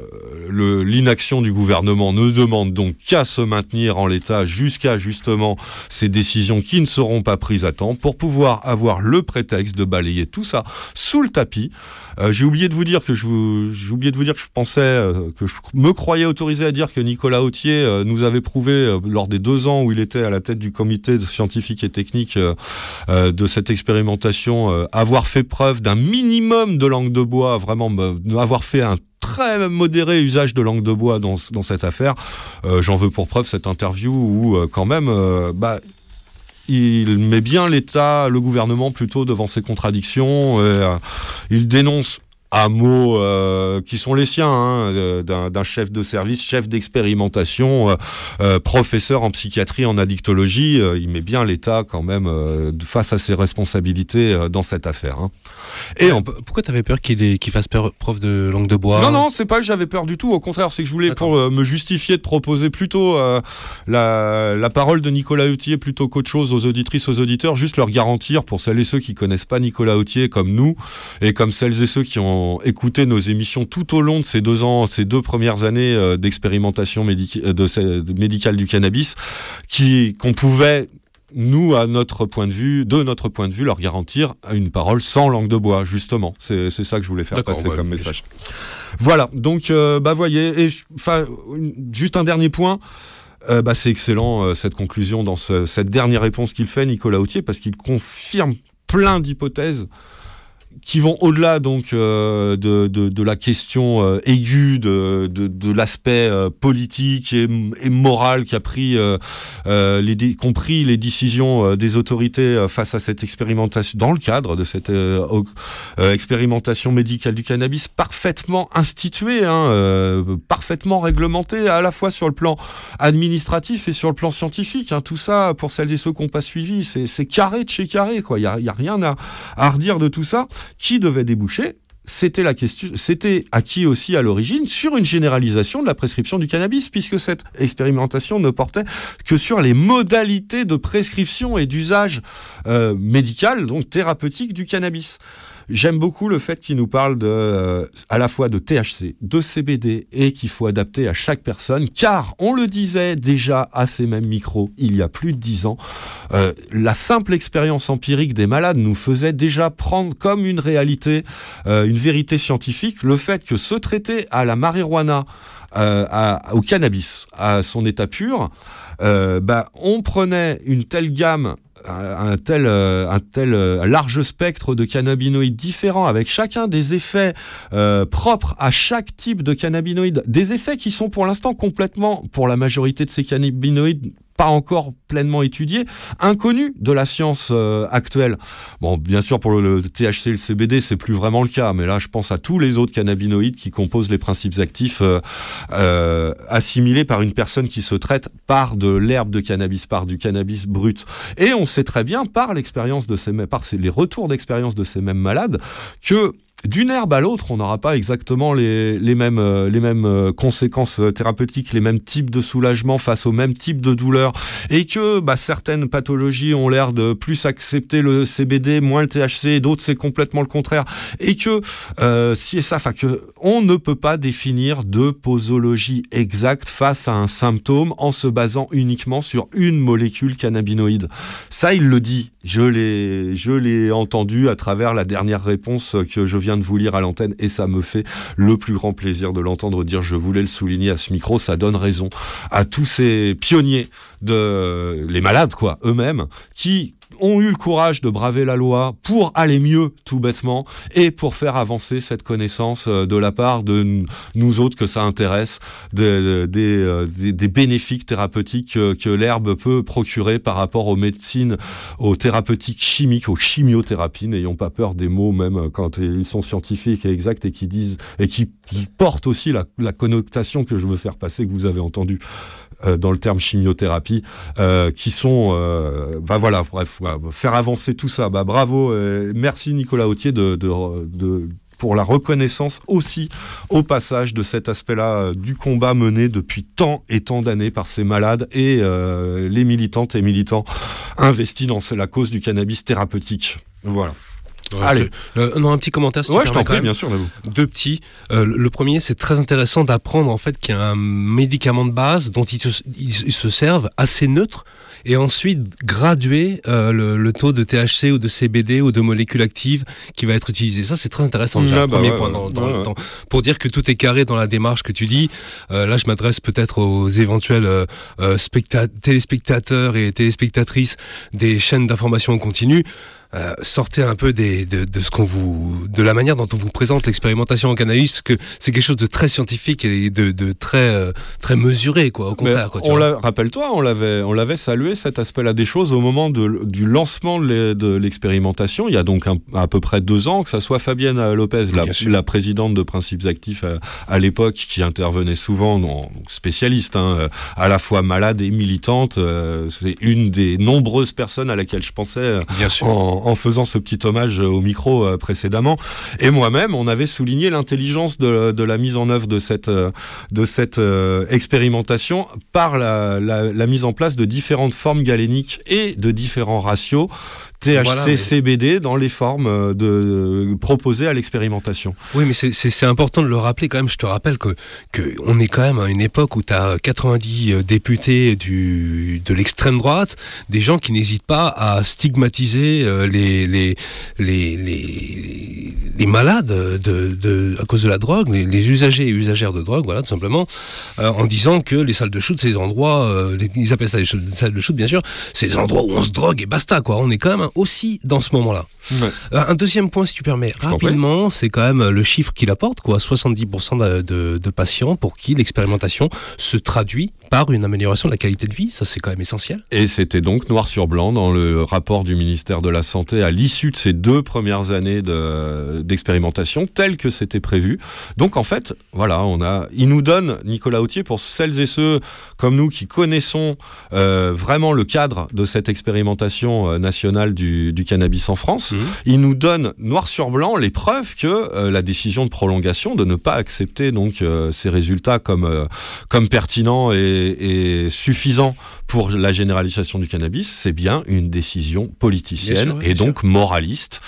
l'inaction du gouvernement ne demande donc qu'à se maintenir en l'état jusqu'à justement ces décisions qui ne seront pas prises à temps pour pouvoir avoir le prétexte de balayer tout ça sous le tapis. Euh, j'ai oublié de vous dire que je j'ai oublié de vous dire que je pensais euh, que je me croyais autorisé à dire que Nicolas Autier euh, nous avait prouvé lors des deux ans où il était à la tête du comité scientifique et technique de cette expérimentation avoir fait preuve d'un minimum de langue de bois, vraiment avoir fait un très modéré usage de langue de bois dans, dans cette affaire. J'en veux pour preuve cette interview où quand même, euh, bah, il met bien l'État, le gouvernement plutôt devant ses contradictions. euh, il dénonce à mots euh, qui sont les siens, hein, d'un chef de service, chef d'expérimentation, euh, euh, professeur en psychiatrie, en addictologie. euh, il met bien l'État quand même face à ses responsabilités dans cette affaire. hein. Et Pourquoi t'avais peur qu'il fasse peur- preuve de langue de bois non, non, c'est pas que j'avais peur du tout. Au contraire, c'est que je voulais, pour me justifier, de proposer plutôt la, la parole de Nicolas Autier plutôt qu'autre chose aux auditrices, aux auditeurs, juste leur garantir, pour celles et ceux qui connaissent pas Nicolas Autier comme nous, et comme celles et ceux qui ont écouté nos émissions tout au long de ces deux ans, ces deux premières années euh, d'expérimentation euh, de, ce- de médicale du cannabis, qui qu'on pouvait nous, à notre point de vue, de notre point de vue, leur garantir une parole sans langue de bois, justement. C'est ça que je voulais faire passer ouais, comme message. Voilà, donc, euh, bah voyez, et juste un dernier point. Euh, bah, c'est excellent euh, cette conclusion dans ce- cette dernière réponse qu'il fait, Nicolas Autier, parce qu'il confirme plein d'hypothèses qui vont au-delà donc euh, de, de, la question euh, aiguë de, de, l'aspect euh, politique et, moral qui a pris les compris les décisions des autorités face à cette expérimentation dans le cadre de cette expérimentation médicale du cannabis parfaitement instituée, hein, parfaitement réglementée à la fois sur le plan administratif et sur le plan scientifique. hein. Tout ça, pour celles et ceux qui n'ont pas suivi, c'est carré de chez carré. quoi. Il n'y a, y a rien à, à redire de tout ça. Qui devait déboucher c'était la question, acquis aussi à l'origine sur une généralisation de la prescription du cannabis, puisque cette expérimentation ne portait que sur les modalités de prescription et d'usage euh, médical, donc thérapeutique du cannabis. J'aime beaucoup le fait qu'il nous parle de, euh, à la fois de THC, de CBD et qu'il faut adapter à chaque personne, car on le disait déjà à ces mêmes micros il y a plus de dix ans, euh, la simple expérience empirique des malades nous faisait déjà prendre comme une réalité, euh, une vérité scientifique, le fait que se traiter à la marijuana, euh, au cannabis, à son état pur, bah, on prenait une telle gamme un tel, euh, un tel euh, large spectre de cannabinoïdes différents avec chacun des effets euh, propres à chaque type de cannabinoïde, des effets qui sont pour l'instant complètement, pour la majorité de ces cannabinoïdes, pas encore pleinement étudiés, inconnus de la science euh, actuelle. Bon, bien sûr, pour le, THC et le CBD, c'est plus vraiment le cas, mais là, je pense à tous les autres cannabinoïdes qui composent les principes actifs euh, euh, assimilés par une personne qui se traite par de l'herbe de cannabis, par du cannabis brut. Et on sait très bien, par l'expérience de ces, mêmes- par les retours d'expérience de ces mêmes malades, que d'une herbe à l'autre, on n'aura pas exactement les, mêmes, euh, les mêmes euh, conséquences euh, thérapeutiques, les mêmes types de soulagement face aux mêmes types de douleurs, et que bah, certaines pathologies ont l'air de plus accepter le CBD, moins le THC, et d'autres c'est complètement le contraire, et que euh, si et ça, on ne peut pas définir de posologie exacte face à un symptôme en se basant uniquement sur une molécule cannabinoïde. Ça, il le dit. Je l'ai, je l'ai entendu à travers la dernière réponse que je viens de vous lire à l'antenne et ça me fait le plus grand plaisir de l'entendre dire. Je voulais le souligner à ce micro. Ça donne raison à tous ces pionniers de, les malades, quoi, eux-mêmes, qui ont eu le courage de braver la loi pour aller mieux, tout bêtement, et pour faire avancer cette connaissance euh, de la part de nous autres que ça intéresse, de- de- des, euh, des, des bénéfices thérapeutiques que, l'herbe peut procurer par rapport aux médecines, aux thérapeutiques chimiques, aux chimiothérapies. N'ayons pas peur des mots, même euh, quand ils sont scientifiques et exacts et qui disent et qui portent aussi la, la connotation que je veux faire passer, que vous avez entendu euh, dans le terme chimiothérapie, euh, qui sont, euh, bah voilà, bref, faire avancer tout ça. Bah bravo, euh, merci Nicolas Autier de, de, pour la reconnaissance aussi au passage de cet aspect-là euh, du combat mené depuis tant et tant d'années par ces malades et euh, les militantes et militants investis dans la cause du cannabis thérapeutique. Voilà. Allez. Euh, non, un petit commentaire. si Ouais, je t'en prie, bien sûr. Deux petits. Euh, le premier, c'est très intéressant d'apprendre en fait qu'il y a un médicament de base dont ils se, ils- se servent assez neutre et ensuite graduer euh, le, le taux de THC ou de CBD ou de molécules actives qui va être utilisé. Ça, c'est très intéressant. Déjà, Ah bah premier ouais, point dans, dans- Ouais, ouais. dans- pour dire que tout est carré dans la démarche que tu dis. Euh, là, je m'adresse peut-être aux éventuels euh, euh, specta- téléspectateurs et téléspectatrices des chaînes d'information en continu. Euh, sortez un peu des, de, de ce qu'on vous, de la manière dont on vous présente l'expérimentation en cannabis, parce que c'est quelque chose de très scientifique et de, de très, euh, très mesuré, quoi. Au contraire, quoi, on rappelle-toi, on l'avait, on l'avait salué cet aspect-là des choses au moment de- du lancement de l'e- de l'expérimentation. Il y a donc un- à peu près deux ans, que ça soit Fabienne euh, Lopez, la, présidente de Principes Actifs à, à l'époque, qui intervenait souvent, non, spécialiste, hein, euh, à la fois malade et militante. euh, C'est une des nombreuses personnes à laquelle je pensais euh, Bien sûr. en, en faisant ce petit hommage au micro euh, précédemment. Et moi-même, on avait souligné l'intelligence de, la mise en œuvre de cette, euh, de euh, expérimentation par la mise en place de différentes formes galéniques et de différents ratios THC, Voilà, mais- CBD dans les formes euh, de, proposées à l'expérimentation. Oui, mais c'est- important de le rappeler quand même. Je te rappelle que, que on est quand même à une époque où tu as 90 députés du, de l'extrême droite, des gens qui n'hésitent pas à stigmatiser euh, les, les, les, les, les malades de, de, à cause de la drogue, les, les usagers et usagères de drogue, voilà, tout simplement, euh, en disant que les salles de shoot, c'est des endroits, euh, ils appellent ça les ch- salles de shoot, bien sûr, c'est des endroits où on se drogue et basta, quoi. On est quand même aussi dans ce moment-là. Ouais. Euh, Un deuxième point, si tu permets, rapidement, c'est quand même le chiffre qu'il apporte, quoi. 70% de, de- de patients pour qui l'expérimentation se traduit par une amélioration de la qualité de vie. Ça, c'est quand même essentiel. Et c'était donc noir sur blanc dans le rapport du ministère de la Santé à l'issue de ces deux premières années de- d'expérimentation, tel que c'était prévu. Donc en fait, voilà, on a, il nous donne Nicolas Autier pour celles et ceux comme nous qui connaissons euh, vraiment le cadre de cette expérimentation euh, nationale du, du cannabis en France. Mhm. Il nous donne noir sur blanc les preuves que euh, la décision de prolongation, de ne pas accepter donc euh, ces résultats comme comme pertinents et, et suffisants pour la généralisation du cannabis, c'est bien une décision politicienne Bien sûr, oui, et donc moraliste.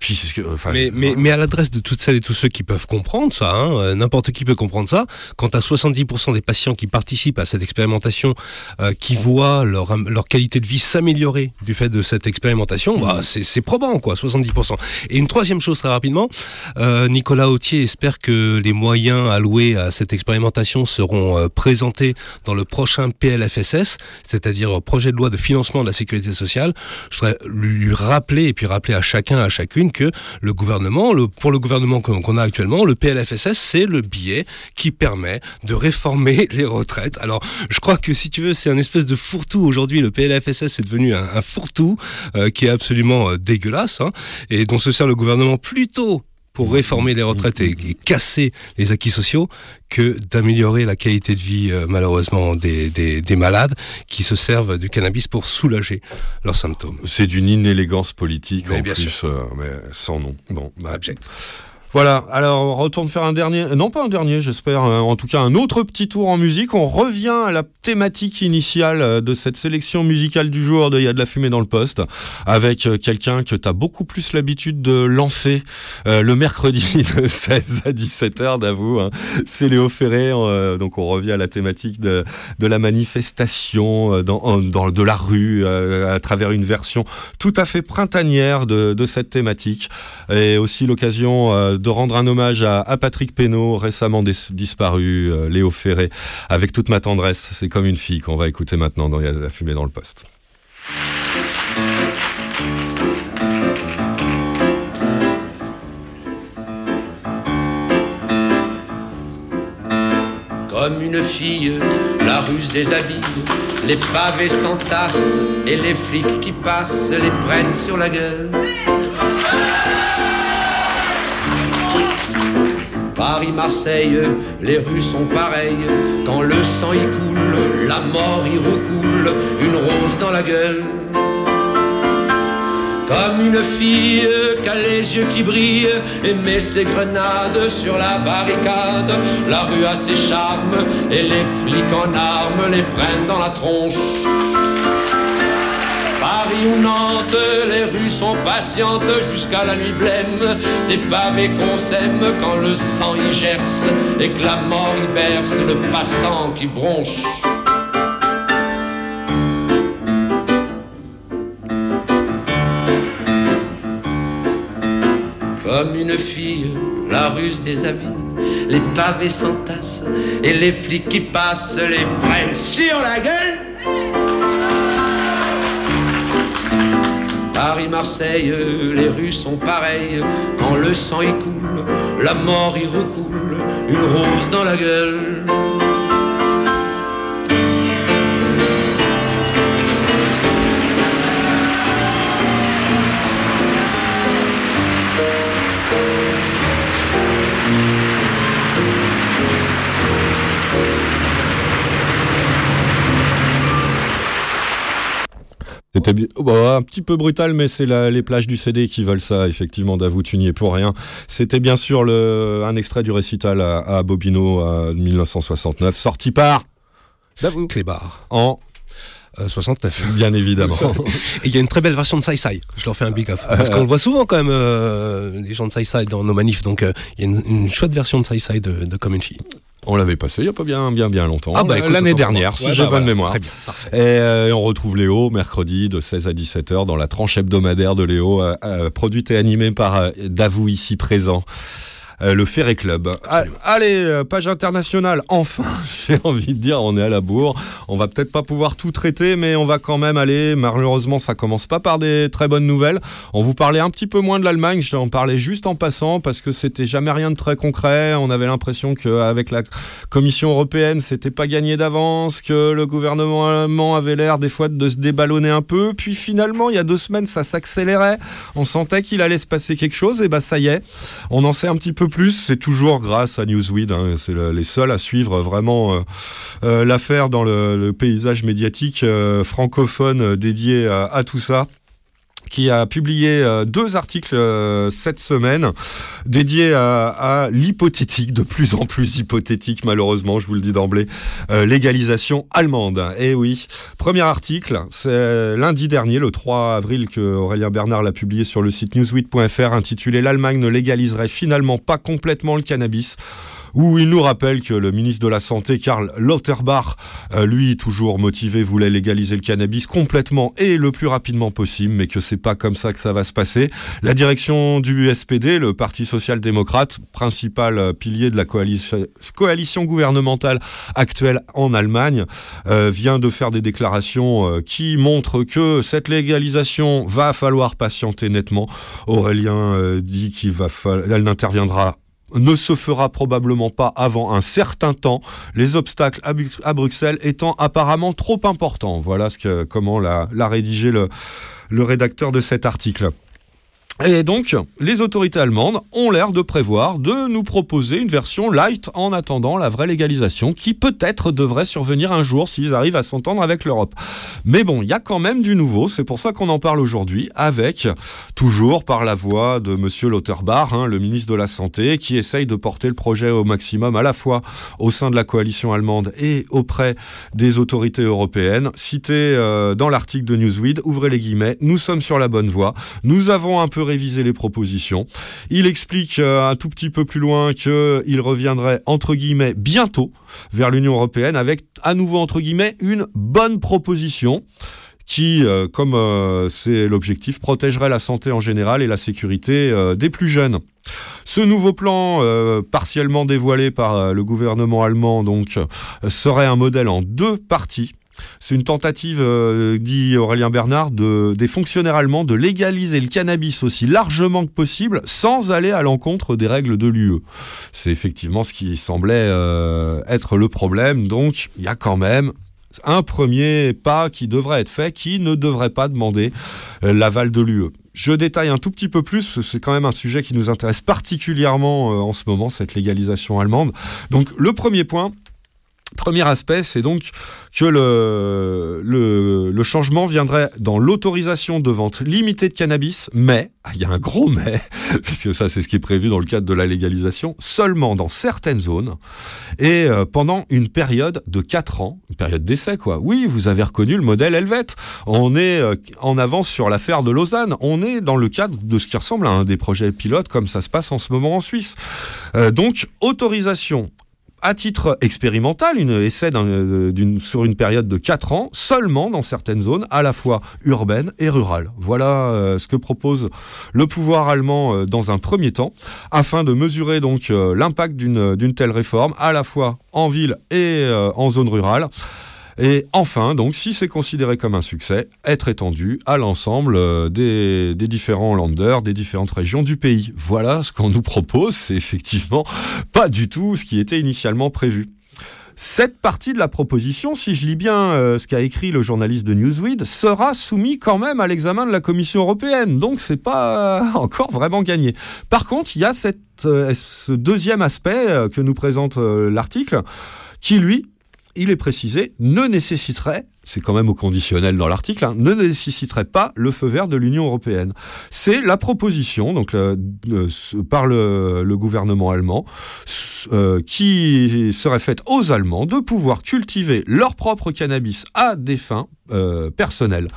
Puis, c'est ce que- enfin, Mais, mais, mais à l'adresse de toutes celles et tous ceux qui peuvent comprendre ça, hein, euh, n'importe qui peut comprendre ça, quand à 70% des patients qui participent à cette expérimentation, euh, qui voient leur, leur qualité de vie s'améliorer du fait de cette expérimentation, bah, c'est c'est probant, quoi, 70%. Et une troisième chose très rapidement, euh, Nicolas Autier espère que les moyens alloués à cette expérimentation seront euh, présentés dans le prochain PLFSS, c'est-à-dire projet de loi de financement de la sécurité sociale. Je voudrais lui rappeler, et puis rappeler à chacun, à chacune, que le gouvernement, pour le gouvernement qu'on a actuellement, le PLFSS, c'est le billet qui permet de réformer les retraites. Alors, je crois que si tu veux, c'est un espèce de fourre-tout aujourd'hui. Le PLFSS est devenu un, un fourre-tout euh, qui est absolument euh, dégueulasse hein, et dont se sert le gouvernement plutôt pour réformer les retraites et, et casser les acquis sociaux que d'améliorer la qualité de vie euh, malheureusement des, des, des malades qui se servent du cannabis pour soulager leurs symptômes. c'est d'une inélégance politique Mais en bien plus, sûr. euh, mais sans nom. Bon, bah, Abject. Voilà, alors on retourne faire un dernier, non pas un dernier j'espère, euh, en tout cas un autre petit tour en musique. On revient à la thématique initiale euh, de cette sélection musicale du jour de Il y a de la fumée dans le poste, avec euh, quelqu'un que tu as beaucoup plus l'habitude de lancer le mercredi de 16 à 17h d'avoue. hein. C'est Léo Ferré, donc on revient à la thématique de, de la manifestation dans, dans- de la rue à travers une version tout à fait printanière de, de cette thématique et aussi l'occasion de rendre un hommage à, Patrick Pénaud, récemment dis- disparu, euh, Léo Ferré, avec toute ma tendresse. C'est comme une fille qu'on va écouter maintenant dans la fumée dans le poste. Comme une fille, la ruse déshabille, les pavés s'entassent et les flics qui passent les prennent sur la gueule. Paris-Marseille, les rues sont pareilles, quand le sang y coule, la mort y recoule, une rose dans la gueule. Comme une fille qui a les yeux qui brillent et met ses grenades sur la barricade. La rue a ses charmes et les flics en armes les prennent dans la tronche. Les rues sont patientes jusqu'à la nuit blême. Des pavés qu'on sème quand le sang y gerce et que la mort y berce le passant qui bronche. Comme une fille, la ruse des habits, les pavés s'entassent et les flics qui passent les prennent sur la gueule. Paris, Marseille, les rues sont pareilles. Quand le sang y coule, la mort y recoule, une rose dans la gueule. C'était bi- bah, un petit peu brutal, mais c'est la- les plages du CD qui veulent ça, effectivement, Davou, tu n'y es pour rien. C'était bien sûr le, un extrait du récital à, à Bobino euh, 1969, sorti par Davou Clébar. en, Euh, 69. bien évidemment. Et il y a une très belle version de Sai Sai. Je leur fais un big up. Parce qu'on le voit souvent quand même, euh, les gens de Sai Sai dans nos manifs. Donc euh, il y a une, une chouette version de Sai Sai de, de Comme une fille. On l'avait passé il n'y a pas bien, bien, bien longtemps. Ah bah, L'année dernière, si Ouais, j'ai bah, bonne voilà. mémoire. Parfait. Et euh, on retrouve Léo mercredi de 16 à 17h dans la tranche hebdomadaire de Léo, euh, euh, produite et animée par euh, Davou ici présent. Euh, le Ferré Club. Ah, allez, euh, page internationale, enfin, j'ai envie de dire, on est à la bourre. On va peut-être pas pouvoir tout traiter, mais on va quand même aller. Malheureusement, ça commence pas par des très bonnes nouvelles. On vous parlait un petit peu moins de l'Allemagne, j'en parlais juste en passant parce que c'était jamais rien de très concret. On avait l'impression qu'avec la Commission européenne, c'était pas gagné d'avance, que le gouvernement allemand avait l'air des fois de se déballonner un peu. Puis finalement, il y a deux semaines, ça s'accélérait. On sentait qu'il allait se passer quelque chose, et bah ça y est. On en sait un petit peu plus. C'est toujours grâce à Newsweek. hein. C'est le- les seuls à suivre vraiment euh, euh, l'affaire dans le, paysage médiatique euh, francophone dédié à tout ça qui a publié euh, deux articles euh, cette semaine dédiés à, l'hypothétique, de plus en plus hypothétique malheureusement, je vous le dis d'emblée, euh, légalisation allemande. Et oui, premier article, c'est lundi dernier, le 3 avril, que Aurélien Bernard l'a publié sur le site newsweek.fr intitulé L'Allemagne ne légaliserait finalement pas complètement le cannabis où il nous rappelle que le ministre de la Santé, Karl Lauterbach, euh, lui, toujours motivé, voulait légaliser le cannabis complètement et le plus rapidement possible, mais que c'est pas comme ça que ça va se passer. La direction du SPD, le Parti social-démocrate, principal euh, pilier de la coalition, gouvernementale actuelle en Allemagne, euh, vient de faire des déclarations qui montrent que cette légalisation va falloir patienter nettement. Aurélien dit qu'il va fa- elle n'interviendra ne se fera probablement pas avant un certain temps, les obstacles à, Bruxelles étant apparemment trop importants. Voilà ce que, comment l'a rédigé le rédacteur de cet article. Et donc, les autorités allemandes ont l'air de prévoir de nous proposer une version light en attendant la vraie légalisation qui peut-être devrait survenir un jour s'ils arrivent à s'entendre avec l'Europe. Mais bon, il y a quand même du nouveau, c'est pour ça qu'on en parle aujourd'hui avec, toujours par la voix de Monsieur Lauterbach, hein, le ministre de la Santé, qui essaye de porter le projet au maximum à la fois au sein de la coalition allemande et auprès des autorités européennes. Cité euh, dans l'article de Newsweek, ouvrez les guillemets, nous sommes sur la bonne voie, nous avons un peu révisé les propositions. Il explique euh, un tout petit peu plus loin qu'il reviendrait entre guillemets bientôt vers l'Union européenne avec à nouveau entre guillemets une bonne proposition qui, euh, comme euh, c'est l'objectif, protégerait la santé en général et la sécurité des plus jeunes. Ce nouveau plan, partiellement dévoilé par le gouvernement allemand, donc, serait un modèle en deux parties. C'est une tentative, euh, dit Aurélien Bernard, de, des fonctionnaires allemands de légaliser le cannabis aussi largement que possible sans aller à l'encontre des règles de l'UE. C'est effectivement ce qui semblait euh, être le problème. Donc, il y a quand même un premier pas qui devrait être fait, qui ne devrait pas demander euh, l'aval de l'UE. Je détaille un tout petit peu plus, parce que c'est quand même un sujet qui nous intéresse particulièrement en ce moment, cette légalisation allemande. Donc le premier point, Premier aspect, c'est donc que le, changement viendrait dans l'autorisation de vente limitée de cannabis, mais, ah, il y a un gros mais, puisque ça c'est ce qui est prévu dans le cadre de la légalisation, seulement dans certaines zones et euh, pendant une période de 4 ans, une période d'essai quoi. Oui, vous avez reconnu le modèle helvète. On est euh, en avance sur l'affaire de Lausanne. On est dans le cadre de ce qui ressemble à un des projets pilotes comme ça se passe en ce moment en Suisse. Euh, donc, autorisation à titre expérimental, une essai euh, sur une période de 4 ans, seulement dans certaines zones, à la fois urbaines et rurales. Voilà euh, ce que propose le pouvoir allemand euh, dans un premier temps, afin de mesurer donc l'impact d'une telle réforme, à la fois en ville et en zone rurale. Et enfin, donc, si c'est considéré comme un succès, être étendu à l'ensemble euh, des, différents landers, des différentes régions du pays. Voilà ce qu'on nous propose, c'est effectivement pas du tout ce qui était initialement prévu. Cette partie de la proposition, si je lis bien euh, ce qu'a écrit le journaliste de Newsweek, sera soumis quand même à l'examen de la Commission européenne. Donc c'est pas euh, encore vraiment gagné. Par contre, il y a ce deuxième aspect que nous présente l'article, qui lui, il est précisé, ne nécessiterait, c'est quand même au conditionnel dans l'article, hein, ne nécessiterait pas le feu vert de l'Union européenne. C'est la proposition, donc euh, par le, gouvernement allemand, euh, qui serait faite aux Allemands de pouvoir cultiver leur propre cannabis à des fins euh, personnelles.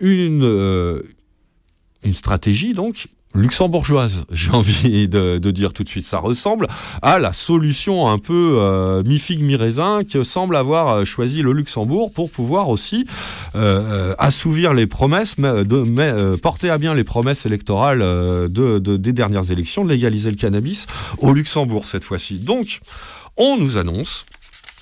Une stratégie donc luxembourgeoise, j'ai envie de, dire tout de suite. Ça ressemble à la solution un peu euh, mi-figue, mi-raisin que semble avoir euh, choisi le Luxembourg pour pouvoir aussi euh, euh, assouvir les promesses, porter à bien les promesses électorales de, de- des dernières élections, légaliser le cannabis au Luxembourg cette fois-ci. Donc, on nous annonce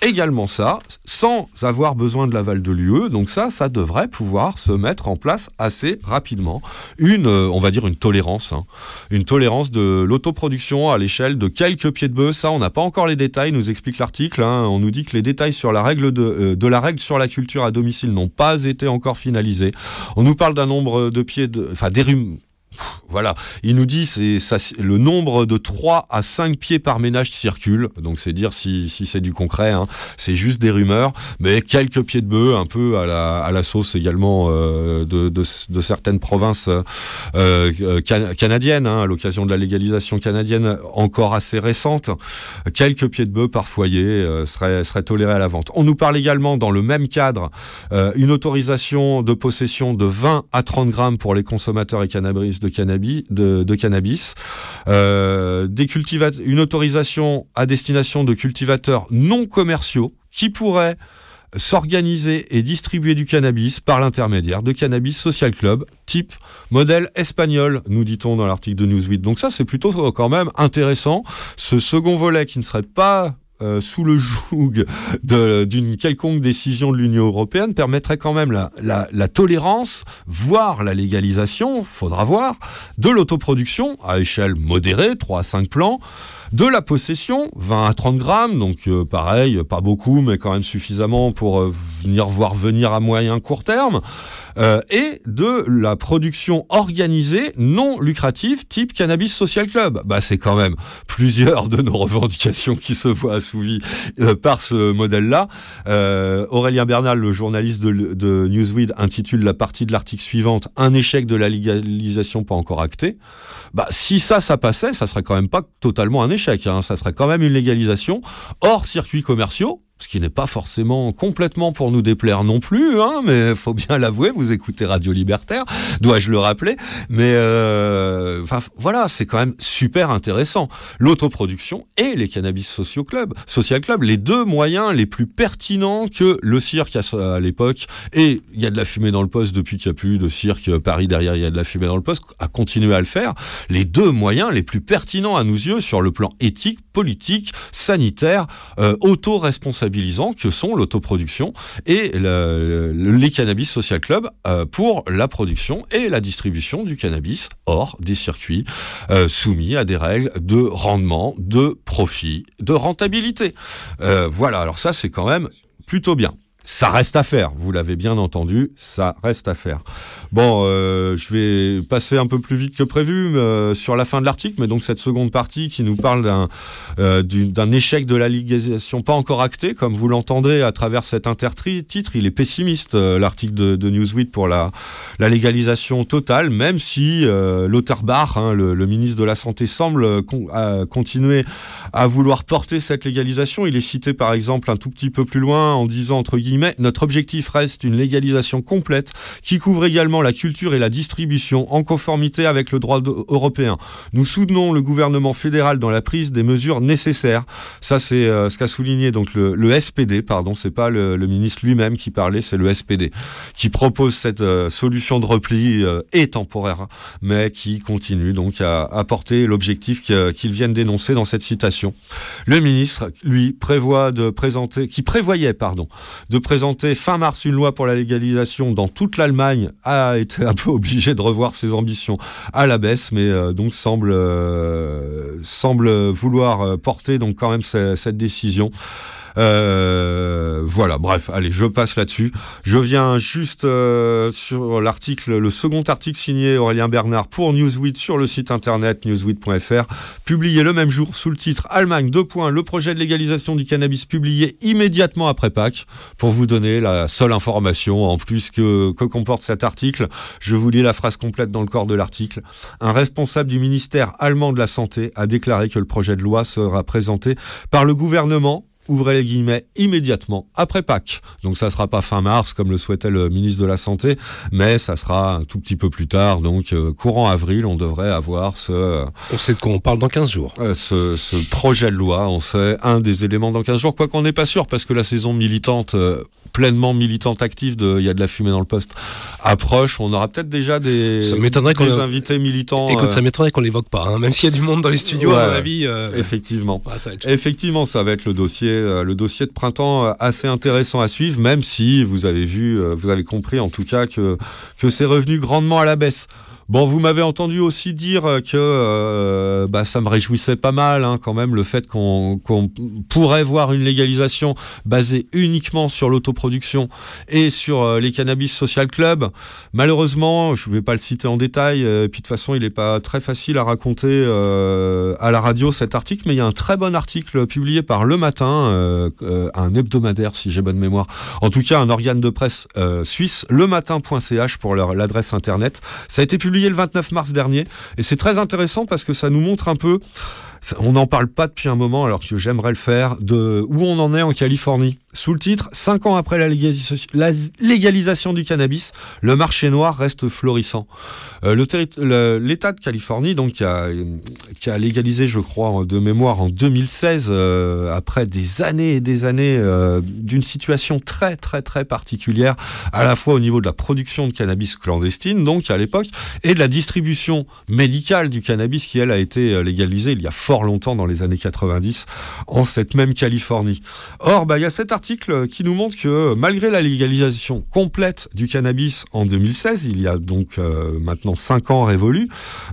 également ça, sans avoir besoin de l'aval de l'UE. Donc ça, ça devrait pouvoir se mettre en place assez rapidement. Une, euh, on va dire une tolérance, hein. une tolérance de l'autoproduction à l'échelle de quelques pieds de bœuf. Ça, on n'a pas encore les détails, nous explique l'article. hein. On nous dit que les détails sur la règle de, euh, de la règle sur la culture à domicile n'ont pas été encore finalisés. On nous parle d'un nombre de pieds, de, enfin des Voilà, il nous dit c'est le nombre de 3 à 5 pieds par ménage circule, donc c'est dire si, c'est du concret, hein. c'est juste des rumeurs, mais quelques pieds de bœuf, un peu à la, sauce également euh, de, certaines provinces euh, euh, can- canadiennes, hein, à l'occasion de la légalisation canadienne encore assez récente, quelques pieds de bœuf par foyer euh, seraient, tolérés à la vente. On nous parle également dans le même cadre une autorisation de possession de 20 à 30 grammes pour les consommateurs et cannabis de cannabis. Euh, une autorisation à destination de cultivateurs non commerciaux qui pourraient s'organiser et distribuer du cannabis par l'intermédiaire de Cannabis Social Club, type modèle espagnol, nous dit-on dans l'article de Newsweek. Donc ça, c'est plutôt quand même intéressant. Ce second volet qui ne serait pas euh, sous le joug d'une quelconque décision de l'Union européenne permettrait quand même la tolérance, voire la légalisation, faudra voir, de l'autoproduction à échelle modérée, 3 à 5 plans, de la possession, 20 à 30 grammes, donc euh, pareil, pas beaucoup, mais quand même suffisamment pour euh, venir voir venir à moyen court terme, euh, et de la production organisée non lucrative type Cannabis Social Club. Bah, c'est quand même plusieurs de nos revendications qui se voient assouvies euh, par ce modèle-là. Euh, Aurélien Bernal, le journaliste de, de Newsweek, intitule la partie de l'article suivante Un échec de la légalisation pas encore acté. Bah, si ça, ça passait, ça serait quand même pas totalement un échec. Hein. Ça serait quand même une légalisation hors circuits commerciaux. Ce qui n'est pas forcément complètement pour nous déplaire non plus, hein, mais faut bien l'avouer, vous écoutez Radio Libertaire, dois-je le rappeler. Mais euh, voilà, c'est quand même super intéressant. L'autoproduction et les cannabis social club, social club, les deux moyens les plus pertinents que le cirque à, l'époque. Et il y a de la fumée dans le poste depuis qu'il n'y a plus de cirque Paris derrière, il y a de la fumée dans le poste, à continuer à le faire. Les deux moyens les plus pertinents à nos yeux sur le plan éthique, politique, sanitaire, euh, que sont l'autoproduction et le- le- les cannabis social club euh, pour la production et la distribution du cannabis hors des circuits euh, soumis à des règles de rendement, de profit, de rentabilité. Euh, voilà, alors ça c'est quand même plutôt bien. Ça reste à faire, vous l'avez bien entendu, ça reste à faire. Bon, euh, je vais passer un peu plus vite que prévu euh, sur la fin de l'article, mais donc cette seconde partie qui nous parle d'un euh, échec de la légalisation pas encore acté, comme vous l'entendez à travers cet intertitre, il est pessimiste, euh, l'article de, Newsweek pour la, la légalisation totale, même si euh, Lauterbach, hein, le, ministre de la Santé, semble continuer à vouloir porter cette légalisation. Il est cité par exemple un tout petit peu plus loin en disant entre guillemets notre objectif reste une légalisation complète qui couvre également la culture et la distribution en conformité avec le droit européen. Nous soutenons le gouvernement fédéral dans la prise des mesures nécessaires. Ça c'est euh, ce qu'a souligné donc le, SPD, pardon, c'est pas le, ministre lui-même qui parlait, c'est le SPD qui propose cette euh, solution de repli euh, et temporaire, mais qui continue donc à, à porter l'objectif que- qu'il vienne d'énoncer dans cette citation. Le ministre, lui, prévoit de présenter, qui prévoyait, pardon, de de présenter fin mars une loi pour la légalisation dans toute l'Allemagne a été un peu obligé de revoir ses ambitions à la baisse, mais euh, donc semble euh, vouloir euh, porter quand même ce- cette décision. Euh, voilà, bref, allez, je passe là-dessus. Je viens juste euh, sur l'article, le second article signé Aurélien Bernard pour Newsweek sur le site internet newsweek.fr, publié le même jour sous le titre Allemagne, deux points, le projet de légalisation du cannabis publié immédiatement après Pâques. Pour vous donner la seule information en plus que, que comporte cet article, je vous lis la phrase complète dans le corps de l'article. Un responsable du ministère allemand de la Santé a déclaré que le projet de loi sera présenté par le gouvernement ouvrez les guillemets, immédiatement après Pâques. Donc ça sera pas fin mars comme le souhaitait le ministre de la Santé, mais ça sera un tout petit peu plus tard, donc euh, courant avril, on devrait avoir ce, On sait de quoi on parle dans 15 jours. euh, ce, ce projet de loi. On sait un des éléments dans 15 jours, quoi qu'on n'est pas sûr, parce que la saison militante, euh, pleinement militante active de Il y a de la fumée dans le poste, approche. On aura peut-être déjà des, Ça m'étonnerait qu'on des ait- invités militants. Écoute, euh, ça m'étonnerait qu'on l'évoque pas, hein, même s'il y a du monde dans les studios, à mon avis. euh, Effectivement. ça va être chaud. Effectivement, ça va être le dossier, euh, le dossier de printemps euh, assez intéressant à suivre, même si vous avez vu, euh, vous avez compris en tout cas que, que c'est revenu grandement à la baisse. Bon, vous m'avez entendu aussi dire euh, que euh, bah, ça me réjouissait pas mal hein, quand même le fait qu'on pourrait voir une légalisation basée uniquement sur l'autoproduction et sur euh, les cannabis social club. Malheureusement, je ne vais pas le citer en détail, euh, puis de toute façon, il n'est pas très facile à raconter euh, à la radio cet article, mais il y a un très bon article publié par Le Matin, un hebdomadaire si j'ai bonne mémoire, en tout cas un organe de presse suisse, lematin.ch pour l'adresse internet. Ça a été publié le 29 mars dernier, et c'est très intéressant parce que ça nous montre un peu on n'en parle pas depuis un moment, alors que j'aimerais le faire, de où on en est en Californie. Sous le titre, 5 ans après la légalisation, du cannabis, le marché noir reste florissant. Euh, L'État de Californie, donc, qui a, légalisé, je crois, de mémoire en 2016, euh, après des années et des années euh, d'une situation très, très, très particulière, à la fois au niveau de la production de cannabis clandestine, donc à l'époque, et de la distribution médicale du cannabis qui, elle, a été légalisée il y a fort longtemps dans les années 90 en cette même Californie. Or, bah, il y a cet article qui nous montre que malgré la légalisation complète du cannabis en 2016, il y a donc euh, maintenant 5 ans révolus,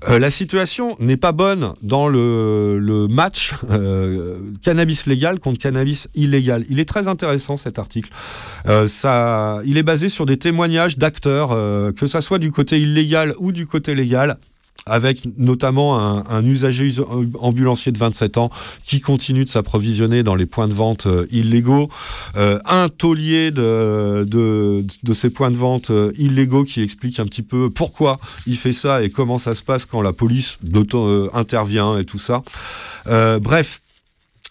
euh, la situation n'est pas bonne dans le, match euh, cannabis légal contre cannabis illégal. Il est très intéressant cet article. Ça, il est basé sur des témoignages d'acteurs, que ça soit du côté illégal ou du côté légal avec notamment un, un usager us- ambulancier de 27 ans qui continue de s'approvisionner dans les points de vente euh, illégaux, euh, un taulier de, de, de ces points de vente euh, illégaux qui explique un petit peu pourquoi il fait ça et comment ça se passe quand la police euh, intervient et tout ça. Euh, bref,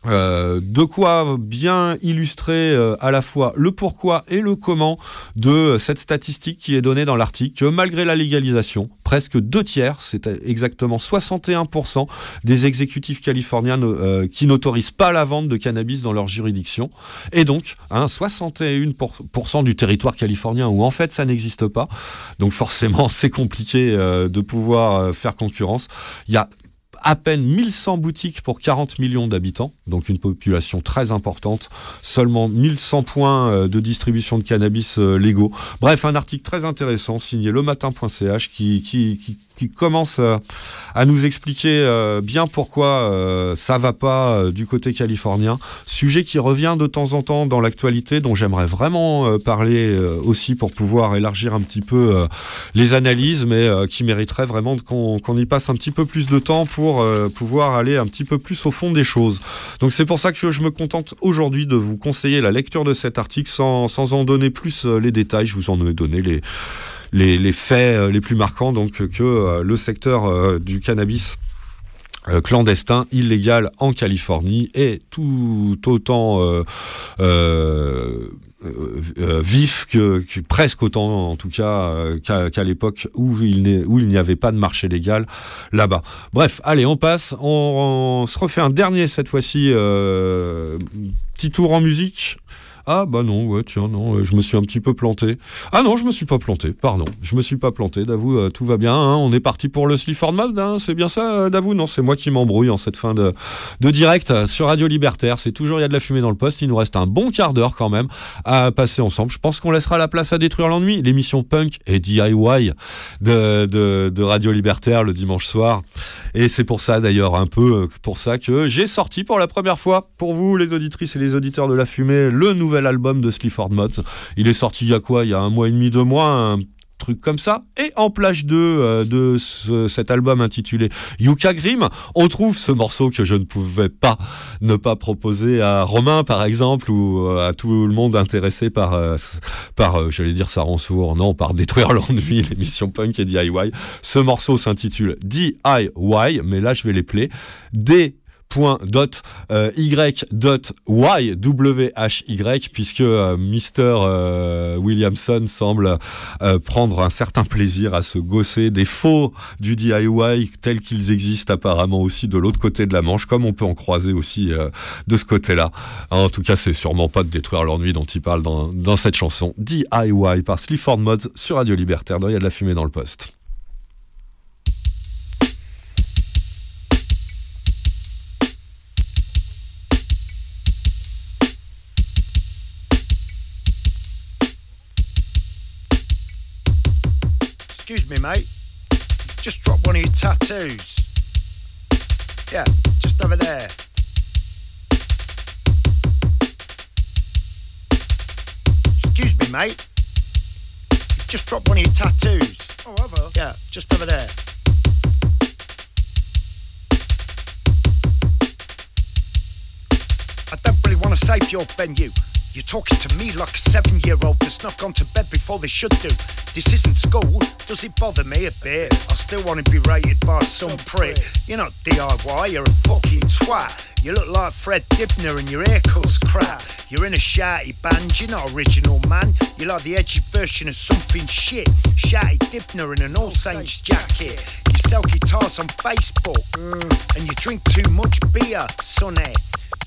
euh, de quoi bien illustrer euh, à la fois le pourquoi et le comment de cette statistique qui est donnée dans l'article, que malgré la légalisation, presque deux tiers, c'est exactement 61% des exécutifs californiens euh, qui n'autorisent pas la vente de cannabis dans leur juridiction, et donc hein, 61% du territoire californien où en fait ça n'existe pas, donc forcément c'est compliqué euh, de pouvoir euh, faire concurrence. Il y a à peine 1100 boutiques pour 40 millions d'habitants, donc une population très importante, seulement 1100 points euh, de distribution de cannabis euh, légaux. Bref, un article très intéressant signé lematin.ch qui, qui, qui, qui commence euh, à nous expliquer euh, bien pourquoi euh, ça va pas du côté californien. Sujet qui revient de temps en temps dans l'actualité, dont j'aimerais vraiment parler aussi pour pouvoir élargir un petit peu les analyses, mais qui mériterait vraiment qu'on y passe un petit peu plus de temps pour pouvoir aller un petit peu plus au fond des choses. Donc c'est pour ça que je me contente aujourd'hui de vous conseiller la lecture de cet article sans, sans en donner plus les détails. Je vous en ai donné les, les, faits euh, les plus marquants, donc que euh, le secteur euh, du cannabis euh, clandestin, illégal en Californie est tout autant euh, euh, euh, euh, vif que, que presque autant en tout cas euh, qu'à l'époque où il n'y avait pas de marché légal là-bas. Bref, allez, on passe. On, se refait un dernier cette fois-ci. euh, petit tour en musique Ah bah non, ouais, tiens, non, je me suis un petit peu planté. Ah non, je me suis pas planté, pardon. Je me suis pas planté, Davou, euh, tout va bien. hein, on est parti pour le Slifford Mode, hein, c'est bien ça, euh, Davou? Non, c'est moi qui m'embrouille en cette fin de, de direct euh, sur Radio Libertaire. C'est toujours, il y a de la fumée dans le poste. Il nous reste un bon quart d'heure quand même à passer ensemble. Je pense qu'on laissera la place à détruire l'ennui. L'émission punk et DIY de, de, de Radio Libertaire le dimanche soir. Et c'est pour ça d'ailleurs, un peu pour ça que j'ai sorti pour la première fois, pour vous les auditrices et les auditeurs de la fumée, le nouvel album de Slifford Mods. Il est sorti il y a quoi? Il y a un mois et demi, deux mois, un truc comme ça. Et en plage 2 euh, de ce- cet album intitulé Yuka Grim, on trouve ce morceau que je ne pouvais pas ne pas proposer à Romain par exemple ou euh, à tout le monde intéressé par, euh, par euh, j'allais dire sourd, non, par détruire l'ennui, l'émission punk et DIY. Ce morceau s'intitule DIY, mais là je vais les play. D dot euh, y dot y w h y puisque euh, Mr euh, Williamson semble euh, prendre un certain plaisir à se gosser des faux du DIY tels qu'ils existent apparemment aussi de l'autre côté de la Manche comme on peut en croiser aussi de ce côté-là. En tout cas c'est sûrement pas de détruire l'ennui dont il parle dans, dans cette chanson DIY par Slifford Mods sur Radio Libertaire. Il y a de la fumée dans le poste mate. Just drop one of your tattoos. Yeah, just over there. Excuse me, mate. You've just dropped one of your tattoos. Oh, have I? Yeah, just over there. I don't really want to save your venue. You're talking to me like a seven year old that's not gone to bed before they should do. This isn't school. Does it bother me a bit? I still want to be rated by some prick. You're not DIY, you're a fucking twat. You look like Fred Dibner and your haircut's crap. You're in a shouty band, you're not original, man. You're like the edgy version of something shit. Shouty Dibner in an All Saints jacket. You sell guitars on Facebook. Mm, and you drink too much beer, sonny.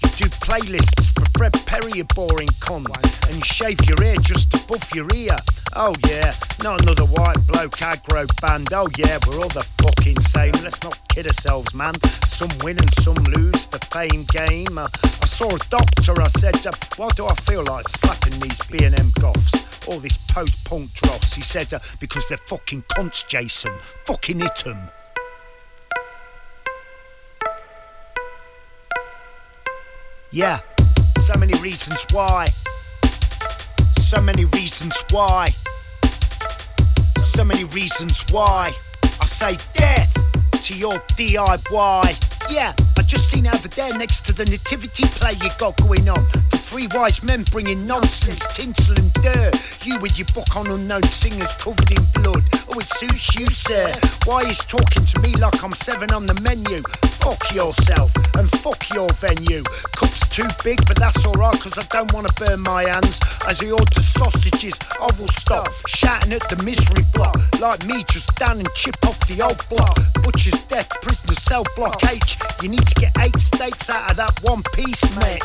You do playlists for Fred Perry, you boring cunt. And you shave your hair just above your ear. Oh yeah, not another white bloke aggro band. Oh yeah, we're all the fucking same. Let's not kid ourselves, man. Some win and some lose the fame game. Uh, I saw a doctor, I said, uh, why do I feel like slapping these B&M goths? All this post-punk dross. He said, uh, because they're fucking cunts, Jason. Fucking hit 'em. Yeah, so many reasons why. So many reasons why. So many reasons why. I say death to your DIY. Yeah, I just seen over there next to the nativity play you got going on. The three wise men bringing nonsense, tinsel and dirt. You with your book on unknown singers covered in blood. Oh, it suits you, sir. Why is talking to me like I'm seven on the menu? Fuck yourself and fuck your venue. Cup's too big, but that's alright, cause I don't wanna burn my hands. As I order sausages, I will stop shouting at the misery block. Like me, just down and chip off the old block. Butcher's death, prisoner cell block H. You need to get eight states out of that one piece, mate.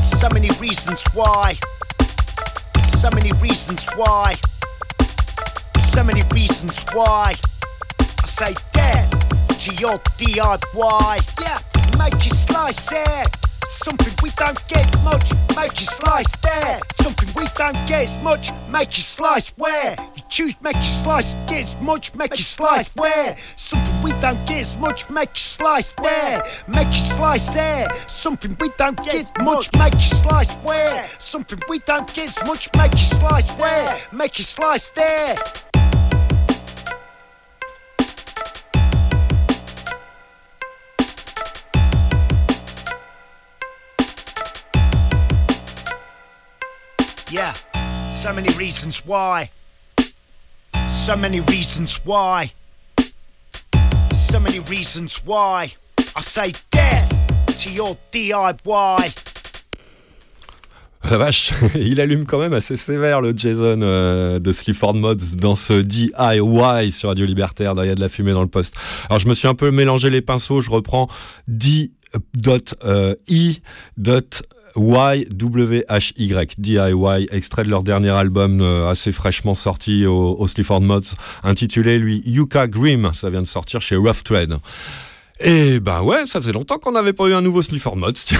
So many reasons why. So many reasons why. So many reasons why. I say death to your DIY. Yeah, make you slice there. Something we don't get much, make you slice there. Something we don't get as much, make you slice where. You choose, make you slice, get as much, make you slice where. Something we don't get as much, make you slice there. Make you slice there. Something we don't get much, make you slice where. Something we don't get as much, make you slice where. Make you slice there. Yeah, so many reasons why. So many reasons why. So many reasons why. I say death to your DIY. La vache, il allume quand même assez sévère le Jason euh, de Sleaford Mods dans ce DIY sur Radio Libertaire. D'ailleurs, il y a de la fumée dans le poste. Alors, je me suis un peu mélangé les pinceaux. Je reprends D.I. YWHY, DIY, extrait de leur dernier album euh, assez fraîchement sorti au, au Sleaford Mods, intitulé lui Yuka Grim, ça vient de sortir chez Rough Trade. Et ben ouais, ça faisait longtemps qu'on n'avait pas eu un nouveau Sleaford Mods.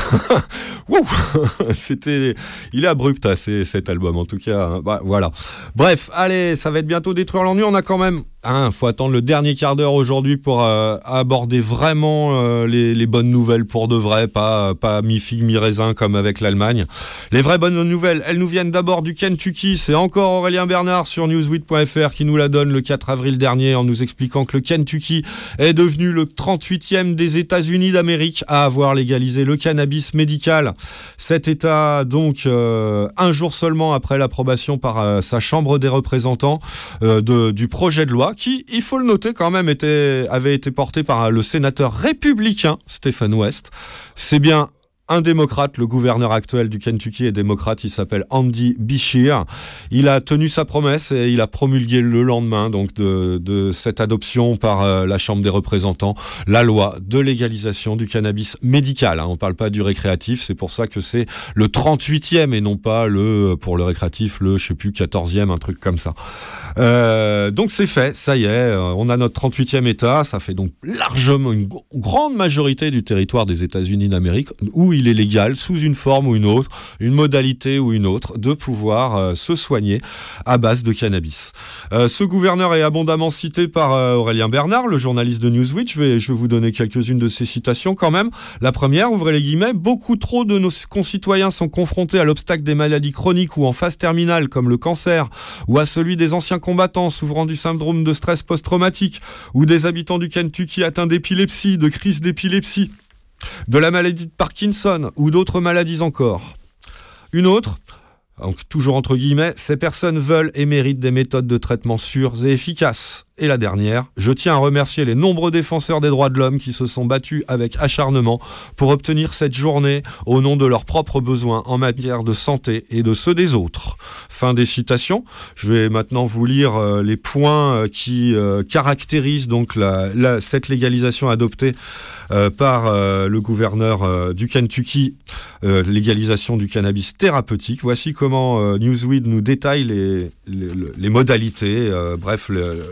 C'était, il est abrupt assez cet album en tout cas. hein. Bah, voilà. Bref, allez, ça va être bientôt détruire l'ennui. On a quand même, hein, faut attendre le dernier quart d'heure aujourd'hui pour euh, aborder vraiment euh, les, bonnes nouvelles pour de vrai, pas pas mi figue mi raisin comme avec l'Allemagne. Les vraies bonnes nouvelles, elles nous viennent d'abord du Kentucky. C'est encore Aurélien Bernard sur newsweek.fr qui nous la donne le 4 avril dernier en nous expliquant que le Kentucky est devenu le 38e des États-Unis d'Amérique à avoir légalisé le cannabis médical. Cet État, donc, euh, un jour seulement après l'approbation par sa Chambre des représentants du projet de loi, qui, il faut le noter quand même, avait été porté par le sénateur républicain Stephen West. C'est bien un démocrate, le gouverneur actuel du Kentucky est démocrate, il s'appelle Andy Beshear. Il a tenu sa promesse et il a promulgué le lendemain donc de, cette adoption par euh, la Chambre des représentants la loi de légalisation du cannabis médical. hein. On ne parle pas du récréatif, c'est pour ça que c'est le 38e et non pas le pour le récréatif le je sais plus 14e, un truc comme ça. Euh, donc c'est fait, ça y est, euh, on a notre 38e État, ça fait donc largement une gr- grande majorité du territoire des États-Unis d'Amérique il est légal, sous une forme ou une autre, une modalité ou une autre, de pouvoir euh, se soigner à base de cannabis. Euh, ce gouverneur est abondamment cité par euh, Aurélien Bernard, le journaliste de Newsweek. Je vais, je vous donner quelques-unes de ses citations quand même. La première, ouvrez les guillemets, beaucoup trop de nos concitoyens sont confrontés à l'obstacle des maladies chroniques ou en phase terminale comme le cancer ou à celui des anciens combattants souffrant du syndrome de stress post-traumatique ou des habitants du Kentucky atteints d'épilepsie, de crise d'épilepsie, de la maladie de Parkinson ou d'autres maladies encore. Une autre, donc toujours entre guillemets, ces personnes veulent et méritent des méthodes de traitement sûres et efficaces. Et la dernière, je tiens à remercier les nombreux défenseurs des droits de l'homme qui se sont battus avec acharnement pour obtenir cette journée au nom de leurs propres besoins en matière de santé et de ceux des autres. Fin des citations. Je vais maintenant vous lire euh, les points euh, qui euh, caractérisent donc cette légalisation adoptée par le gouverneur du Kentucky, légalisation du cannabis thérapeutique. Voici comment Newsweek nous détaille les, modalités, bref, le-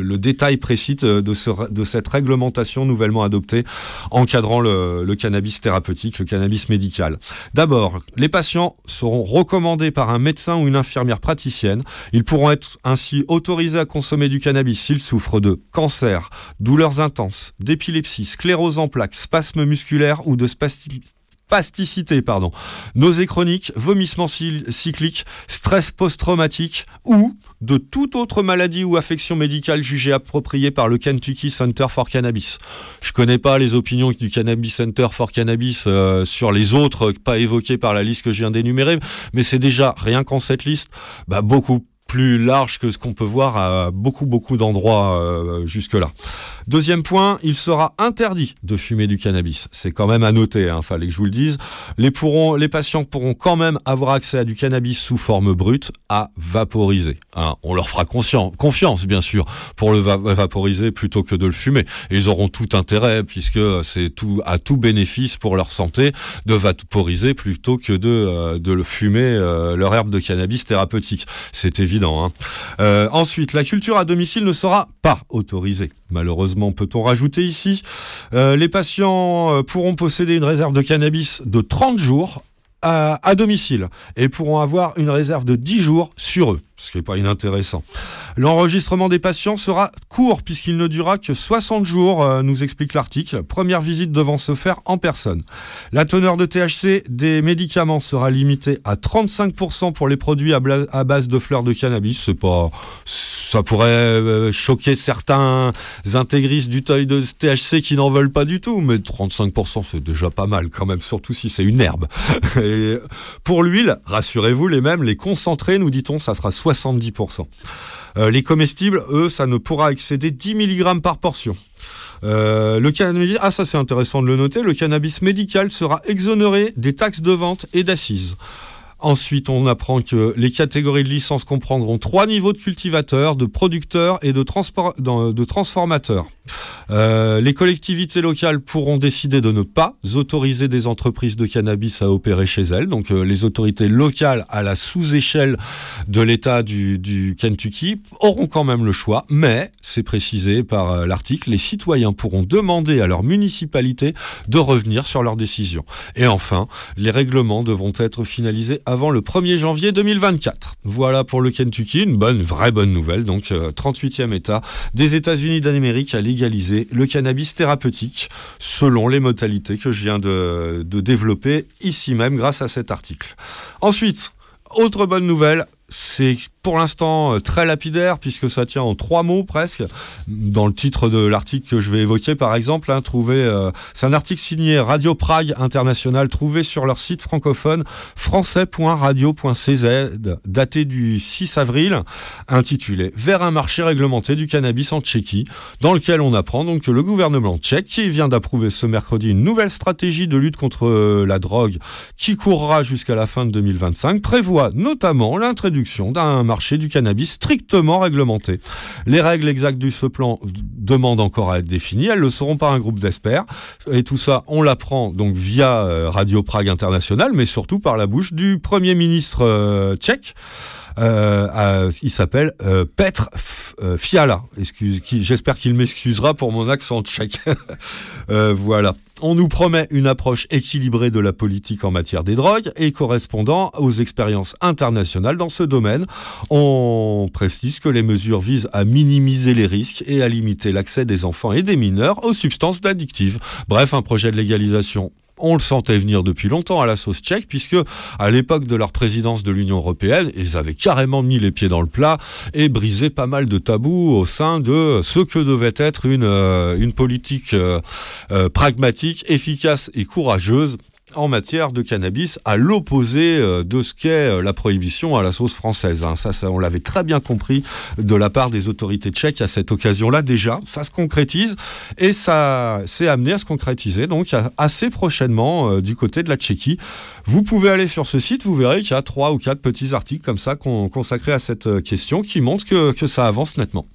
le détail précis de, de ce- de cette réglementation nouvellement adoptée encadrant le, cannabis thérapeutique, le cannabis médical. D'abord, les patients seront recommandés par un médecin ou une infirmière praticienne. Ils pourront être ainsi autorisés à consommer du cannabis s'ils souffrent de cancer, douleurs intenses, d'épilepsie, sclérose en plaques, spasmes musculaires ou de spasti- spasticité, pardon, nausées chroniques, vomissements cy- cycliques, stress post-traumatique ou de toute autre maladie ou affection médicale jugée appropriée par le Kentucky Center for Cannabis. Je connais pas les opinions du Cannabis Center for Cannabis euh, sur les autres pas évoquées par la liste que je viens d'énumérer, mais c'est déjà rien qu'en cette liste, bah, beaucoup plus large que ce qu'on peut voir à beaucoup beaucoup d'endroits euh, jusque-là. Deuxième point, il sera interdit de fumer du cannabis. C'est quand même à noter, hein, fallait que je vous le dise. Les, pourront, les patients pourront quand même avoir accès à du cannabis sous forme brute à vaporiser. hein. On leur fera confiance, bien sûr, pour le va- vaporiser plutôt que de le fumer. Ils auront tout intérêt, puisque c'est tout à tout bénéfice pour leur santé de vaporiser plutôt que de, euh, de le fumer euh, leur herbe de cannabis thérapeutique. C'est évident. Hein. Euh, ensuite, la culture à domicile ne sera pas autorisée. Malheureusement, peut-on rajouter ici, euh, les patients euh, pourront posséder une réserve de cannabis de 30 jours à, à domicile et pourront avoir une réserve de 10 jours sur eux, ce qui n'est pas inintéressant. L'enregistrement des patients sera court puisqu'il ne durera que 60 jours, euh, nous explique l'article. Première visite devant se faire en personne. La teneur de THC des médicaments sera limitée à 35% pour les produits à, base de fleurs de cannabis. C'est pas, ça pourrait euh, choquer certains intégristes du teuil de THC qui n'en veulent pas du tout, mais 35% c'est déjà pas mal quand même, surtout si c'est une herbe. Pour l'huile, rassurez-vous, les mêmes, les concentrés, nous dit-on, ça sera 70%. Euh, les comestibles, eux, ça ne pourra excéder 10 mg par portion. Euh, le cannabis, ah ça c'est intéressant de le noter, le cannabis médical sera exonéré des taxes de vente et d'assises. Ensuite, on apprend que les catégories de licence comprendront trois niveaux de cultivateurs, de producteurs et de, transformateurs. Euh, les collectivités locales pourront décider de ne pas autoriser des entreprises de cannabis à opérer chez elles. Donc euh, les autorités locales à la sous-échelle de l'État du, Kentucky auront quand même le choix, mais c'est précisé par euh, l'article, les citoyens pourront demander à leur municipalité de revenir sur leur décision. Et enfin, les règlements devront être finalisés avant le 1er janvier 2024. Voilà pour le Kentucky, une bonne, vraie bonne nouvelle. Donc 38e État des États-Unis d'Amérique à légaliser le cannabis thérapeutique selon les modalités que je viens de, de développer ici même grâce à cet article. Ensuite, autre bonne nouvelle, c'est pour l'instant euh, très lapidaire puisque ça tient en trois mots presque. Dans le titre de l'article que je vais évoquer par exemple, hein, trouvé, euh, c'est un article signé Radio Prague International trouvé sur leur site francophone français.radio.cz daté du 6 avril intitulé Vers un marché réglementé du cannabis en Tchéquie dans lequel on apprend donc que le gouvernement tchèque qui vient d'approuver ce mercredi une nouvelle stratégie de lutte contre euh, la drogue qui courra jusqu'à la fin de 2025 prévoit notamment l'introduction d'un marché du cannabis strictement réglementé. Les règles exactes de ce plan demandent encore à être définies. Elles le seront par un groupe d'experts. Et tout ça, on l'apprend donc via euh, Radio Prague International, mais surtout par la bouche du Premier ministre euh, tchèque. Euh, il s'appelle euh, Petr Fiala. J'espère qu'il m'excusera pour mon accent tchèque. voilà. On nous promet une approche équilibrée de la politique en matière des drogues et correspondant aux expériences internationales dans ce domaine. On précise que les mesures visent à minimiser les risques et à limiter l'accès des enfants et des mineurs aux substances addictives. Bref, un projet de légalisation on le sentait venir depuis longtemps à la sauce tchèque, puisque à l'époque de leur présidence de l'Union européenne, ils avaient carrément mis les pieds dans le plat et brisé pas mal de tabous au sein de ce que devait être une, euh, politique euh, euh, pragmatique, efficace et courageuse en matière de cannabis, à l'opposé euh, de ce qu'est euh, la prohibition à la sauce française. Hein. Ça, on l'avait très bien compris de la part des autorités tchèques à cette occasion-là déjà. Ça se concrétise et ça s'est amené à se concrétiser donc assez prochainement euh, du côté de la Tchéquie. Vous pouvez aller sur ce site, vous verrez qu'il y a trois ou quatre petits articles comme ça consacrés à cette question qui montrent que, que ça avance nettement.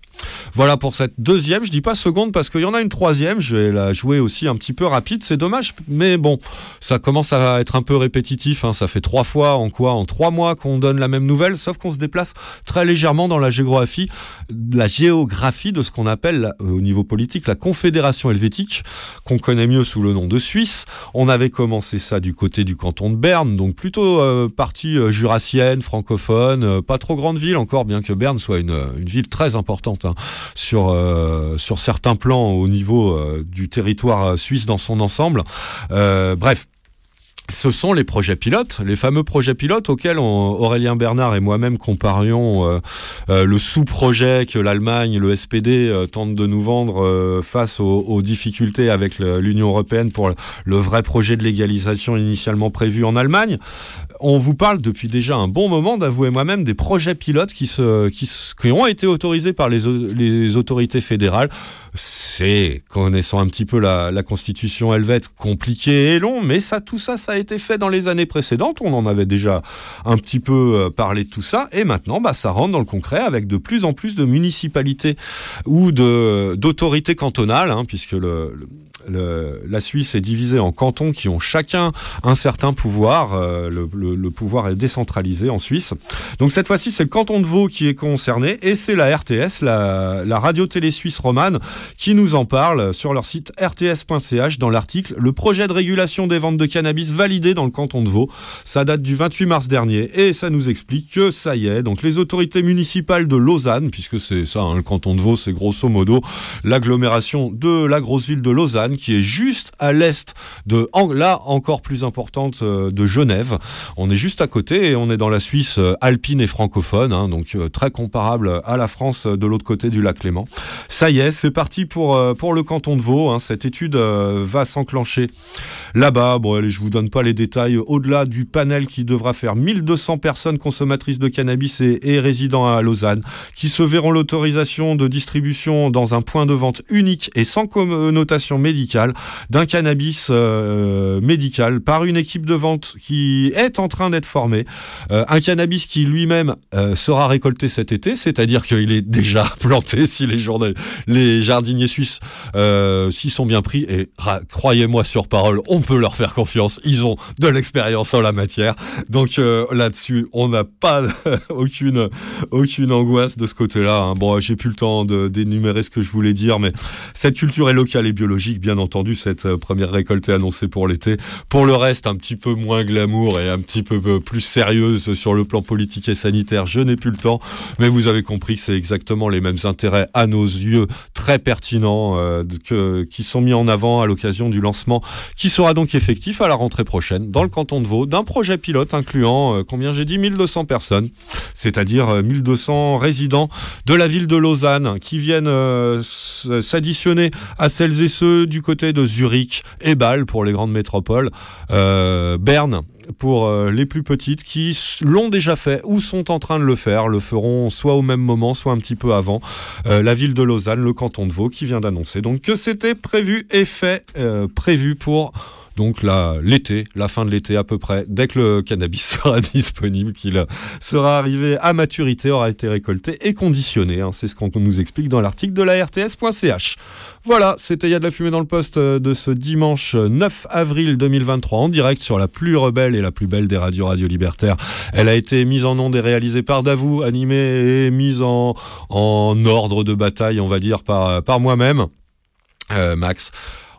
Voilà pour cette deuxième, je dis pas seconde parce qu'il y en a une troisième, je vais la jouer aussi un petit peu rapide, c'est dommage, mais bon, ça commence à être un peu répétitif, hein. ça fait trois fois en quoi? En trois mois qu'on donne la même nouvelle, sauf qu'on se déplace très légèrement dans la géographie, la géographie de ce qu'on appelle euh, au niveau politique la Confédération helvétique, qu'on connaît mieux sous le nom de Suisse. On avait commencé ça du côté du canton de Berne, donc plutôt euh, partie euh, jurassienne, francophone, pas trop grande ville encore, bien que Berne soit une, une ville très importante Hein, sur, euh, sur certains plans au niveau euh, du territoire suisse dans son ensemble. Euh, bref, ce sont les projets pilotes, les fameux projets pilotes auxquels Aurélien Bernard et moi-même comparions le sous-projet que l'Allemagne, le SPD tentent de nous vendre face aux, difficultés avec l'Union européenne pour le vrai projet de légalisation initialement prévu en Allemagne on vous parle depuis déjà un bon moment, d'avouer moi-même, des projets pilotes qui, ont été autorisés par les autorités fédérales. C'est, connaissant un petit peu la, constitution helvète, compliqué et long, mais ça, tout ça, ça a été fait dans les années précédentes. On en avait déjà un petit peu euh, parlé de tout ça, et maintenant, bah, ça rentre dans le concret avec de plus en plus de municipalités ou d'autorités cantonales, hein, puisque la Suisse est divisée en cantons qui ont chacun un certain pouvoir. Euh, le, le, pouvoir est décentralisé en Suisse. Donc cette fois-ci, c'est le canton de Vaud qui est concerné et c'est la RTS, la, la radio-télé suisse romane, qui nous en parle sur leur site rts.ch dans l'article Le projet de régulation des ventes de cannabis validé dans le canton de Vaud. Ça date du 28 mars dernier et ça nous explique que ça y est. Donc les autorités municipales de Lausanne, puisque c'est ça, hein, le canton de Vaud, c'est grosso modo l'agglomération de la grosse ville de Lausanne qui est juste à l'est de, là encore plus importante, euh, de Genève. On est juste à côté et on est dans la Suisse euh, alpine et francophone, hein, donc euh, très comparable à la France de l'autre côté du lac Léman. Ça y est, c'est parti pour, pour le canton de Vaud. Hein. Cette étude va s'enclencher là-bas. Bon, allez, je vous donne pas les détails. Au-delà du panel qui devra faire 1200 personnes consommatrices de cannabis et, et résidant à Lausanne, qui se verront l'autorisation de distribution dans un point de vente unique et sans connotation médicale d'un cannabis euh, médical par une équipe de vente qui est en train d'être formée. Euh, un cannabis qui lui-même euh, sera récolté cet été, c'est-à-dire qu'il est déjà planté si les, journaux, les jardiniers suisses euh, s'y sont bien pris. Et croyez-moi sur parole, on peut leur faire confiance. Ils ont de l'expérience en la matière. Donc euh, là-dessus, on n'a pas aucune, aucune angoisse de ce côté-là. hein. Bon, j'ai plus le temps d'énumérer ce que je voulais dire, mais cette culture est locale et biologique, bien entendu, cette euh, première récolte est annoncée pour l'été. Pour le reste, un petit peu moins glamour et un petit peu euh, plus sérieuse sur le plan politique et sanitaire, je n'ai plus le temps, mais vous avez compris que c'est exactement les mêmes intérêts à nos yeux très pertinents euh, qui sont mis en avant à l'occasion du lancement qui sera donc effectif à la rentrée prochaine dans le canton de Vaud d'un projet pilote incluant, euh, combien j'ai dit, 1200 personnes, c'est-à-dire euh, 1200 résidents de la ville de Lausanne qui viennent euh, s'additionner à celles et ceux du côté de Zurich et Bâle pour les grandes métropoles, euh, Berne pour euh, les plus petites qui l'ont déjà fait ou sont en train de le faire, le feront soit au même moment, soit un petit peu avant. Euh, la ville de Lausanne, le canton de Vaud qui vient d'annoncer donc que c'était prévu et fait, euh, prévu pour donc l'été, la fin de l'été à peu près, dès que le cannabis sera disponible, qu'il sera arrivé à maturité, aura été récolté et conditionné. hein. C'est ce qu'on nous explique dans l'article de la RTS.ch. Voilà, c'était Il y a de la fumée dans le poste euh, de ce dimanche 9 avril 2023 en direct sur la plus rebelle et la plus belle des radios radio libertaires. Elle a été mise en onde et réalisée par Davou, animée et mise en, ordre de bataille, on va dire, par, par moi-même, euh, Max.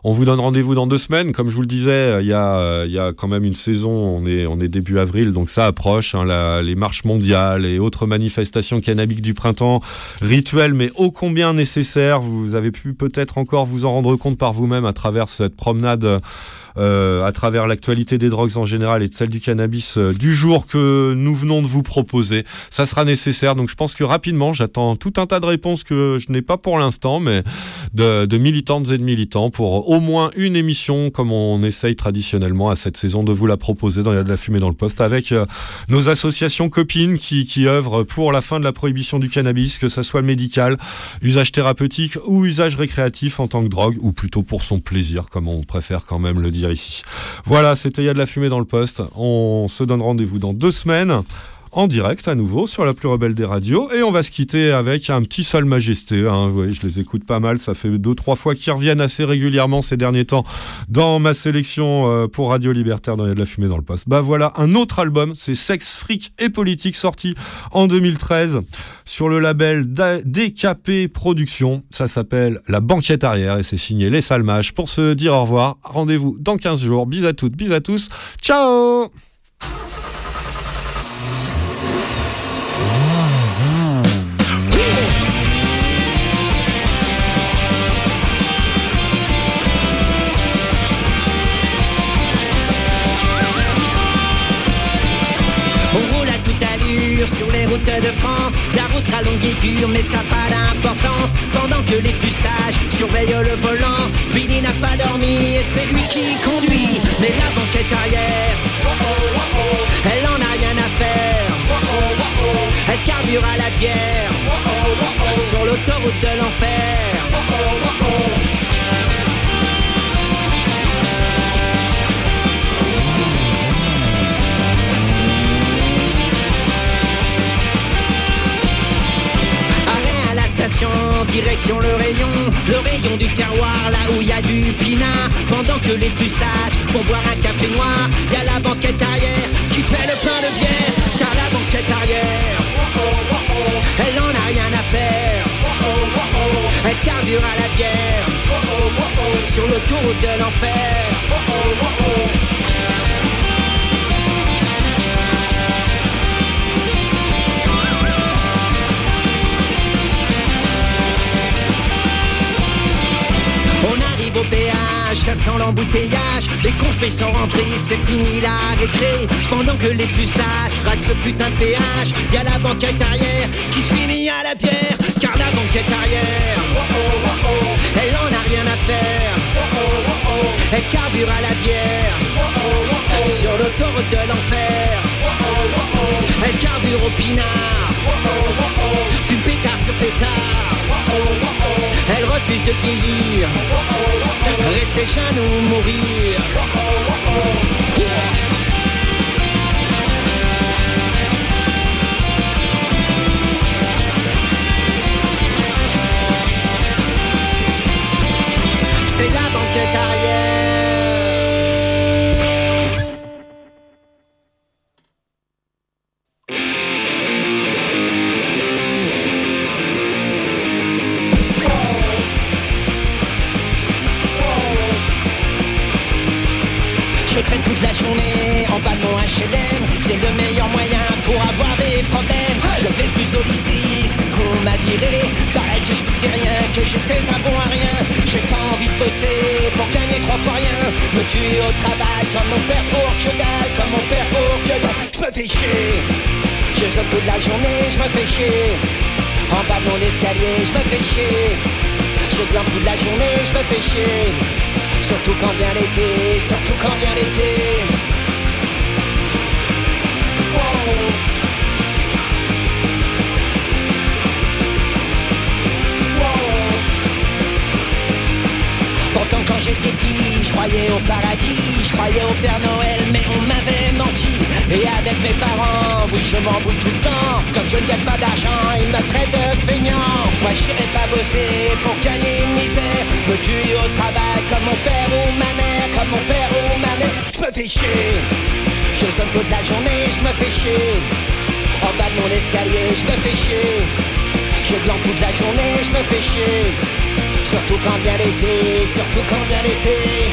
On vous donne rendez-vous dans deux semaines. Comme je vous le disais, il y a, euh, il y a quand même une saison. On est, on est début avril, donc ça approche. hein, les marches mondiales et autres manifestations cannabiques du printemps, rituelles mais ô combien nécessaires. Vous avez pu peut-être encore vous en rendre compte par vous-même à travers cette promenade. Euh, à travers l'actualité des drogues en général et de celle du cannabis euh, du jour que nous venons de vous proposer. Ça sera nécessaire, donc je pense que rapidement, j'attends tout un tas de réponses que je n'ai pas pour l'instant, mais de, militantes et de militants pour au moins une émission comme on essaye traditionnellement à cette saison de vous la proposer dans Il y a de la fumée dans le poste avec euh, nos associations copines qui, qui œuvrent pour la fin de la prohibition du cannabis, que ça soit médical, usage thérapeutique ou usage récréatif en tant que drogue, ou plutôt pour son plaisir, comme on préfère quand même le dire ici. Voilà, c'était Il y a de la fumée dans le poste. On se donne rendez-vous dans deux semaines en direct à nouveau sur la plus rebelle des radios et on va se quitter avec un petit Sale Majesté. Hein. Vous voyez, je les écoute pas mal, ça fait deux trois fois qu'ils reviennent assez régulièrement ces derniers temps dans ma sélection euh, pour Radio Libertaire dans de la fumée dans le poste. Bah voilà, un autre album, c'est Sex, Fric et Politique sorti en 2013 sur le label DKP Productions. Ça s'appelle La Banquette Arrière et c'est signé Les Salmages. Pour se dire au revoir, rendez-vous dans 15 jours. Bis à toutes, bis à tous. Ciao sur les routes de France. La route sera longue et dure, mais ça n'a pas d'importance. Pendant que les plus sages surveillent le volant, Speedy n'a pas dormi et c'est lui qui conduit. Mais la banquette arrière, elle en a rien à faire. Elle carbure à la bière sur l'autoroute de l'enfer. Direction le rayon, le rayon du terroir, là où il y a du pinard. Pendant que les plus sages vont boire un café noir, y a la banquette arrière qui fait le plein de bière. Car la banquette arrière, elle en a rien à faire. Elle carbure à la bière sur l'autoroute de l'enfer. Péage, chassant l'embouteillage. Les conspects sont rentrés, c'est fini la récré. Pendant que les plus sages ratent ce putain de péage, y a la banquette arrière qui se finit à la bière. Car la banquette arrière, elle en a rien à faire. Elle carbure à la bière l'autoroute de l'enfer. Elle carbure au pinard. Fume pétard sur pétard. Elle refuse de vieillir. Rester jeune ou mourir. C'est la banquette En bas de mon escalier, je me fais chier. Je glande toute la journée, je me fais chier. Surtout quand vient l'été, surtout quand vient l'été. J'étais petit, je croyais au paradis, je croyais au Père Noël, mais on m'avait menti. Et avec mes parents, oui je m'embrouille tout le temps. Comme je ne gagne pas d'argent, ils me traitent de feignant. Moi j'irai pas bosser pour gagner une misère. Me tuer au travail comme mon père ou ma mère, comme mon père ou ma mère. Je me fais chier. Je sonne toute la journée, je me fais chier. En bas de mon escalier, je me fais chier. Je glande toute la journée, je me fais chier. Surtout quand vient l'été, surtout quand vient l'été.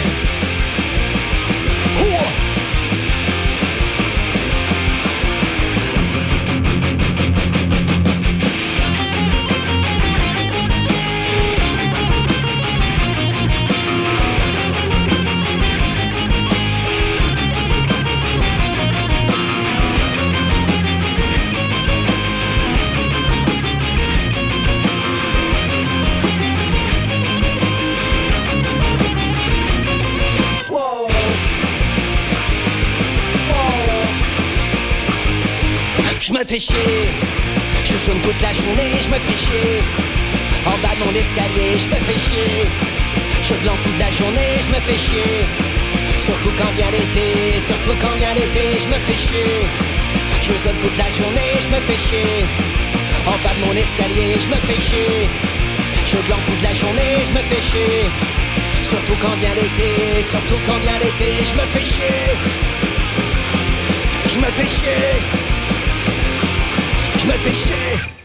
Fais chier, je sonne toute la journée, je me fais chier. En bas de mon escalier, je me fais chier. Je glande toute la journée, je me fais chier. Surtout quand vient l'été, surtout quand vient l'été, je me fais chier. Je sonne toute la journée, je me fais chier. En bas de mon escalier, je me fais chier. Je glande toute la journée, je me fais chier. Surtout quand vient l'été, surtout quand vient l'été, je me fais chier. Je me fais chier. Je me fais chier.